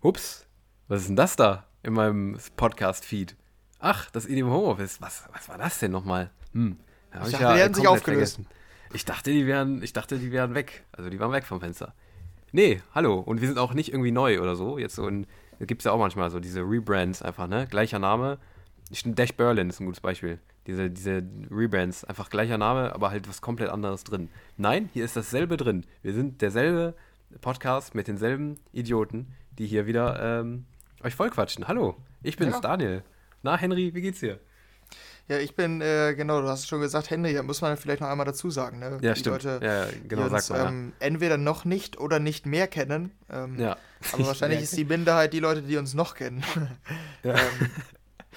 Ups, was ist denn das da in meinem Podcast-Feed? Ach, das Idiom Homeoffice. Was, was war das denn nochmal? Hm, ich dachte, ja die hätten sich aufgelöst. Vergessen. Ich dachte, die wären, ich dachte, die wären weg. Also die waren weg vom Fenster. Nee, hallo. Und wir sind auch nicht irgendwie neu oder so. Jetzt so in, gibt es ja auch manchmal so diese Rebrands einfach, ne? Gleicher Name. Dash Berlin ist ein gutes Beispiel. Diese, diese Rebrands, einfach gleicher Name, aber halt was komplett anderes drin. Nein, hier ist dasselbe drin. Wir sind derselbe Podcast mit denselben Idioten, die hier wieder ähm, euch vollquatschen. Hallo, ich bin's, ja. Daniel. Na, Henry, wie geht's dir? Ja, ich bin, äh, genau, du hast schon gesagt, Henry, da muss man vielleicht noch einmal dazu sagen. Ne? Ja, die stimmt. Leute, ja, genau, die uns, mal, ähm, entweder noch nicht oder nicht mehr kennen. Ähm, ja. Aber wahrscheinlich ist die Minderheit die Leute, die uns noch kennen. Ja. ähm,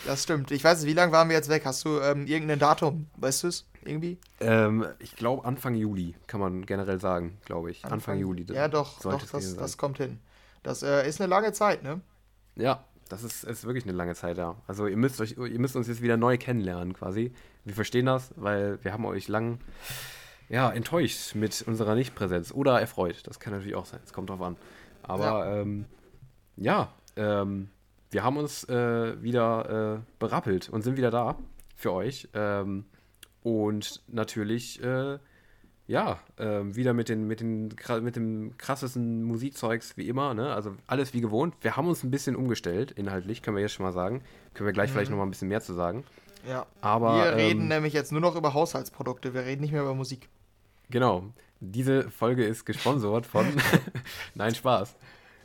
das stimmt. Ich weiß nicht, wie lange waren wir jetzt weg? Hast du ähm, irgendein Datum? Weißt du es irgendwie? Ähm, ich glaube Anfang Juli, kann man generell sagen, glaube ich. Anfang, Anfang Juli. Ja, doch, doch das, das kommt hin. Das äh, ist eine lange Zeit, ne? Ja, das ist, ist wirklich eine lange Zeit da. Also ihr müsst euch, ihr müsst uns jetzt wieder neu kennenlernen quasi. Wir verstehen das, weil wir haben euch lang ja, enttäuscht mit unserer Nichtpräsenz oder erfreut. Das kann natürlich auch sein. Es kommt drauf an. Aber ja, ähm, ja ähm, wir haben uns äh, wieder äh, berappelt und sind wieder da für euch. Ähm, und natürlich, äh, ja, ähm, wieder mit, den, mit, den, mit dem krassesten Musikzeugs wie immer. Ne? Also alles wie gewohnt. Wir haben uns ein bisschen umgestellt, inhaltlich, können wir jetzt schon mal sagen. Können wir gleich mhm. vielleicht noch mal ein bisschen mehr zu sagen. Ja. Aber, wir reden ähm, nämlich jetzt nur noch über Haushaltsprodukte. Wir reden nicht mehr über Musik. Genau. Diese Folge ist gesponsert von. Nein, Spaß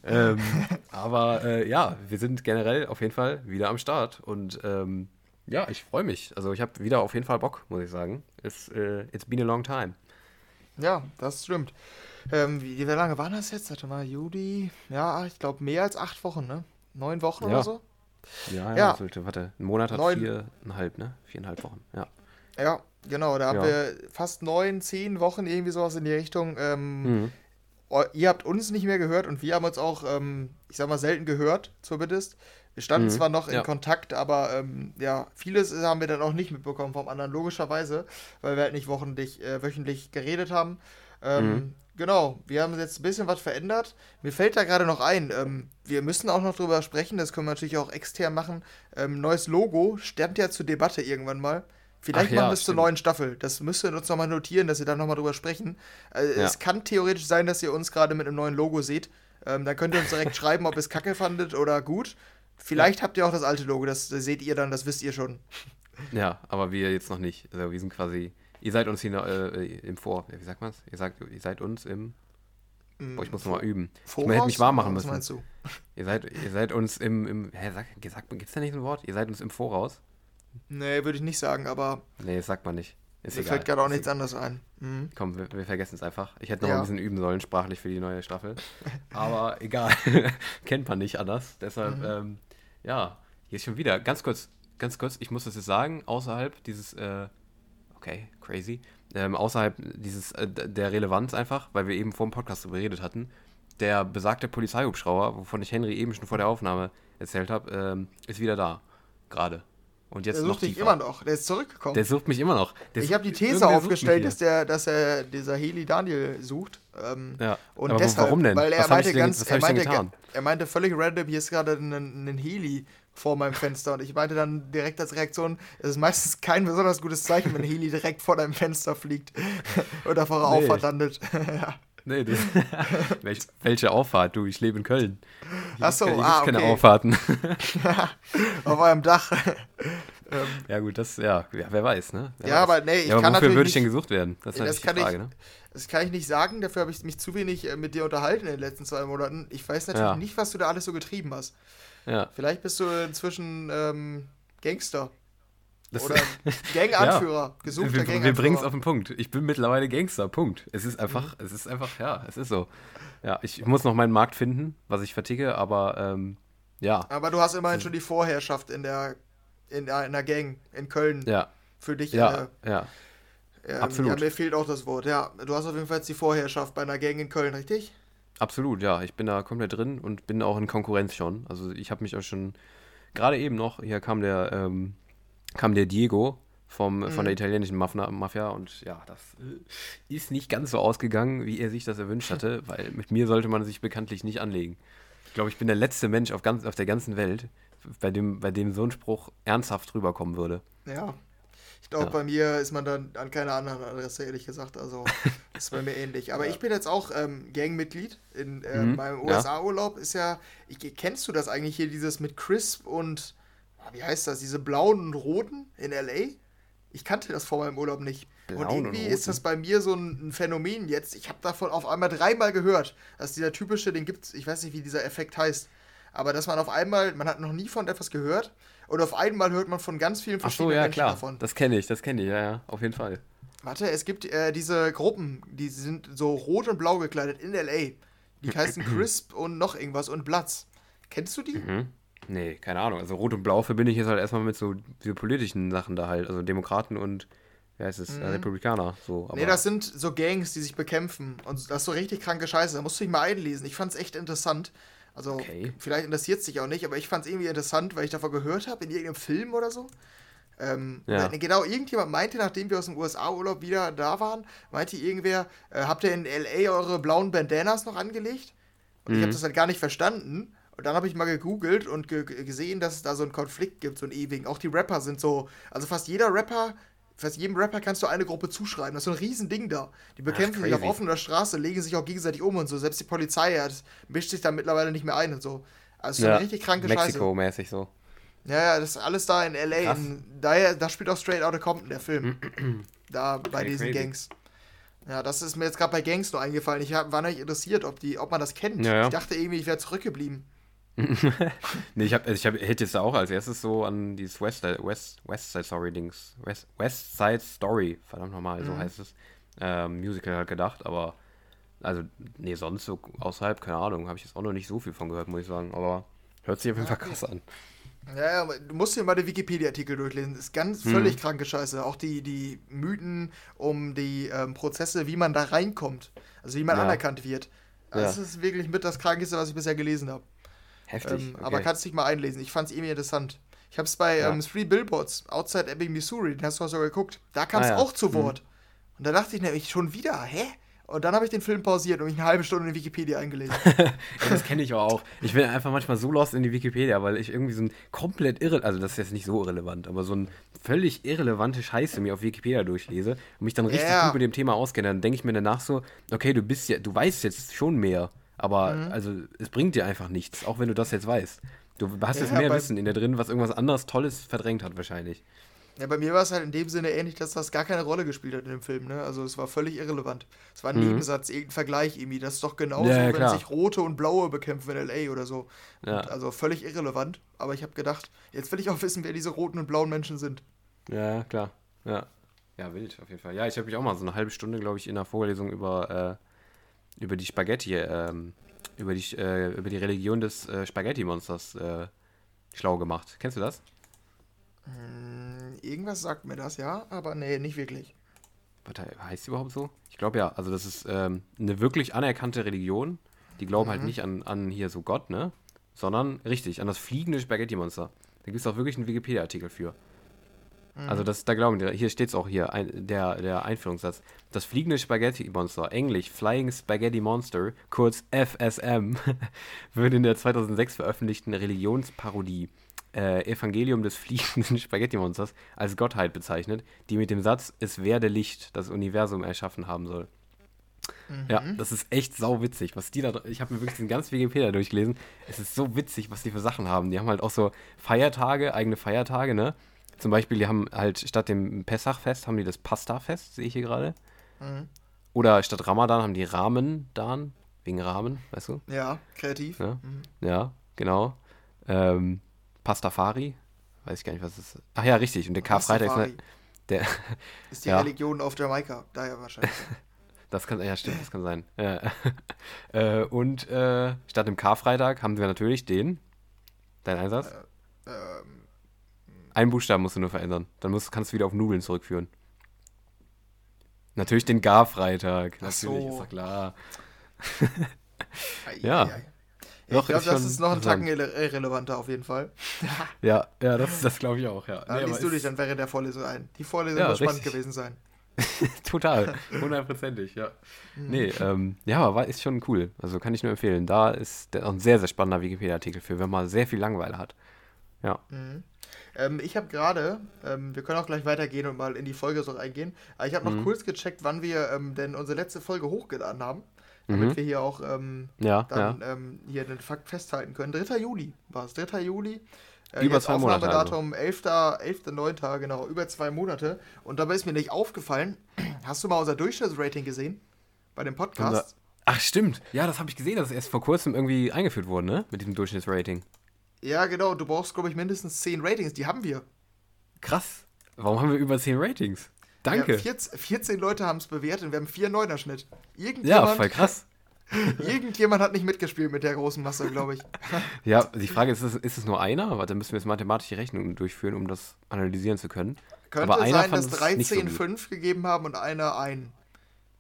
ähm, aber äh, ja, wir sind generell auf jeden Fall wieder am Start und ähm, ja, ich freue mich. Also ich habe wieder auf jeden Fall Bock, muss ich sagen. It's, uh, it's been a long time. Ja, das stimmt. Ähm, wie, wie lange waren das jetzt? Warte mal, Juli. Ja, ich glaube mehr als acht Wochen, ne? Neun Wochen ja. oder so? Ja, ja, ja. Sollte, warte, ein Monat hat neun. viereinhalb, ne? Viereinhalb Wochen, ja. Ja, genau, da haben ja. wir fast neun, zehn Wochen irgendwie sowas in die Richtung. Ähm, mhm. Ihr habt uns nicht mehr gehört und wir haben uns auch, ähm, ich sag mal, selten gehört, zumindest. Wir standen mhm. zwar noch in ja. Kontakt, aber ähm, ja, vieles haben wir dann auch nicht mitbekommen vom anderen, logischerweise, weil wir halt nicht wochentlich, äh, wöchentlich geredet haben. Ähm, mhm. Genau, wir haben jetzt ein bisschen was verändert. Mir fällt da gerade noch ein, ähm, wir müssen auch noch drüber sprechen, das können wir natürlich auch extern machen. Ähm, neues Logo stand ja zur Debatte irgendwann mal. Vielleicht Ach machen wir es zur neuen Staffel. Das müsst ihr uns nochmal notieren, dass wir da nochmal drüber sprechen. Also ja. Es kann theoretisch sein, dass ihr uns gerade mit einem neuen Logo seht. Ähm, dann könnt ihr uns direkt schreiben, ob ihr es kacke fandet oder gut. Vielleicht ja. habt ihr auch das alte Logo, das, das, seht ihr dann, das wisst ihr schon. Ja, aber wir jetzt noch nicht. Also wir sind quasi, ihr seid uns hier äh, im Vor, wie sagt man es? Ihr, ihr seid uns im, Boah, ich muss nochmal üben. Voraus? Ich hätte mich warm machen müssen. Was meinst du? Ihr seid, ihr seid uns im, im hä, sag, sagt, gibt's da nicht ein Wort? Ihr seid uns im Voraus? Nee, würde ich nicht sagen, aber. Nee, das sagt man nicht. Ist mir egal. fällt gerade auch nichts anderes ein. Mhm. Komm, wir, wir vergessen es einfach. Ich hätte noch ja. ein bisschen üben sollen, sprachlich für die neue Staffel. Aber egal. Kennt man nicht anders. Deshalb, mhm. ähm, ja, hier ist schon wieder. Ganz kurz, ganz kurz, ich muss das jetzt sagen, außerhalb dieses, äh, okay, crazy, ähm, außerhalb dieses, äh, der Relevanz einfach, weil wir eben vor dem Podcast darüber geredet hatten, der besagte Polizeihubschrauber, wovon ich Henry eben schon vor der Aufnahme erzählt habe, ähm, ist wieder da. Gerade. Und jetzt der sucht noch dich immer noch. Der ist zurückgekommen. Der sucht mich immer noch. Der ich habe die These aufgestellt, dass, der, dass er dieser Heli Daniel sucht. Ähm, ja. Und aber deshalb, warum denn? Weil er was meinte denn, ganz, er meinte, er meinte völlig random, hier ist gerade ein, ein Heli vor meinem Fenster. Und ich meinte dann direkt als Reaktion, es ist meistens kein besonders gutes Zeichen, wenn ein Heli direkt vor deinem Fenster fliegt oder vor der nee. Auffahrt landet. ja. Nee, das, Welch, welche Auffahrt, du? Ich lebe in Köln. Achso, ah, okay. keine Auffahrten. Auf eurem Dach. ähm, ja, gut, das, ja, ja wer weiß, ne? Wer ja, weiß. aber nee, ich ja, aber kann wofür würde ich denn gesucht werden? Das ist das die Frage, ich, ne? Das kann ich nicht sagen, dafür habe ich mich zu wenig äh, mit dir unterhalten in den letzten zwei Monaten. Ich weiß natürlich ja. nicht, was du da alles so getrieben hast. Ja. Vielleicht bist du inzwischen ähm, Gangster. Das Oder Ganganführer, ja. gesuchter wir, Ganganführer. Wir bringen es auf den Punkt. Ich bin mittlerweile Gangster, Punkt. Es ist einfach, mhm. es ist einfach, ja, es ist so. Ja, ich muss noch meinen Markt finden, was ich verticke, aber ähm, ja. Aber du hast immerhin schon die Vorherrschaft in der, in der, in der Gang in Köln. Ja. Für dich. Ja, äh, ja. Ähm, Absolut. Ja, mir fehlt auch das Wort. Ja, du hast auf jeden Fall jetzt die Vorherrschaft bei einer Gang in Köln, richtig? Absolut, ja. Ich bin da komplett drin und bin auch in Konkurrenz schon. Also ich habe mich auch schon, gerade eben noch, hier kam der, ähm, kam der Diego vom, mhm. von der italienischen Mafia, Mafia und ja, das äh, ist nicht ganz so ausgegangen, wie er sich das erwünscht hatte, weil mit mir sollte man sich bekanntlich nicht anlegen. glaube, ich bin der letzte Mensch auf, ganz, auf der ganzen Welt, bei dem, bei dem so ein Spruch ernsthaft rüberkommen würde. Ja. Ich glaube, ja. bei mir ist man dann an keiner anderen Adresse, ehrlich gesagt. Also ist bei mir ähnlich. Aber ja. ich bin jetzt auch ähm, Gangmitglied in äh, mhm. meinem USA-Urlaub. Ist ja, ich, kennst du das eigentlich hier, dieses mit Crisp und, wie heißt das, diese blauen und roten in LA? Ich kannte das vor meinem Urlaub nicht. Blauen und irgendwie und ist das bei mir so ein, ein Phänomen jetzt. Ich habe davon auf einmal dreimal gehört, dass dieser typische, den gibt es, ich weiß nicht, wie dieser Effekt heißt, aber dass man auf einmal, man hat noch nie von etwas gehört und auf einmal hört man von ganz vielen verschiedenen Ach so, ja, Menschen klar. davon. Das kenne ich, das kenne ich, ja, ja, auf jeden Fall. Warte, es gibt äh, diese Gruppen, die sind so rot und blau gekleidet in LA. Die heißen Crisp und noch irgendwas und Platz. Kennst du die? Mhm. Nee, keine Ahnung. Also Rot und Blau verbinde ich jetzt halt erstmal mit so politischen Sachen da halt. Also Demokraten und, wie heißt es, mhm. Republikaner. So, aber nee, das sind so Gangs, die sich bekämpfen. Und das ist so richtig kranke Scheiße. Da musst du dich mal einlesen. Ich fand's echt interessant. Also, okay. vielleicht interessiert es dich auch nicht, aber ich fand es irgendwie interessant, weil ich davon gehört habe in irgendeinem Film oder so. Ähm, ja. Genau, irgendjemand meinte, nachdem wir aus dem USA-Urlaub wieder da waren, meinte irgendwer, äh, habt ihr in L.A. eure blauen Bandanas noch angelegt? Und mhm. ich habe das halt gar nicht verstanden. Und dann habe ich mal gegoogelt und ge gesehen, dass es da so einen Konflikt gibt, so einen ewigen. Auch die Rapper sind so, also fast jeder Rapper fast jedem Rapper kannst du eine Gruppe zuschreiben. Das ist so ein Riesending da. Die bekämpfen sich auf offener Straße, legen sich auch gegenseitig um und so. Selbst die Polizei hat, mischt sich da mittlerweile nicht mehr ein und so. Also ja, eine richtig kranke Mexiko Scheiße. Mexiko-mäßig so. Ja, ja, das ist alles da in L.A. In, da, da spielt auch Straight Outta Compton, der Film. da bei okay, diesen crazy. Gangs. Ja, das ist mir jetzt gerade bei Gangs nur eingefallen. Ich war nicht interessiert, ob, die, ob man das kennt. Ja, ja. Ich dachte irgendwie, ich wäre zurückgeblieben. Nee, ich, hab, also ich hab, hätte jetzt auch als erstes so an dieses West, West, West Side Story Dings, West, West Side Story, verdammt nochmal, so mhm. heißt es, ähm, Musical halt gedacht, aber also, nee, sonst so außerhalb, keine Ahnung, habe ich jetzt auch noch nicht so viel von gehört, muss ich sagen, aber hört sich auf jeden Fall krass an. Ja, ja, du musst dir mal den Wikipedia-Artikel durchlesen. Das ist ganz hm. völlig kranke Scheiße. Auch die, die Mythen um die ähm, Prozesse, wie man da reinkommt. Also wie man ja. anerkannt wird. Das ja. ist wirklich mit das Krankeste, was ich bisher gelesen habe. Heftig. Ähm, okay. Aber kannst dich mal einlesen. Ich fand es irgendwie interessant. Ich habe es bei ja. ähm, Three Billboards, Outside Ebbing, Missouri, den hast du auch so geguckt. Da kam es ah, ja. auch zu mhm. Wort. Mhm. Und da dachte ich nämlich schon wieder, hä? Und dann habe ich den Film pausiert und mich eine halbe Stunde in Wikipedia eingelesen. ja, das kenne ich auch. Ich bin einfach manchmal so lost in die Wikipedia, weil ich irgendwie so ein komplett irre, also das ist jetzt nicht so irrelevant, aber so ein völlig irrelevante Scheiße mir auf Wikipedia durchlese und mich dann richtig yeah. gut mit dem Thema auskenne. Dann denke ich mir danach so, okay, du bist ja, du weißt jetzt schon mehr. Aber mhm. also es bringt dir einfach nichts, auch wenn du das jetzt weißt. Du hast ja, jetzt mehr Wissen in der drin, was irgendwas anderes Tolles verdrängt hat wahrscheinlich. Ja, bei mir war es halt in dem Sinne ähnlich, dass das gar keine Rolle gespielt hat in dem Film. Ne? Also es war völlig irrelevant. Es war ein mhm. Nebensatz, irgendein Vergleich irgendwie. Das ist doch genauso, ja, ja, wenn sich rote und blaue bekämpfen in L.A. oder so. Ja. Also völlig irrelevant. Aber ich habe gedacht, jetzt will ich auch wissen, wer diese roten und blauen Menschen sind. Ja, klar. Ja. Ja, wild auf jeden Fall. Ja, ich habe mich auch mal so eine halbe Stunde, glaube ich, in der Vorlesung über äh, über die Spaghetti, ähm, über, die, äh, über die Religion des äh, Spaghetti-Monsters äh, schlau gemacht. Kennst du das? Hm, irgendwas sagt mir das, ja, aber nee, nicht wirklich. Was heißt die überhaupt so? Ich glaube ja, also das ist ähm, eine wirklich anerkannte Religion. Die glauben halt mhm. halt nicht an, an hier so Gott, ne? Sondern richtig, an das fliegende Spaghetti-Monster. Da gibt es auch wirklich einen Wikipedia-Artikel für. Mhm. Also das, da glauben die, hier steht es auch hier, ein, der, der Einführungssatz. Das fliegende Spaghetti-Monster, englisch Flying Spaghetti Monster, kurz FSM, wird in der 2006 veröffentlichten Religionsparodie äh, Evangelium des fliegenden Spaghetti-Monsters als Gottheit bezeichnet, die mit dem Satz, es werde Licht das Universum erschaffen haben soll. Mhm. Ja, das ist echt sau witzig, was die da. Ich habe mir wirklich den ganzen Wikipedia durchgelesen. Es ist so witzig, was die für Sachen haben. Die haben halt auch so Feiertage, eigene Feiertage, ne? Zum Beispiel, die haben halt statt dem Pessachfest haben die das Pasta-Fest, sehe ich hier gerade. Mhm. Oder statt Ramadan haben die Ramen-Dan, wegen Ramen, weißt du? Ja, kreativ. Ja, mhm. ja genau. Ähm, Pastafari, weiß ich gar nicht, was das ist. Ach ja, richtig. Und der Karfreitag ist, ne, der, ist die ja. Religion auf Jamaika, daher wahrscheinlich. das kann, ja, stimmt, das kann sein. Ja. äh, und äh, statt dem Karfreitag haben wir natürlich den, dein Einsatz? Äh, ähm, einen Buchstaben musst du nur verändern. Dann musst, kannst du wieder auf Nudeln zurückführen. Natürlich den Garfreitag. Ach Natürlich, so. ist doch klar. ja. ja. Ich glaube, das ist noch ein Tacken irrelevanter auf jeden Fall. ja, ja, das, das glaube ich auch, ja. Da nee, liest du dich dann während der Vorlesung ein. Die Vorlesung ja, muss spannend gewesen sein. Total, hundertprozentig, ja. Mhm. Nee, ähm, ja, aber war, ist schon cool. Also kann ich nur empfehlen. Da ist ein sehr, sehr spannender Wikipedia-Artikel für, wenn man sehr viel Langeweile hat. Ja. Mhm. Ähm, ich habe gerade, ähm, wir können auch gleich weitergehen und mal in die Folge so reingehen, aber ich habe noch mhm. kurz gecheckt, wann wir ähm, denn unsere letzte Folge hochgeladen haben, damit mhm. wir hier auch ähm, ja, dann ja. Ähm, hier den Fakt festhalten können. 3. Juli war es, 3. Juli. Äh, über zwei Monate. Datum also. 11. 11. genau, über zwei Monate. Und dabei ist mir nicht aufgefallen, hast du mal unser Durchschnittsrating gesehen? Bei dem Podcast? Unser Ach, stimmt. Ja, das habe ich gesehen, dass es erst vor kurzem irgendwie eingeführt wurde, ne? Mit diesem Durchschnittsrating. Ja, genau. Du brauchst, glaube ich, mindestens 10 Ratings. Die haben wir. Krass. Warum haben wir über 10 Ratings? Danke. Ja, 14, 14, Leute haben es bewertet und wir haben 4 9er Schnitt. Ja, voll krass. Irgendjemand hat nicht mitgespielt mit der großen Masse, glaube ich. ja, die Frage ist, ist es, nur einer? Aber dann müssen wir jetzt mathematische Rechnungen durchführen, um das analysieren zu können. Könnte Aber sein, dass 13 so 5 gegeben haben und einer ein.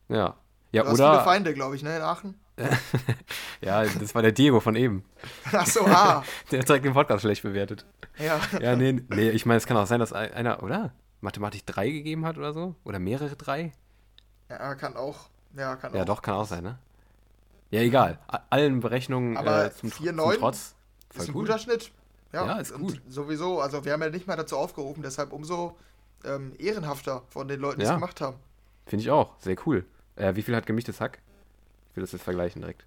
Ja. Ja, du oder. Hast viele Feinde, glaube ich, ne, in Aachen? ja, das war der Diego von eben. Ach so, ah. Der hat direkt den Podcast schlecht bewertet. Ja. Ja, nee, nee ich meine, es kann auch sein, dass einer, oder? Mathematik 3 gegeben hat oder so? Oder mehrere 3? Ja, kann auch. Ja, kann ja, auch. doch, kann auch sein, ne? Ja, egal. Allen Berechnungen Aber äh, zum, 4, zum Trotz. Voll ist ein guter Schnitt. Ja, ja ist gut. Sowieso, also wir haben ja nicht mal dazu aufgerufen, deshalb umso ähm, ehrenhafter von den Leuten, die es gemacht haben. Finde ich auch. Sehr cool. Äh, wie viel hat gemischtes Hack? Ich will das jetzt vergleichen direkt.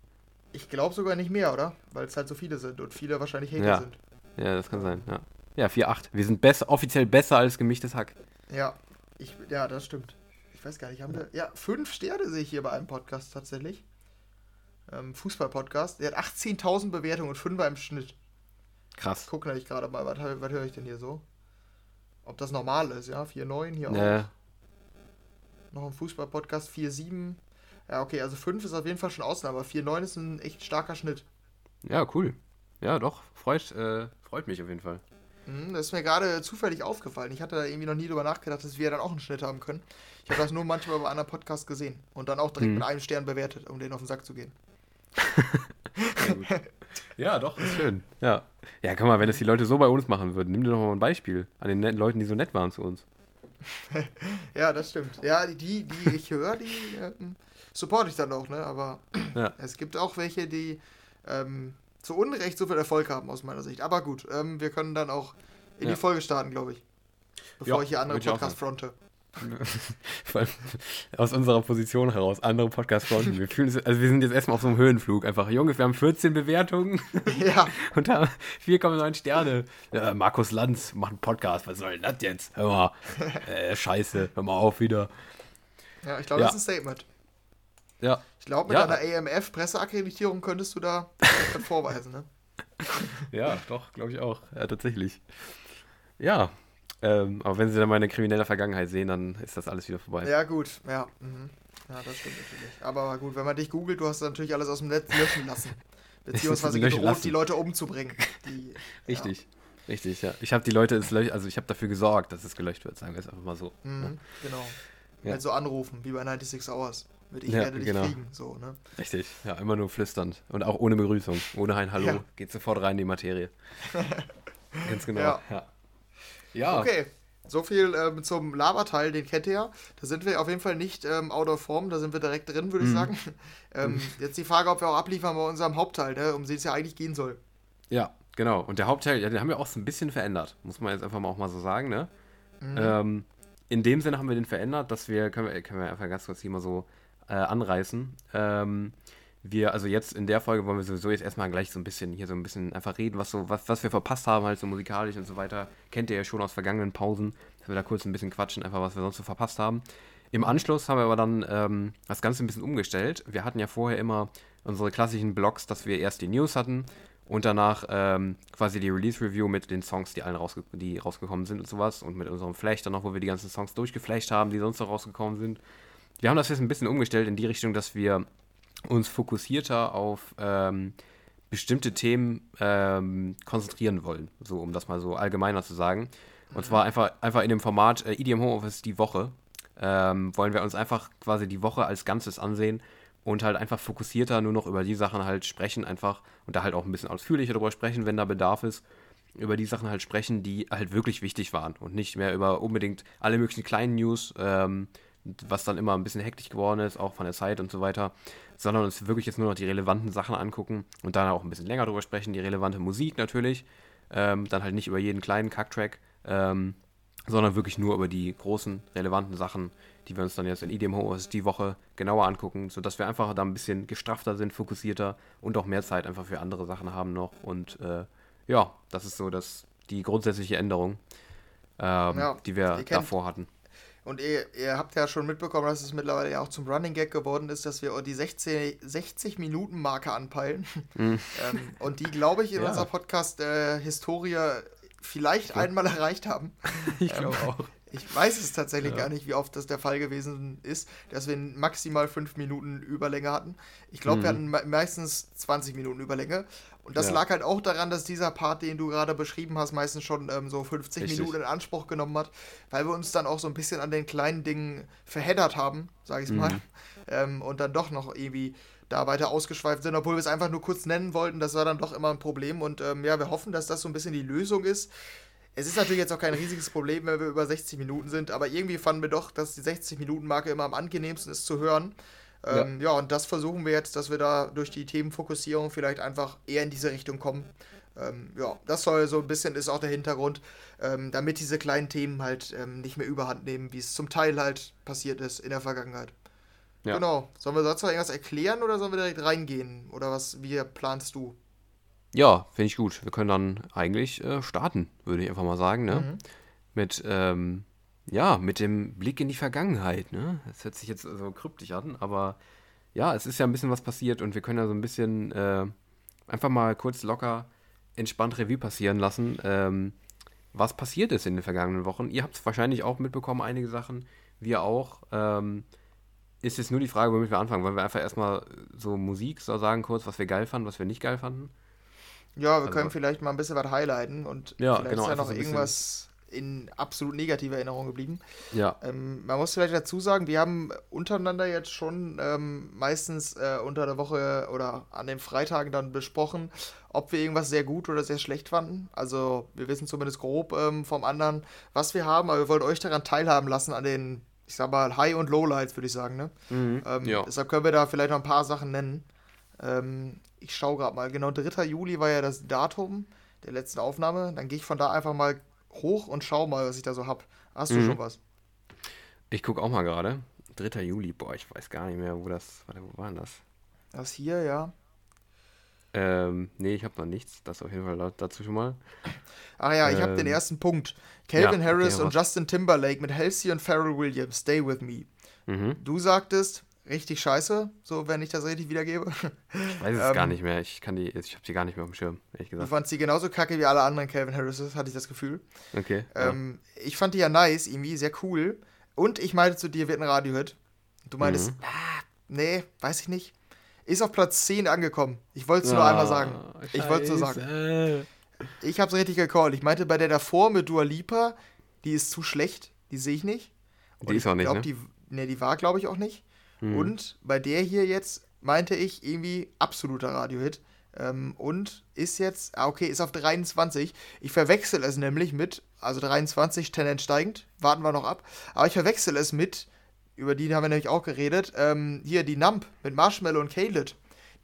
Ich glaube sogar nicht mehr, oder? Weil es halt so viele sind und viele wahrscheinlich Hater ja. sind. Ja, das kann sein, ja. Ja, 4-8. Wir sind besser, offiziell besser als gemischtes Hack. Ja, ich, ja, das stimmt. Ich weiß gar nicht, haben wir. Ja, fünf Sterne sehe ich hier bei einem Podcast tatsächlich. Ähm, Fußball-Podcast. Der hat 18.000 Bewertungen und 5 im Schnitt. Krass. Guck nämlich gerade mal, was, was höre ich denn hier so? Ob das normal ist, ja? 4,9 hier nee. auch. Noch ein Fußball-Podcast, 4,7. Ja, okay, also 5 ist auf jeden Fall schon Ausnahme, aber 4,9 ist ein echt starker Schnitt. Ja, cool. Ja, doch, freut, äh, freut mich auf jeden Fall. Mhm, das ist mir gerade zufällig aufgefallen. Ich hatte da irgendwie noch nie drüber nachgedacht, dass wir dann auch einen Schnitt haben können. Ich habe das nur manchmal bei anderen Podcasts gesehen und dann auch direkt mhm. mit einem Stern bewertet, um den auf den Sack zu gehen. ja, doch, ist schön. Ja. Ja, guck mal, wenn das die Leute so bei uns machen würden, nimm dir doch mal ein Beispiel an den Leuten, die so nett waren zu uns. ja, das stimmt. Ja, die, die ich höre, die ähm, supporte ich dann auch, ne? Aber ja. es gibt auch welche, die ähm, zu Unrecht so viel Erfolg haben, aus meiner Sicht. Aber gut, ähm, wir können dann auch in ja. die Folge starten, glaube ich. Bevor ja, ich hier andere Podcasts fronte. aus unserer Position heraus, andere Podcast fronten. Wir fühlen also wir sind jetzt erstmal auf so einem Höhenflug. Einfach, Junge, wir haben 14 Bewertungen. Ja. und haben 4,9 Sterne. Ja, Markus Lanz macht einen Podcast. Was soll denn das jetzt? Hör mal. Äh, scheiße, hör mal auf wieder. Ja, ich glaube, ja. das ist ein Statement. Ja. Ich glaube, mit ja. einer AMF-Presseakkreditierung könntest du da vorweisen, ne? ja, doch, glaube ich auch. Ja, tatsächlich. Ja. Ähm, aber wenn sie dann mal eine kriminelle Vergangenheit sehen, dann ist das alles wieder vorbei. Ja, gut, ja. Mhm. Ja, das stimmt natürlich. Aber gut, wenn man dich googelt, du hast natürlich alles aus dem Netz löschen lassen. Beziehungsweise gedroht, lassen. die Leute umzubringen. Die, Richtig. Ja. Richtig, ja. Ich habe die Leute, also ich habe dafür gesorgt, dass es gelöscht wird, sagen wir es einfach mal so. Mhm, ja. Genau. Ja. Halt so anrufen, wie bei 96 Hours. Mit ich ja, werde dich genau. kriegen, so, ne? Richtig, ja, immer nur flüsternd. Und auch ohne Begrüßung, ohne ein Hallo. Ja. Geht sofort rein in die Materie. Ganz genau, ja. ja. ja. Okay, so viel ähm, zum Laberteil, den kennt ihr ja. Da sind wir auf jeden Fall nicht ähm, out of form, da sind wir direkt drin, würde ich mhm. sagen. ähm. Jetzt die Frage, ob wir auch abliefern bei unserem Hauptteil, ne, um den es ja eigentlich gehen soll. Ja, genau. Und der Hauptteil, ja, den haben wir auch so ein bisschen verändert, muss man jetzt einfach mal auch mal so sagen, ne? Mhm. Ähm, in dem Sinne haben wir den verändert, dass wir, können wir, können wir einfach ganz kurz hier mal so äh, anreißen. Ähm, wir, also jetzt in der Folge wollen wir sowieso jetzt erstmal gleich so ein bisschen hier so ein bisschen einfach reden, was so, was, was wir verpasst haben, halt so musikalisch und so weiter. Kennt ihr ja schon aus vergangenen Pausen, dass wir da kurz ein bisschen quatschen, einfach was wir sonst so verpasst haben. Im Anschluss haben wir aber dann ähm, das Ganze ein bisschen umgestellt. Wir hatten ja vorher immer unsere klassischen Blogs, dass wir erst die News hatten und danach ähm, quasi die Release-Review mit den Songs, die allen rausge die rausgekommen sind und sowas und mit unserem Flash dann noch, wo wir die ganzen Songs durchgeflasht haben, die sonst noch rausgekommen sind. Wir haben das jetzt ein bisschen umgestellt in die Richtung, dass wir uns fokussierter auf ähm, bestimmte Themen ähm, konzentrieren wollen, so um das mal so allgemeiner zu sagen. Und zwar einfach, einfach in dem Format äh, EDM Homeoffice die Woche. Ähm, wollen wir uns einfach quasi die Woche als Ganzes ansehen und halt einfach fokussierter nur noch über die Sachen halt sprechen, einfach und da halt auch ein bisschen ausführlicher darüber sprechen, wenn da Bedarf ist. Über die Sachen halt sprechen, die halt wirklich wichtig waren und nicht mehr über unbedingt alle möglichen kleinen News, ähm, was dann immer ein bisschen hektisch geworden ist, auch von der Zeit und so weiter, sondern uns wirklich jetzt nur noch die relevanten Sachen angucken und dann auch ein bisschen länger drüber sprechen, die relevante Musik natürlich, ähm, dann halt nicht über jeden kleinen Kacktrack, ähm, sondern wirklich nur über die großen, relevanten Sachen, die wir uns dann jetzt in IDM Host die Woche genauer angucken, sodass wir einfach da ein bisschen gestrafter sind, fokussierter und auch mehr Zeit einfach für andere Sachen haben noch. Und äh, ja, das ist so das, die grundsätzliche Änderung, ähm, ja, die wir davor hatten. Und ihr, ihr, habt ja schon mitbekommen, dass es mittlerweile ja auch zum Running Gag geworden ist, dass wir die 60-Minuten-Marke anpeilen. Mhm. ähm, und die, glaube ich, in ja. unserer Podcast-Historie äh, vielleicht ja. einmal erreicht haben. Ich glaube ähm, auch. Ich weiß es tatsächlich ja. gar nicht, wie oft das der Fall gewesen ist, dass wir maximal fünf Minuten Überlänge hatten. Ich glaube, mhm. wir hatten meistens 20 Minuten Überlänge. Und das ja. lag halt auch daran, dass dieser Part, den du gerade beschrieben hast, meistens schon ähm, so 50 Richtig. Minuten in Anspruch genommen hat, weil wir uns dann auch so ein bisschen an den kleinen Dingen verheddert haben, sage ich mhm. mal. Ähm, und dann doch noch irgendwie da weiter ausgeschweift sind, obwohl wir es einfach nur kurz nennen wollten. Das war dann doch immer ein Problem. Und ähm, ja, wir hoffen, dass das so ein bisschen die Lösung ist. Es ist natürlich jetzt auch kein riesiges Problem, wenn wir über 60 Minuten sind, aber irgendwie fanden wir doch, dass die 60-Minuten-Marke immer am angenehmsten ist zu hören. Ähm, ja. ja. und das versuchen wir jetzt, dass wir da durch die Themenfokussierung vielleicht einfach eher in diese Richtung kommen. Ähm, ja, das soll so ein bisschen ist auch der Hintergrund, ähm, damit diese kleinen Themen halt ähm, nicht mehr überhand nehmen, wie es zum Teil halt passiert ist in der Vergangenheit. Ja. Genau. Sollen wir sonst noch irgendwas erklären oder sollen wir direkt reingehen? Oder was, wie planst du? Ja, finde ich gut. Wir können dann eigentlich äh, starten, würde ich einfach mal sagen, ne? Mhm. Mit, ähm, ja, mit dem Blick in die Vergangenheit, ne? Das hört sich jetzt so kryptisch an, aber ja, es ist ja ein bisschen was passiert und wir können ja so ein bisschen äh, einfach mal kurz locker entspannt Revue passieren lassen, ähm, was passiert ist in den vergangenen Wochen. Ihr habt es wahrscheinlich auch mitbekommen, einige Sachen, wir auch. Ähm, ist jetzt nur die Frage, womit wir anfangen. Wollen wir einfach erstmal so Musik so sagen, kurz, was wir geil fanden, was wir nicht geil fanden? Ja, wir also, können vielleicht mal ein bisschen was highlighten und ja, vielleicht genau, ist ja noch so irgendwas in absolut negativer Erinnerung geblieben. Ja. Ähm, man muss vielleicht dazu sagen, wir haben untereinander jetzt schon ähm, meistens äh, unter der Woche oder an den Freitagen dann besprochen, ob wir irgendwas sehr gut oder sehr schlecht fanden. Also wir wissen zumindest grob ähm, vom anderen, was wir haben, aber wir wollen euch daran teilhaben lassen an den, ich sag mal, High- und Lowlights, würde ich sagen. Ne? Mhm, ähm, ja. Deshalb können wir da vielleicht noch ein paar Sachen nennen. Ähm, ich schaue gerade mal, genau 3. Juli war ja das Datum der letzten Aufnahme. Dann gehe ich von da einfach mal hoch und schau mal, was ich da so habe. Hast du mhm. schon was? Ich gucke auch mal gerade. 3. Juli, boah, ich weiß gar nicht mehr, wo das, warte, wo war denn das? Das hier, ja. Ähm, nee, ich habe noch nichts. Das auf jeden Fall dazu schon mal. Ach ja, ich ähm, habe den ersten Punkt. Calvin ja, Harris okay, und Justin Timberlake mit Halsey und Pharrell Williams, Stay With Me. Mhm. Du sagtest, richtig scheiße, so wenn ich das richtig wiedergebe. Ich weiß es ähm, gar nicht mehr. Ich kann die, ich habe sie gar nicht mehr auf dem Schirm, ehrlich gesagt. Du fandst sie genauso kacke wie alle anderen Calvin Harrises, hatte ich das Gefühl. Okay. Ähm, ja. Ich fand die ja nice, irgendwie sehr cool. Und ich meinte zu dir, wird ein Radiohit. Du meintest, mhm. ah, nee, weiß ich nicht. Ist auf Platz 10 angekommen. Ich wollte es nur einmal sagen. Scheiße. Ich wollte es nur sagen. Ich habe es richtig gecallt. Ich meinte bei der davor mit Dua Lipa, die ist zu schlecht. Die sehe ich nicht. Und die ist auch nicht, glaub, ne? Die, nee, die war, glaube ich, auch nicht. Mhm. Und bei der hier jetzt meinte ich irgendwie absoluter Radiohit. Ähm, und ist jetzt, ah, okay, ist auf 23. Ich verwechsel es nämlich mit, also 23, Tendenz steigend, warten wir noch ab. Aber ich verwechsel es mit, über die haben wir nämlich auch geredet, ähm, hier die Nump mit Marshmallow und Khaled.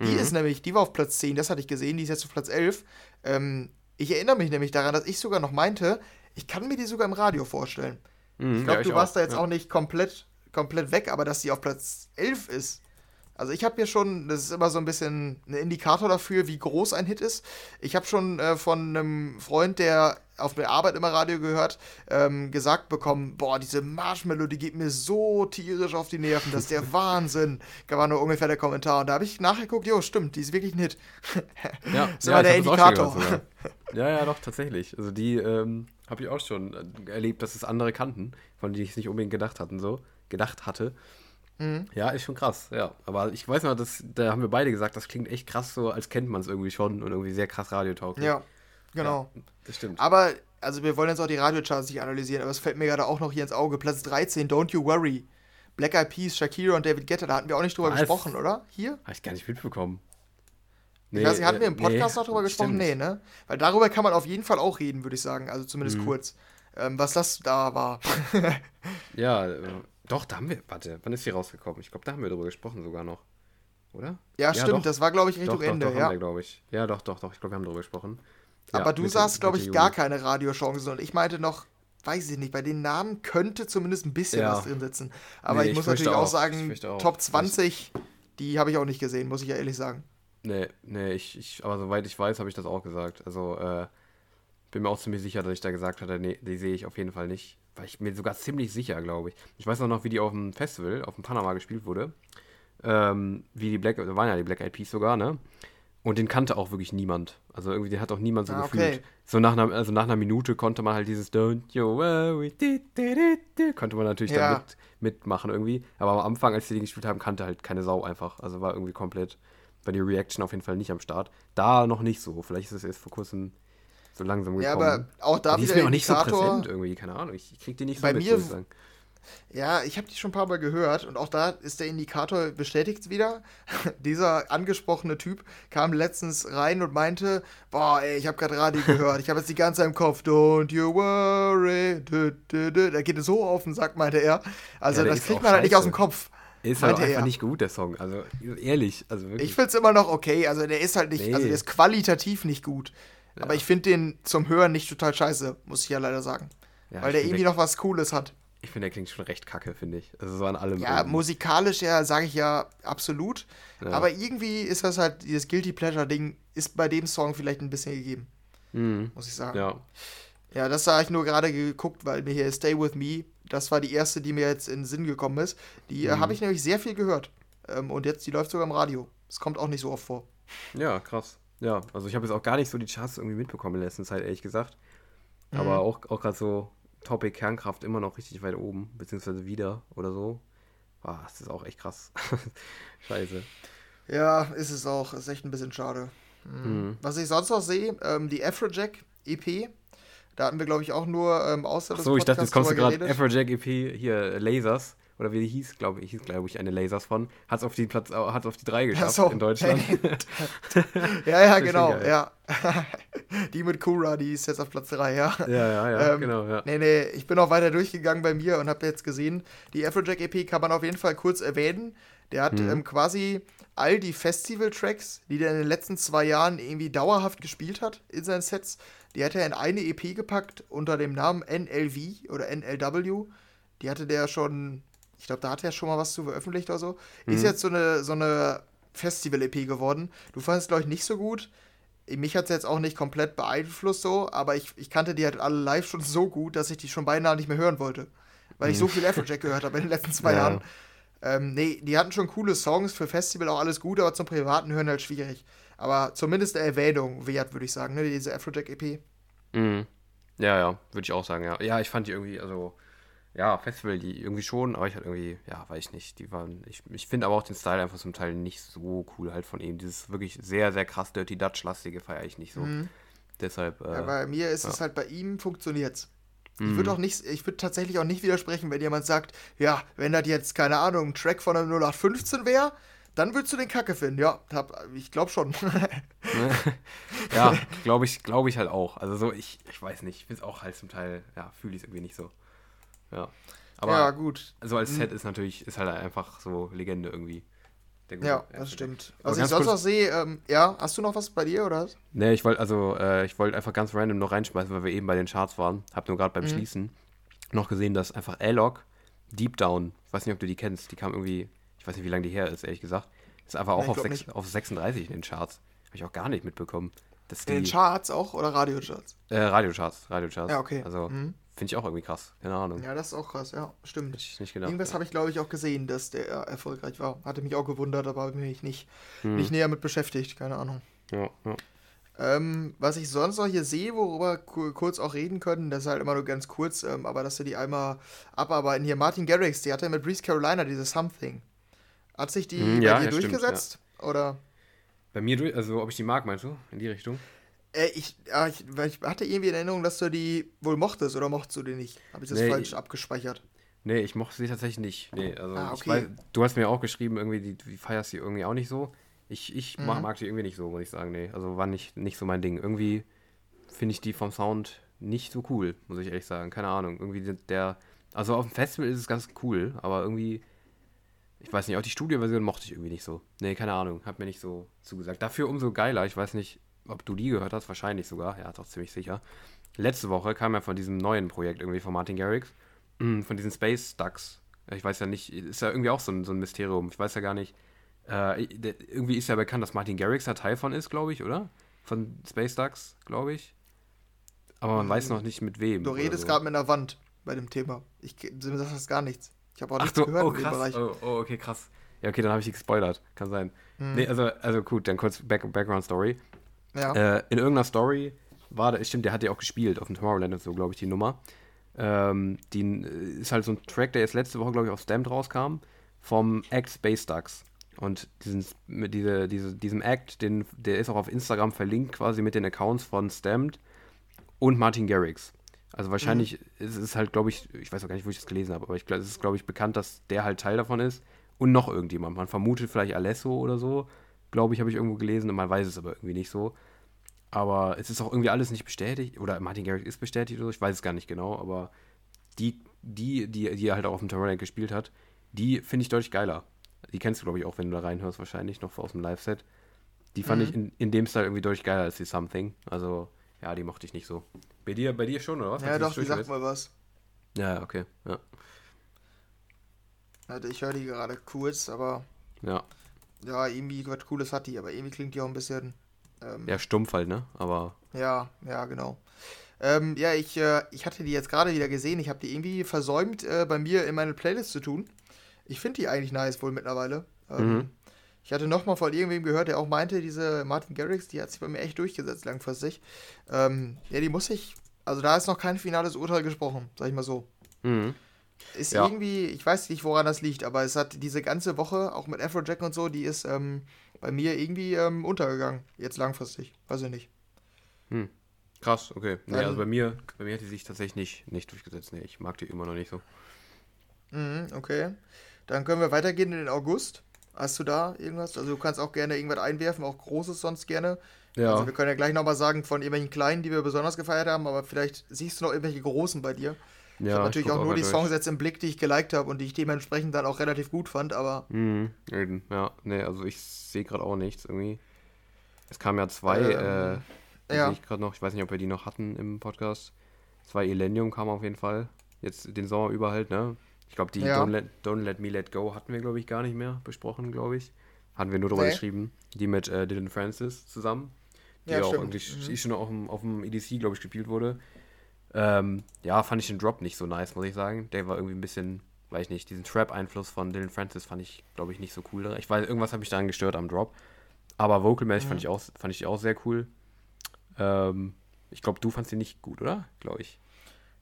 Die mhm. ist nämlich, die war auf Platz 10, das hatte ich gesehen, die ist jetzt auf Platz 11. Ähm, ich erinnere mich nämlich daran, dass ich sogar noch meinte, ich kann mir die sogar im Radio vorstellen. Mhm, ich glaube, ja, du warst auch. da jetzt ja. auch nicht komplett komplett weg, aber dass sie auf Platz 11 ist. Also ich habe hier schon, das ist immer so ein bisschen ein Indikator dafür, wie groß ein Hit ist. Ich habe schon äh, von einem Freund, der auf der Arbeit immer Radio gehört, ähm, gesagt bekommen, boah, diese Marshmallow, die geht mir so tierisch auf die Nerven, das ist der Wahnsinn. Da war nur ungefähr der Kommentar. Und da habe ich nachgeguckt, jo, stimmt, die ist wirklich ein Hit. Ja, so ja, war der Indikator. ja, ja, doch, tatsächlich. Also die ähm, habe ich auch schon äh, erlebt, dass es andere kannten, von denen ich es nicht unbedingt gedacht hatten, so gedacht hatte. Mhm. Ja, ist schon krass, ja. Aber ich weiß noch, das, da haben wir beide gesagt, das klingt echt krass so, als kennt man es irgendwie schon und irgendwie sehr krass radiotauglich. Ja, genau. Ja, das stimmt. Aber, also wir wollen jetzt auch die Radiocharts nicht analysieren, aber es fällt mir gerade auch noch hier ins Auge. Platz 13, Don't You Worry. Black Eyed Peas, Shakira und David Guetta, da hatten wir auch nicht drüber Was? gesprochen, oder? Hier? Habe ich gar nicht mitbekommen. Nee, ich weiß nicht, hatten wir im Podcast nee, noch drüber gesprochen? Stimmt. Nee, ne? Weil darüber kann man auf jeden Fall auch reden, würde ich sagen. Also zumindest mhm. kurz. Ähm, was das da war. ja, Doch, da haben wir. Warte, wann ist die rausgekommen? Ich glaube, da haben wir drüber gesprochen sogar noch. Oder? Ja, ja stimmt. Doch. Das war, glaube ich, Richtung doch, Ende. Doch, ja, glaube ich. Ja, doch, doch, doch. Ich glaube, wir haben drüber gesprochen. Aber du sagst, glaube ich, gar keine Radiochancen. Und ich meinte noch, weiß ich nicht, bei den Namen könnte zumindest ein bisschen ja. was drin sitzen. Aber nee, ich muss ich natürlich auch, auch sagen, auch. Top 20, die habe ich auch nicht gesehen, muss ich ja ehrlich sagen. Nee, nee, ich, ich aber soweit ich weiß, habe ich das auch gesagt. Also, äh, bin mir auch ziemlich sicher, dass ich da gesagt hatte, nee, die sehe ich auf jeden Fall nicht. War ich mir sogar ziemlich sicher, glaube ich. Ich weiß auch noch, wie die auf dem Festival, auf dem Panama gespielt wurde. Ähm, wie die Black, da waren ja die Black Eyed Peas sogar, ne? Und den kannte auch wirklich niemand. Also irgendwie, den hat auch niemand so ah, gefühlt. Okay. So nach einer, also nach einer Minute konnte man halt dieses Don't you worry, di, di, di, konnte man natürlich ja. mit, mitmachen irgendwie. Aber am Anfang, als die den gespielt haben, kannte halt keine Sau einfach. Also war irgendwie komplett bei der Reaction auf jeden Fall nicht am Start. Da noch nicht so. Vielleicht ist es erst vor kurzem so langsam gekommen. Ja, aber auch da die ist mir auch nicht so präsent irgendwie, keine Ahnung. Ich, ich krieg die nicht so bei mit, mir, ja, ich habe die schon ein paar Mal gehört und auch da ist der Indikator bestätigt wieder. Dieser angesprochene Typ kam letztens rein und meinte, boah, ey, ich habe gerade Radio gehört, ich habe jetzt die ganze Zeit im Kopf, don't you worry, dü, dü, dü. da geht es so auf den Sack, meinte er. Also ja, das kriegt man halt nicht aus dem Kopf. Ist halt einfach er. nicht gut, der Song. Also ehrlich, also wirklich. Ich find's immer noch okay. Also der ist halt nicht, nee. also der ist qualitativ nicht gut. Ja. Aber ich finde den zum Hören nicht total scheiße, muss ich ja leider sagen. Ja, Weil der irgendwie noch was Cooles hat. Ich finde, der klingt schon recht kacke, finde ich. Also so an allem. Ja, irgendwie. musikalisch ja, sage ich ja absolut. Ja. Aber irgendwie ist das halt, dieses Guilty Pleasure-Ding ist bei dem Song vielleicht ein bisschen gegeben. Mhm. Muss ich sagen. Ja. Ja, das habe ich nur gerade geguckt, weil mir hier Stay With Me, das war die erste, die mir jetzt in den Sinn gekommen ist. Die äh, mhm. habe ich nämlich sehr viel gehört. Ähm, und jetzt, die läuft sogar im Radio. Das kommt auch nicht so oft vor. Ja, krass. Ja, also ich habe jetzt auch gar nicht so die Charts irgendwie mitbekommen in letzter Zeit, ehrlich gesagt. Aber mhm. auch, auch gerade so Topic Kernkraft immer noch richtig weit oben, beziehungsweise wieder oder so. Boah, das ist auch echt krass. Scheiße. Ja, ist es auch. Ist echt ein bisschen schade. Mhm. mhm. Was ich sonst noch sehe, ähm, die Afrojack EP. Da hatten wir, glaube ich, auch nur ähm, außer So, ich dachte, jetzt kommst du gerade Afrojack EP, hier, Lasers oder wie die hieß, glaube ich, hieß, glaube ich, eine Lasers von, hat es auf die Platz, hat auf die 3 geschafft so. in Deutschland. ja, ja, genau, ja. die mit Kura, die ist jetzt auf Platz 3, ja. Ja, ja, ja, ähm, genau, ja. Nee, nee, ich bin auch weiter durchgegangen bei mir und habe jetzt gesehen, die Afrojack EP kann man auf jeden Fall kurz erwähnen. Der hat hm. ähm, quasi all die Festival-Tracks, die der in den letzten zwei Jahren irgendwie dauerhaft gespielt hat in seinen Sets, die hat er in eine EP gepackt unter dem Namen NLV oder NLW. Die hatte der schon ich glaube, da hat er schon mal was zu veröffentlicht oder so. Mhm. Ist jetzt so eine, so eine Festival-EP geworden. Du fandest, glaube ich, nicht so gut. Mich hat es jetzt auch nicht komplett beeinflusst so, aber ich, ich kannte die halt alle live schon so gut, dass ich die schon beinahe nicht mehr hören wollte. Weil ich so mhm. viel Afrojack gehört habe in den letzten zwei ja. Jahren. Ähm, nee, die hatten schon coole Songs für Festival, auch alles gut, aber zum privaten Hören halt schwierig. Aber zumindest eine Erwähnung wert, würde ich sagen, ne, diese Afrojack-EP. Mhm. Ja, ja, würde ich auch sagen, ja. Ja, ich fand die irgendwie, also ja, Festival, die irgendwie schon, aber ich halt irgendwie, ja, weiß ich nicht, die waren, ich, ich finde aber auch den Style einfach zum Teil nicht so cool halt von ihm. Dieses wirklich sehr, sehr krass Dirty Dutch-lastige feiere ich nicht so. Mhm. Deshalb. Äh, ja, bei mir ist ja. es halt, bei ihm funktioniert's. Ich würde mhm. auch nicht, ich würde tatsächlich auch nicht widersprechen, wenn jemand sagt, ja, wenn das jetzt, keine Ahnung, ein Track von einem 0815 wäre, dann würdest du den Kacke finden. Ja, hab, ich glaube schon. ja, glaube ich, glaube ich halt auch. Also so, ich, ich weiß nicht, ich finde es auch halt zum Teil, ja, fühle ich es irgendwie nicht so. Ja. Aber ja, gut. So als Set ist natürlich, ist halt einfach so Legende irgendwie. ja, das stimmt. Was ich sonst noch sehe, ähm, ja, hast du noch was bei dir oder was? Nee, ich wollte also, äh, ich wollte einfach ganz random noch reinschmeißen, weil wir eben bei den Charts waren. Hab nur gerade beim mhm. Schließen noch gesehen, dass einfach A-Log Deep Down, ich weiß nicht, ob du die kennst, die kam irgendwie, ich weiß nicht, wie lange die her ist, ehrlich gesagt. Ist einfach auch nee, auf, 6, auf 36 in den Charts. Habe ich auch gar nicht mitbekommen. in den Charts auch oder Radiocharts? Äh, Radiocharts, Radiocharts. Ja, okay. Also, mhm. Finde ich auch irgendwie krass. Keine Ahnung. Ja, das ist auch krass, ja, stimmt. Hätte ich nicht gedacht. Irgendwas ja. habe ich, glaube ich, auch gesehen, dass der erfolgreich war. Hatte mich auch gewundert, aber habe mich nicht, hm. nicht näher mit beschäftigt. Keine Ahnung. Ja, ja. Ähm, was ich sonst noch hier sehe, worüber kurz auch reden können, das ist halt immer nur ganz kurz, ähm, aber dass wir die einmal abarbeiten. Hier Martin Garrix, die hatte mit Breeze Carolina diese Something. Hat sich die hm, ja, bei dir ja, durchgesetzt? Stimmt, Oder? Bei mir durch, also ob ich die mag, meinst du? In die Richtung? Äh, ich, ja, ich, ich, hatte irgendwie in Erinnerung, dass du die wohl mochtest oder mochtest du die nicht? Habe ich das nee, falsch abgespeichert? Nee, ich mochte sie tatsächlich nicht. Nee, also ah, okay. weiß, du hast mir auch geschrieben, irgendwie, die, die feierst sie irgendwie auch nicht so. Ich, ich mhm. mag, mag die irgendwie nicht so, muss ich sagen. Nee, also war nicht, nicht so mein Ding. Irgendwie finde ich die vom Sound nicht so cool, muss ich ehrlich sagen. Keine Ahnung. Irgendwie der, Also auf dem Festival ist es ganz cool, aber irgendwie, ich weiß nicht, auch die Studioversion mochte ich irgendwie nicht so. Nee, keine Ahnung, hat mir nicht so zugesagt. Dafür umso geiler, ich weiß nicht, ob du die gehört hast, wahrscheinlich sogar, ja, doch ziemlich sicher. Letzte Woche kam ja von diesem neuen Projekt irgendwie von Martin Garrix, von diesen Space Ducks. Ich weiß ja nicht, ist ja irgendwie auch so ein, so ein Mysterium. Ich weiß ja gar nicht, äh, irgendwie ist ja bekannt, dass Martin Garrix da Teil von ist, glaube ich, oder? Von Space Ducks, glaube ich. Aber man weiß noch nicht mit wem. Du redest so. gerade mit einer Wand bei dem Thema. Ich mir sagt das gar nichts. Ich habe auch nichts Ach, gehört oh, krass. Bereich. Oh, oh, okay, krass. Ja, okay, dann habe ich gespoilert. Kann sein. Mhm. Nee, also, also gut, dann kurz Back Background Story. Ja. Äh, in irgendeiner Story war der, stimmt, der hat ja auch gespielt auf dem Tomorrowland und so, glaube ich, die Nummer. Ähm, die äh, ist halt so ein Track, der jetzt letzte Woche, glaube ich, auf Stamped rauskam, vom Act Space Ducks. Und diesen, mit diese, diese, diesem Act, den, der ist auch auf Instagram verlinkt, quasi mit den Accounts von Stamped und Martin Garrix. Also wahrscheinlich mhm. ist es halt, glaube ich, ich weiß auch gar nicht, wo ich das gelesen habe, aber ich glaube, es ist, glaube ich, bekannt, dass der halt Teil davon ist und noch irgendjemand. Man vermutet vielleicht Alesso oder so, glaube ich, habe ich irgendwo gelesen und man weiß es aber irgendwie nicht so. Aber es ist auch irgendwie alles nicht bestätigt oder Martin Garrix ist bestätigt oder so, ich weiß es gar nicht genau, aber die, die, die, die er halt auch auf dem Tomorrowland gespielt hat, die finde ich deutlich geiler. Die kennst du, glaube ich, auch, wenn du da reinhörst, wahrscheinlich noch aus dem Live-Set. Die fand mhm. ich in, in dem Style irgendwie deutlich geiler als die Something. Also, ja, die mochte ich nicht so. Bei dir, bei dir schon, oder was? Ja, Hat doch, die sagt mal was. Ja, okay, ja. Also ich höre die gerade kurz, aber. Ja. Ja, irgendwie was Cooles hat die, aber irgendwie klingt die auch ein bisschen. Ähm, ja, stumpf halt, ne? Aber. Ja, ja, genau. Ähm, ja, ich, äh, ich hatte die jetzt gerade wieder gesehen. Ich habe die irgendwie versäumt, äh, bei mir in meine Playlist zu tun. Ich finde die eigentlich nice wohl mittlerweile. Ähm, mhm. Ich hatte nochmal von irgendwem gehört, der auch meinte, diese Martin Garrix, die hat sich bei mir echt durchgesetzt langfristig. Ähm, ja, die muss ich, also da ist noch kein finales Urteil gesprochen, sag ich mal so. Mhm. Ist ja. irgendwie, ich weiß nicht, woran das liegt, aber es hat diese ganze Woche, auch mit Afrojack und so, die ist ähm, bei mir irgendwie ähm, untergegangen. Jetzt langfristig. Weiß ich nicht. Hm. Krass, okay. Nee, also bei mir, bei mir hat die sich tatsächlich nicht, nicht durchgesetzt. Nee, ich mag die immer noch nicht so. Mhm, okay. Dann können wir weitergehen in den August. Hast du da irgendwas? Also du kannst auch gerne irgendwas einwerfen, auch Großes sonst gerne. Ja. Also wir können ja gleich nochmal sagen von irgendwelchen kleinen, die wir besonders gefeiert haben, aber vielleicht siehst du noch irgendwelche großen bei dir. Ja, ich habe natürlich auch nur die durch. Songs jetzt im Blick, die ich geliked habe und die ich dementsprechend dann auch relativ gut fand, aber. Mhm, ja, nee, also ich sehe gerade auch nichts irgendwie. Es kamen ja zwei, ähm, äh, ja. ich gerade noch, ich weiß nicht, ob wir die noch hatten im Podcast. Zwei Elenium kamen auf jeden Fall. Jetzt den Sommer über halt, ne? Ich glaube, die ja. Don't, let, Don't Let Me Let Go hatten wir, glaube ich, gar nicht mehr besprochen, glaube ich. Hatten wir nur darüber nee. geschrieben. Die mit äh, Dylan Francis zusammen. Die ja, auch eigentlich mhm. schon auf dem, auf dem EDC, glaube ich, gespielt wurde. Ähm, ja, fand ich den Drop nicht so nice, muss ich sagen. Der war irgendwie ein bisschen, weiß ich nicht, diesen Trap-Einfluss von Dylan Francis fand ich, glaube ich, nicht so cool. Ich weiß, irgendwas habe ich daran gestört am Drop. Aber vocalmäßig mhm. fand, ich auch, fand ich auch sehr cool. Ähm, ich glaube, du fandst ihn nicht gut, oder? Glaube ich.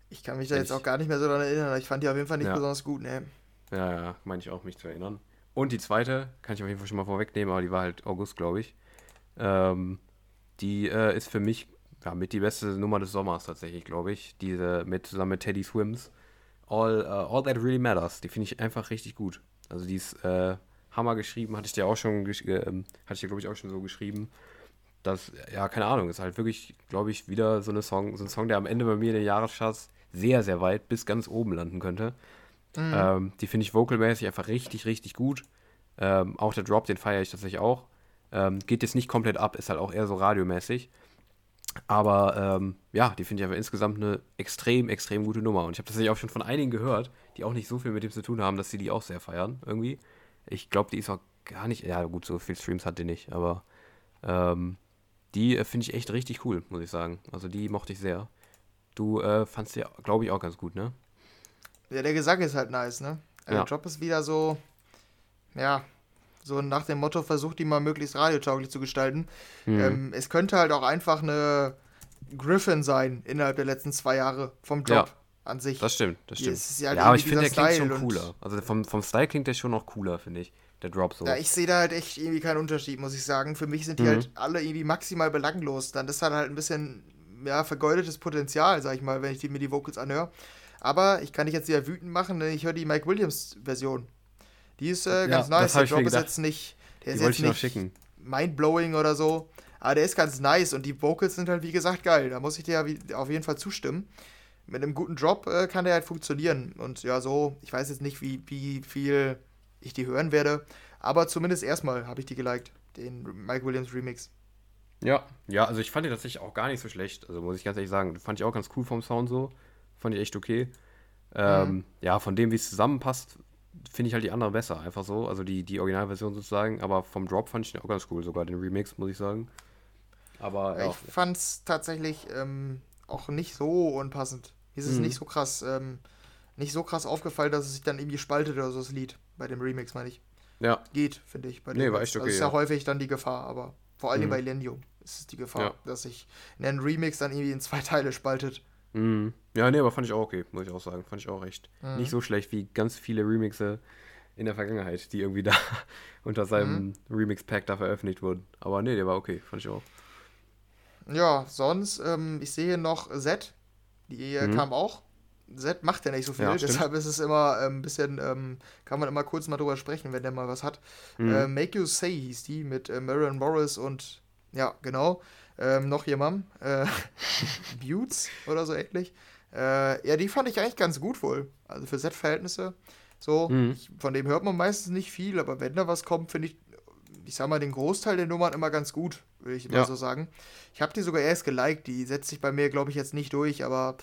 Ich kann mich da jetzt auch gar nicht mehr so daran erinnern. Ich fand die auf jeden Fall nicht ja. besonders gut, ne? Ja, ja, meine ich auch, mich zu erinnern. Und die zweite, kann ich auf jeden Fall schon mal vorwegnehmen, aber die war halt August, glaube ich. Ähm, die äh, ist für mich ja, mit die beste Nummer des Sommers tatsächlich, glaube ich. Diese mit zusammen mit Teddy Swims. All, uh, All That Really Matters. Die finde ich einfach richtig gut. Also die ist äh, Hammer geschrieben, hatte ich dir auch schon, äh, hatte ich dir glaube ich auch schon so geschrieben. Das, ja, keine Ahnung, ist halt wirklich, glaube ich, wieder so, eine Song, so ein Song, der am Ende bei mir in den Jahrescharts sehr, sehr weit bis ganz oben landen könnte. Mhm. Ähm, die finde ich vocalmäßig einfach richtig, richtig gut. Ähm, auch der Drop, den feiere ich tatsächlich auch. Ähm, geht jetzt nicht komplett ab, ist halt auch eher so radiomäßig. Aber ähm, ja, die finde ich einfach insgesamt eine extrem, extrem gute Nummer. Und ich habe tatsächlich auch schon von einigen gehört, die auch nicht so viel mit dem zu tun haben, dass sie die auch sehr feiern, irgendwie. Ich glaube, die ist auch gar nicht, ja gut, so viel Streams hat die nicht, aber ähm, die äh, finde ich echt richtig cool, muss ich sagen. Also die mochte ich sehr. Du äh, fandst die, glaube ich, auch ganz gut, ne? Ja, der Gesang ist halt nice, ne? Ja. Der Job ist wieder so, ja, so nach dem Motto, versucht die mal möglichst radiotauglich zu gestalten. Mhm. Ähm, es könnte halt auch einfach eine Griffin sein innerhalb der letzten zwei Jahre vom Job ja, an sich. Das stimmt, das stimmt. Ja, halt ja aber ich finde, der klingt schon cooler. Also vom, vom Style klingt der schon noch cooler, finde ich. Der Drop so. Ja, ich sehe da halt echt irgendwie keinen Unterschied, muss ich sagen. Für mich sind die mhm. halt alle irgendwie maximal belanglos. Dann ist halt halt ein bisschen ja, vergeudetes Potenzial, sag ich mal, wenn ich die, mir die Vocals anhöre. Aber ich kann dich jetzt wieder wütend machen, denn ich höre die Mike Williams-Version. Die ist äh, ganz ja, nice. Der Drop ist jetzt nicht, der die ist jetzt nicht mindblowing oder so. Aber der ist ganz nice und die Vocals sind halt, wie gesagt, geil. Da muss ich dir ja auf jeden Fall zustimmen. mit einem guten Drop äh, kann der halt funktionieren. Und ja, so, ich weiß jetzt nicht, wie, wie viel ich die hören werde, aber zumindest erstmal habe ich die geliked, den Mike Williams Remix. Ja, ja, also ich fand die tatsächlich auch gar nicht so schlecht. Also muss ich ganz ehrlich sagen, fand ich auch ganz cool vom Sound so. Fand ich echt okay. Ähm, mhm. Ja, von dem, wie es zusammenpasst, finde ich halt die andere besser, einfach so. Also die, die Originalversion sozusagen. Aber vom Drop fand ich den auch ganz cool, sogar den Remix, muss ich sagen. Aber ja. Ich fand es tatsächlich ähm, auch nicht so unpassend. Mir ist es mhm. nicht so krass, ähm, nicht so krass aufgefallen, dass es sich dann irgendwie spaltet oder so das Lied. Bei dem Remix, meine ich. Ja. Geht, finde ich. Bei nee, war echt okay. Also ist ja, ja, häufig dann die Gefahr, aber vor allem mhm. bei Lendium ist es die Gefahr, ja. dass sich ein Remix dann irgendwie in zwei Teile spaltet. Mhm. Ja, nee, aber fand ich auch okay, muss ich auch sagen. Fand ich auch echt mhm. nicht so schlecht wie ganz viele Remixe in der Vergangenheit, die irgendwie da unter seinem mhm. Remix-Pack da veröffentlicht wurden. Aber nee, der war okay, fand ich auch. Ja, sonst, ähm, ich sehe noch Z, die mhm. kam auch. Z macht ja nicht so viel, ja, deshalb ist es immer ein ähm, bisschen, ähm, kann man immer kurz mal drüber sprechen, wenn der mal was hat. Mhm. Äh, Make You Say hieß die mit äh, Marion Morris und, ja, genau, ähm, noch jemand, äh, Buttes oder so ähnlich. Äh, ja, die fand ich eigentlich ganz gut wohl. Also für Z-Verhältnisse. So, mhm. ich, von dem hört man meistens nicht viel, aber wenn da was kommt, finde ich, ich sag mal, den Großteil der Nummern immer ganz gut, würde ich immer ja. so sagen. Ich habe die sogar erst geliked, die setzt sich bei mir, glaube ich, jetzt nicht durch, aber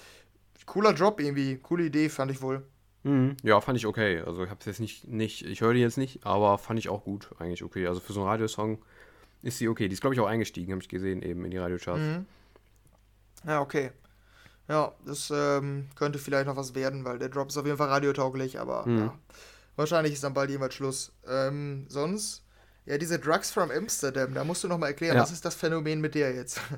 cooler Drop irgendwie, coole Idee, fand ich wohl. Mhm. Ja, fand ich okay. Also ich habe es jetzt nicht, nicht, ich höre die jetzt nicht, aber fand ich auch gut, eigentlich okay. Also für so einen Radiosong ist sie okay. Die ist, glaube ich, auch eingestiegen, habe ich gesehen, eben in die Radiocharts. Mhm. Ja, okay. Ja, das ähm, könnte vielleicht noch was werden, weil der Drop ist auf jeden Fall radiotauglich, aber mhm. ja, wahrscheinlich ist dann bald jemand Schluss. Ähm, sonst, ja, diese Drugs from Amsterdam, da musst du noch mal erklären, ja. was ist das Phänomen mit der jetzt?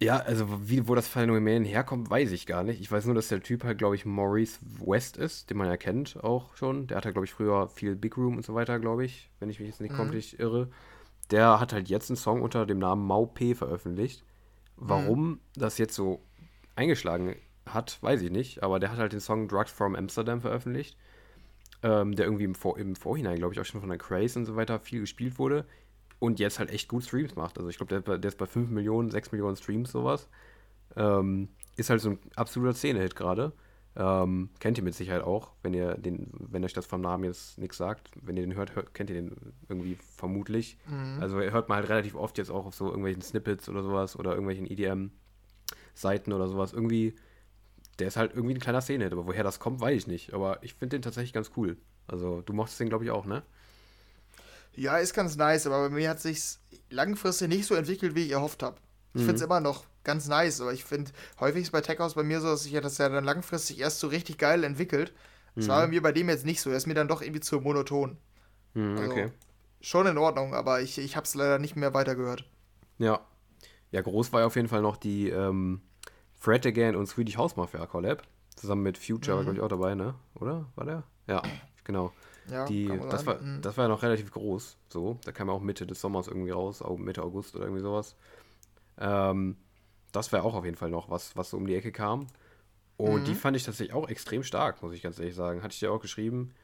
Ja, also wie, wo das Phänomen herkommt, weiß ich gar nicht. Ich weiß nur, dass der Typ halt, glaube ich, Maurice West ist, den man ja kennt auch schon. Der hat halt, glaube ich, früher viel Big Room und so weiter, glaube ich, wenn ich mich jetzt nicht mhm. komplett irre der hat halt jetzt einen Song unter dem Namen Mau P veröffentlicht. Warum mhm. das jetzt so eingeschlagen hat, weiß ich nicht, aber der hat halt den Song Drugs from Amsterdam veröffentlicht, ähm, der irgendwie im, Vor im Vorhinein, glaube ich, auch schon von der Craze und so weiter viel gespielt wurde und jetzt halt echt gut Streams macht. Also ich glaube, der, der, ist bei 5 Millionen, 6 Millionen Streams, sowas. Ähm, ist halt so ein absoluter Szene-Hit gerade. Ähm, kennt ihr mit Sicherheit auch, wenn ihr den, wenn euch das vom Namen jetzt nichts sagt. Wenn ihr den hört, hört kennt ihr den irgendwie vermutlich. Mhm. Also hört man halt relativ oft jetzt auch auf so irgendwelchen Snippets oder sowas oder irgendwelchen EDM-Seiten oder sowas. Irgendwie, der ist halt irgendwie ein kleiner Szene, aber woher das kommt, weiß ich nicht. Aber ich finde den tatsächlich ganz cool. Also du mochtest den, glaube ich, auch, ne? Ja, ist ganz nice, aber bei mir hat sich langfristig nicht so entwickelt, wie ich erhofft habe. Ich mhm. finde es immer noch ganz nice. Aber ich finde, häufig ist bei Tech House bei mir so, dass sich ja das ja dann langfristig erst so richtig geil entwickelt. Das mhm. war bei mir bei dem jetzt nicht so. Er ist mir dann doch irgendwie zu monoton. Mhm, also, okay. Schon in Ordnung, aber ich, ich habe es leider nicht mehr weitergehört. Ja. Ja, groß war ja auf jeden Fall noch die ähm, Fred Again und Swedish House Mafia Collab. Zusammen mit Future, mhm. war glaube ich auch dabei, ne? Oder? War der? Ja, genau. Ja, die, das, war, mhm. das war ja noch relativ groß. So, da kam ja auch Mitte des Sommers irgendwie raus, Mitte August oder irgendwie sowas. Ähm, das wäre auch auf jeden Fall noch was, was so um die Ecke kam. Und mhm. die fand ich tatsächlich auch extrem stark, muss ich ganz ehrlich sagen. Hatte ich dir auch geschrieben.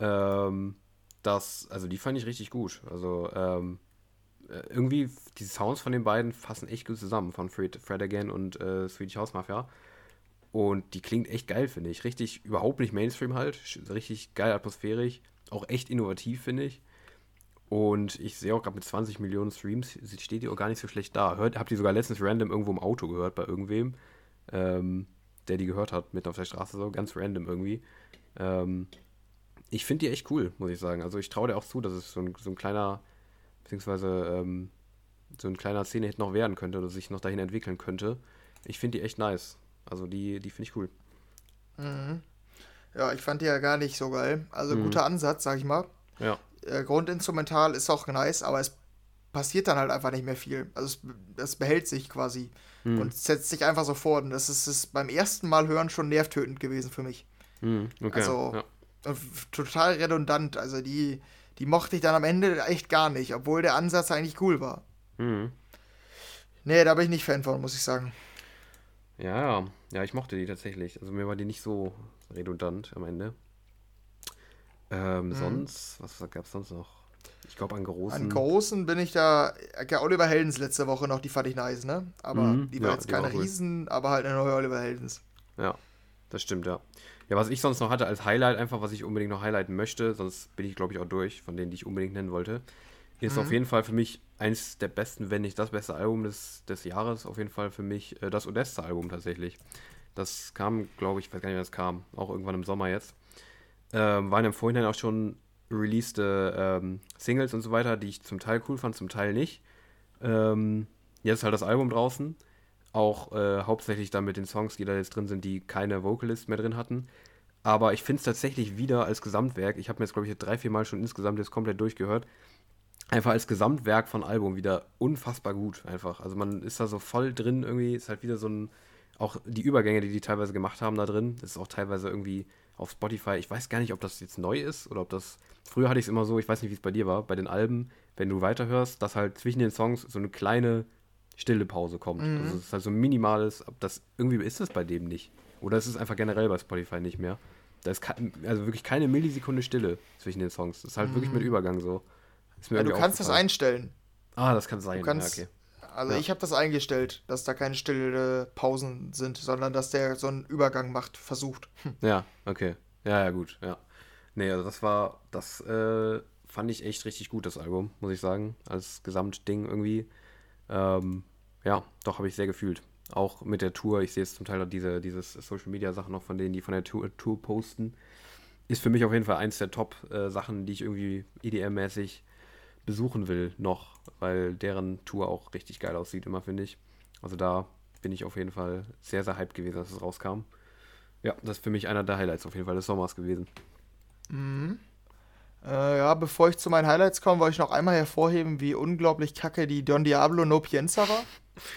Ähm, das, also die fand ich richtig gut. Also ähm, äh, irgendwie, die Sounds von den beiden fassen echt gut zusammen, von Fred, Fred Again und äh, Swedish House Mafia. Und die klingt echt geil, finde ich. Richtig, überhaupt nicht Mainstream halt. Richtig geil atmosphärisch. Auch echt innovativ, finde ich. Und ich sehe auch gerade mit 20 Millionen Streams, steht die auch gar nicht so schlecht da. Hört, habt ihr sogar letztens random irgendwo im Auto gehört bei irgendwem, ähm, der die gehört hat, mitten auf der Straße, so ganz random irgendwie. Ähm, ich finde die echt cool, muss ich sagen. Also ich traue dir auch zu, dass es so ein, so ein kleiner, beziehungsweise ähm, so ein kleiner Szene-Hit noch werden könnte oder sich noch dahin entwickeln könnte. Ich finde die echt nice. Also die, die finde ich cool. Mhm. Ja, ich fand die ja gar nicht so geil. Also mhm. guter Ansatz, sag ich mal. Ja äh, Grundinstrumental ist auch nice, aber es passiert dann halt einfach nicht mehr viel. Also es, es behält sich quasi hm. und setzt sich einfach so fort. Und das ist, ist beim ersten Mal hören schon nervtötend gewesen für mich. Hm, okay, also ja. total redundant. Also die, die mochte ich dann am Ende echt gar nicht, obwohl der Ansatz eigentlich cool war. Hm. Nee, da bin ich nicht Fan von, muss ich sagen. Ja, ja, ich mochte die tatsächlich. Also mir war die nicht so redundant am Ende. Ähm, mhm. Sonst, was gab es sonst noch? Ich glaube, an großen. An großen bin ich da. Ja, Oliver Heldens letzte Woche noch, die fand ich nice, ne? Aber mhm. die war ja, jetzt keine Riesen, aber halt eine neue Oliver Heldens. Ja. Das stimmt, ja. Ja, was ich sonst noch hatte als Highlight, einfach, was ich unbedingt noch highlighten möchte, sonst bin ich, glaube ich, auch durch, von denen, die ich unbedingt nennen wollte, ist mhm. auf jeden Fall für mich eins der besten, wenn nicht das beste Album des, des Jahres, auf jeden Fall für mich äh, das Odessa-Album tatsächlich. Das kam, glaube ich, weiß gar nicht, wann es kam, auch irgendwann im Sommer jetzt. Ähm, waren im Vorhinein auch schon released ähm, Singles und so weiter, die ich zum Teil cool fand, zum Teil nicht. Ähm, jetzt ist halt das Album draußen. Auch äh, hauptsächlich dann mit den Songs, die da jetzt drin sind, die keine Vocalists mehr drin hatten. Aber ich finde es tatsächlich wieder als Gesamtwerk. Ich habe mir jetzt, glaube ich, drei, vier Mal schon insgesamt jetzt komplett durchgehört. Einfach als Gesamtwerk von Album wieder unfassbar gut. Einfach. Also man ist da so voll drin irgendwie. Ist halt wieder so ein. Auch die Übergänge, die die teilweise gemacht haben da drin. Das ist auch teilweise irgendwie auf Spotify. Ich weiß gar nicht, ob das jetzt neu ist oder ob das. Früher hatte ich es immer so, ich weiß nicht, wie es bei dir war, bei den Alben, wenn du weiterhörst, dass halt zwischen den Songs so eine kleine stille Pause kommt. Mhm. Also es ist halt so ein minimales, ob das irgendwie ist das bei dem nicht. Oder ist es einfach generell bei Spotify nicht mehr. Da ist also wirklich keine Millisekunde Stille zwischen den Songs. Das ist halt mhm. wirklich mit Übergang so. ja, du kannst das einstellen. Ah, das kann sein. Du kannst, ja, okay. Also ja. ich habe das eingestellt, dass da keine stille Pausen sind, sondern dass der so einen Übergang macht, versucht. Hm. Ja, okay. Ja, ja, gut, ja. Nee, also das war, das äh, fand ich echt richtig gut, das Album, muss ich sagen. Als Gesamtding irgendwie. Ähm, ja, doch, habe ich sehr gefühlt. Auch mit der Tour, ich sehe jetzt zum Teil diese dieses Social Media Sachen noch von denen, die von der Tour, Tour posten. Ist für mich auf jeden Fall eins der Top-Sachen, äh, die ich irgendwie EDM-mäßig besuchen will, noch, weil deren Tour auch richtig geil aussieht, immer finde ich. Also da bin ich auf jeden Fall sehr, sehr hyped gewesen, als es rauskam. Ja, das ist für mich einer der Highlights auf jeden Fall des Sommers gewesen. Mhm. Äh, ja, bevor ich zu meinen Highlights komme, wollte ich noch einmal hervorheben, wie unglaublich kacke die Don Diablo No Pienza war.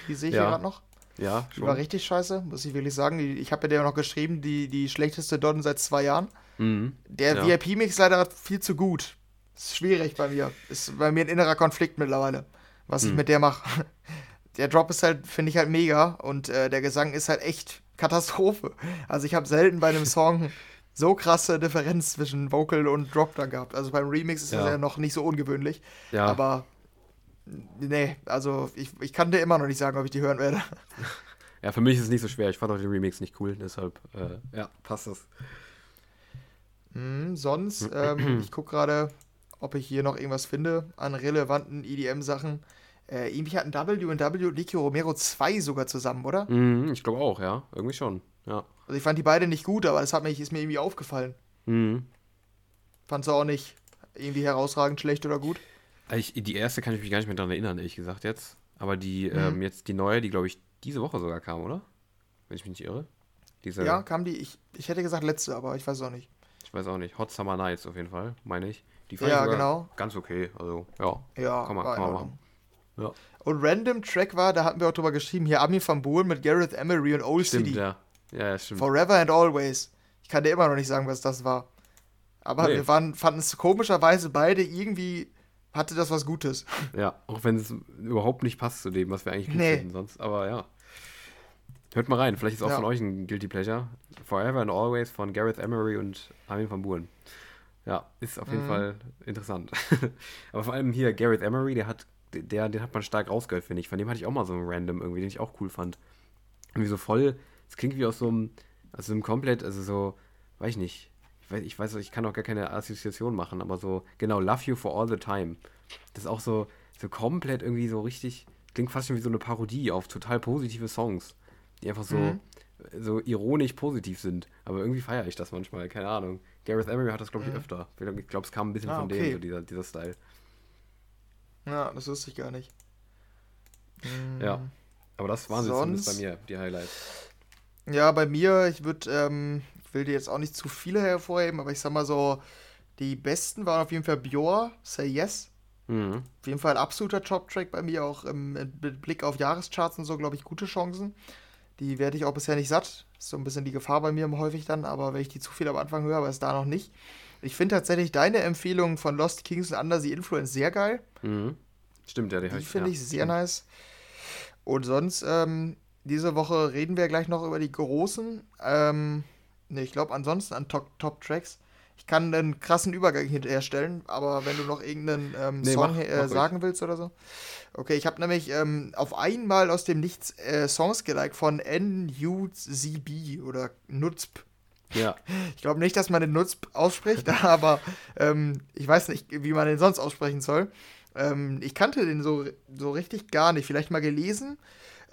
Die sehe ich ja. hier gerade noch. Ja, schon. Die war richtig scheiße, muss ich wirklich sagen. Ich habe ja dir noch geschrieben, die, die schlechteste Don seit zwei Jahren. Mhm. Der ja. VIP-Mix leider viel zu gut. Ist schwierig bei mir. Ist bei mir ein innerer Konflikt mittlerweile, was mhm. ich mit der mache. Der Drop ist halt, finde ich halt mega und äh, der Gesang ist halt echt Katastrophe. Also ich habe selten bei einem Song so krasse Differenz zwischen Vocal und Drop dann gehabt. Also beim Remix ist ja. das ja noch nicht so ungewöhnlich. Ja. Aber nee, also ich, ich kann dir immer noch nicht sagen, ob ich die hören werde. Ja, für mich ist es nicht so schwer. Ich fand auch den Remix nicht cool, deshalb, äh, ja, passt das. Hm, sonst, ähm, ich gucke gerade, ob ich hier noch irgendwas finde an relevanten EDM-Sachen. Äh, irgendwie hatten W und Nicky Romero 2 sogar zusammen, oder? Mhm, ich glaube auch, ja. Irgendwie schon, ja. Also ich fand die beide nicht gut, aber das hat mich, ist mir irgendwie aufgefallen. Mhm. Fandst du auch nicht irgendwie herausragend schlecht oder gut? Ich, die erste kann ich mich gar nicht mehr daran erinnern, ehrlich gesagt jetzt. Aber die, mhm. ähm, jetzt die neue, die glaube ich diese Woche sogar kam, oder? Wenn ich mich nicht irre. Diese, ja, kam die, ich, ich hätte gesagt letzte, aber ich weiß auch nicht. Ich weiß auch nicht. Hot Summer Nights auf jeden Fall, meine ich. Die fand ja, genau. ganz okay. Also, ja. Ja, kann man, kann man machen. Ja. Und Random Track war, da hatten wir auch drüber geschrieben, hier Armin van Buuren mit Gareth Emery und Old stimmt, City. Ja. Ja, ja, stimmt. Forever and Always. Ich kann dir immer noch nicht sagen, was das war. Aber nee. wir waren, fanden es komischerweise beide irgendwie, hatte das was Gutes. Ja, auch wenn es überhaupt nicht passt zu dem, was wir eigentlich gut nee. finden sonst. Aber ja. Hört mal rein, vielleicht ist auch ja. von euch ein Guilty Pleasure. Forever and Always von Gareth Emery und Armin van Buuren. Ja, ist auf jeden mhm. Fall interessant. Aber vor allem hier Gareth Emery, der hat, der, den hat man stark rausgehört, finde ich. Von dem hatte ich auch mal so einen Random irgendwie, den ich auch cool fand. Irgendwie so voll, es klingt wie aus so einem, aus so einem komplett, also so, weiß ich nicht. Ich weiß, ich weiß, ich kann auch gar keine Assoziation machen, aber so, genau, Love You for All the Time. Das ist auch so, so komplett irgendwie so richtig, klingt fast schon wie so eine Parodie auf total positive Songs, die einfach so, mhm. So ironisch positiv sind. Aber irgendwie feiere ich das manchmal, keine Ahnung. Gareth Emery hat das, glaube ich, mhm. öfter. Ich glaube, es kam ein bisschen ah, von okay. dem, so dieser, dieser Style. Ja, das wusste ich gar nicht. Mhm. Ja. Aber das waren Sonst, bei mir, die Highlights. Ja, bei mir, ich würde, ähm, ich will dir jetzt auch nicht zu viele hervorheben, aber ich sag mal so, die besten waren auf jeden Fall Bjor, Say Yes. Mhm. Auf jeden Fall ein absoluter Top-Track bei mir, auch im, mit Blick auf Jahrescharts und so, glaube ich, gute Chancen. Die werde ich auch bisher nicht satt. Ist so ein bisschen die Gefahr bei mir häufig dann, aber wenn ich die zu viel am Anfang höre, aber ist da noch nicht. Ich finde tatsächlich deine Empfehlung von Lost Kings und Under the Influence sehr geil. Mhm. Stimmt, ja, die, die finde ich sehr nice. Und sonst, ähm, diese Woche reden wir gleich noch über die großen. Ähm, ne, ich glaube ansonsten an Top-Tracks. Ich kann einen krassen Übergang herstellen, aber wenn du noch irgendeinen ähm, nee, Song mach, äh, mach sagen willst oder so. Okay, ich habe nämlich ähm, auf einmal aus dem Nichts äh, Songs geliked von NUZB oder Nutzp. Ja. Ich glaube nicht, dass man den Nutzp ausspricht, aber ähm, ich weiß nicht, wie man den sonst aussprechen soll. Ähm, ich kannte den so, so richtig gar nicht. Vielleicht mal gelesen,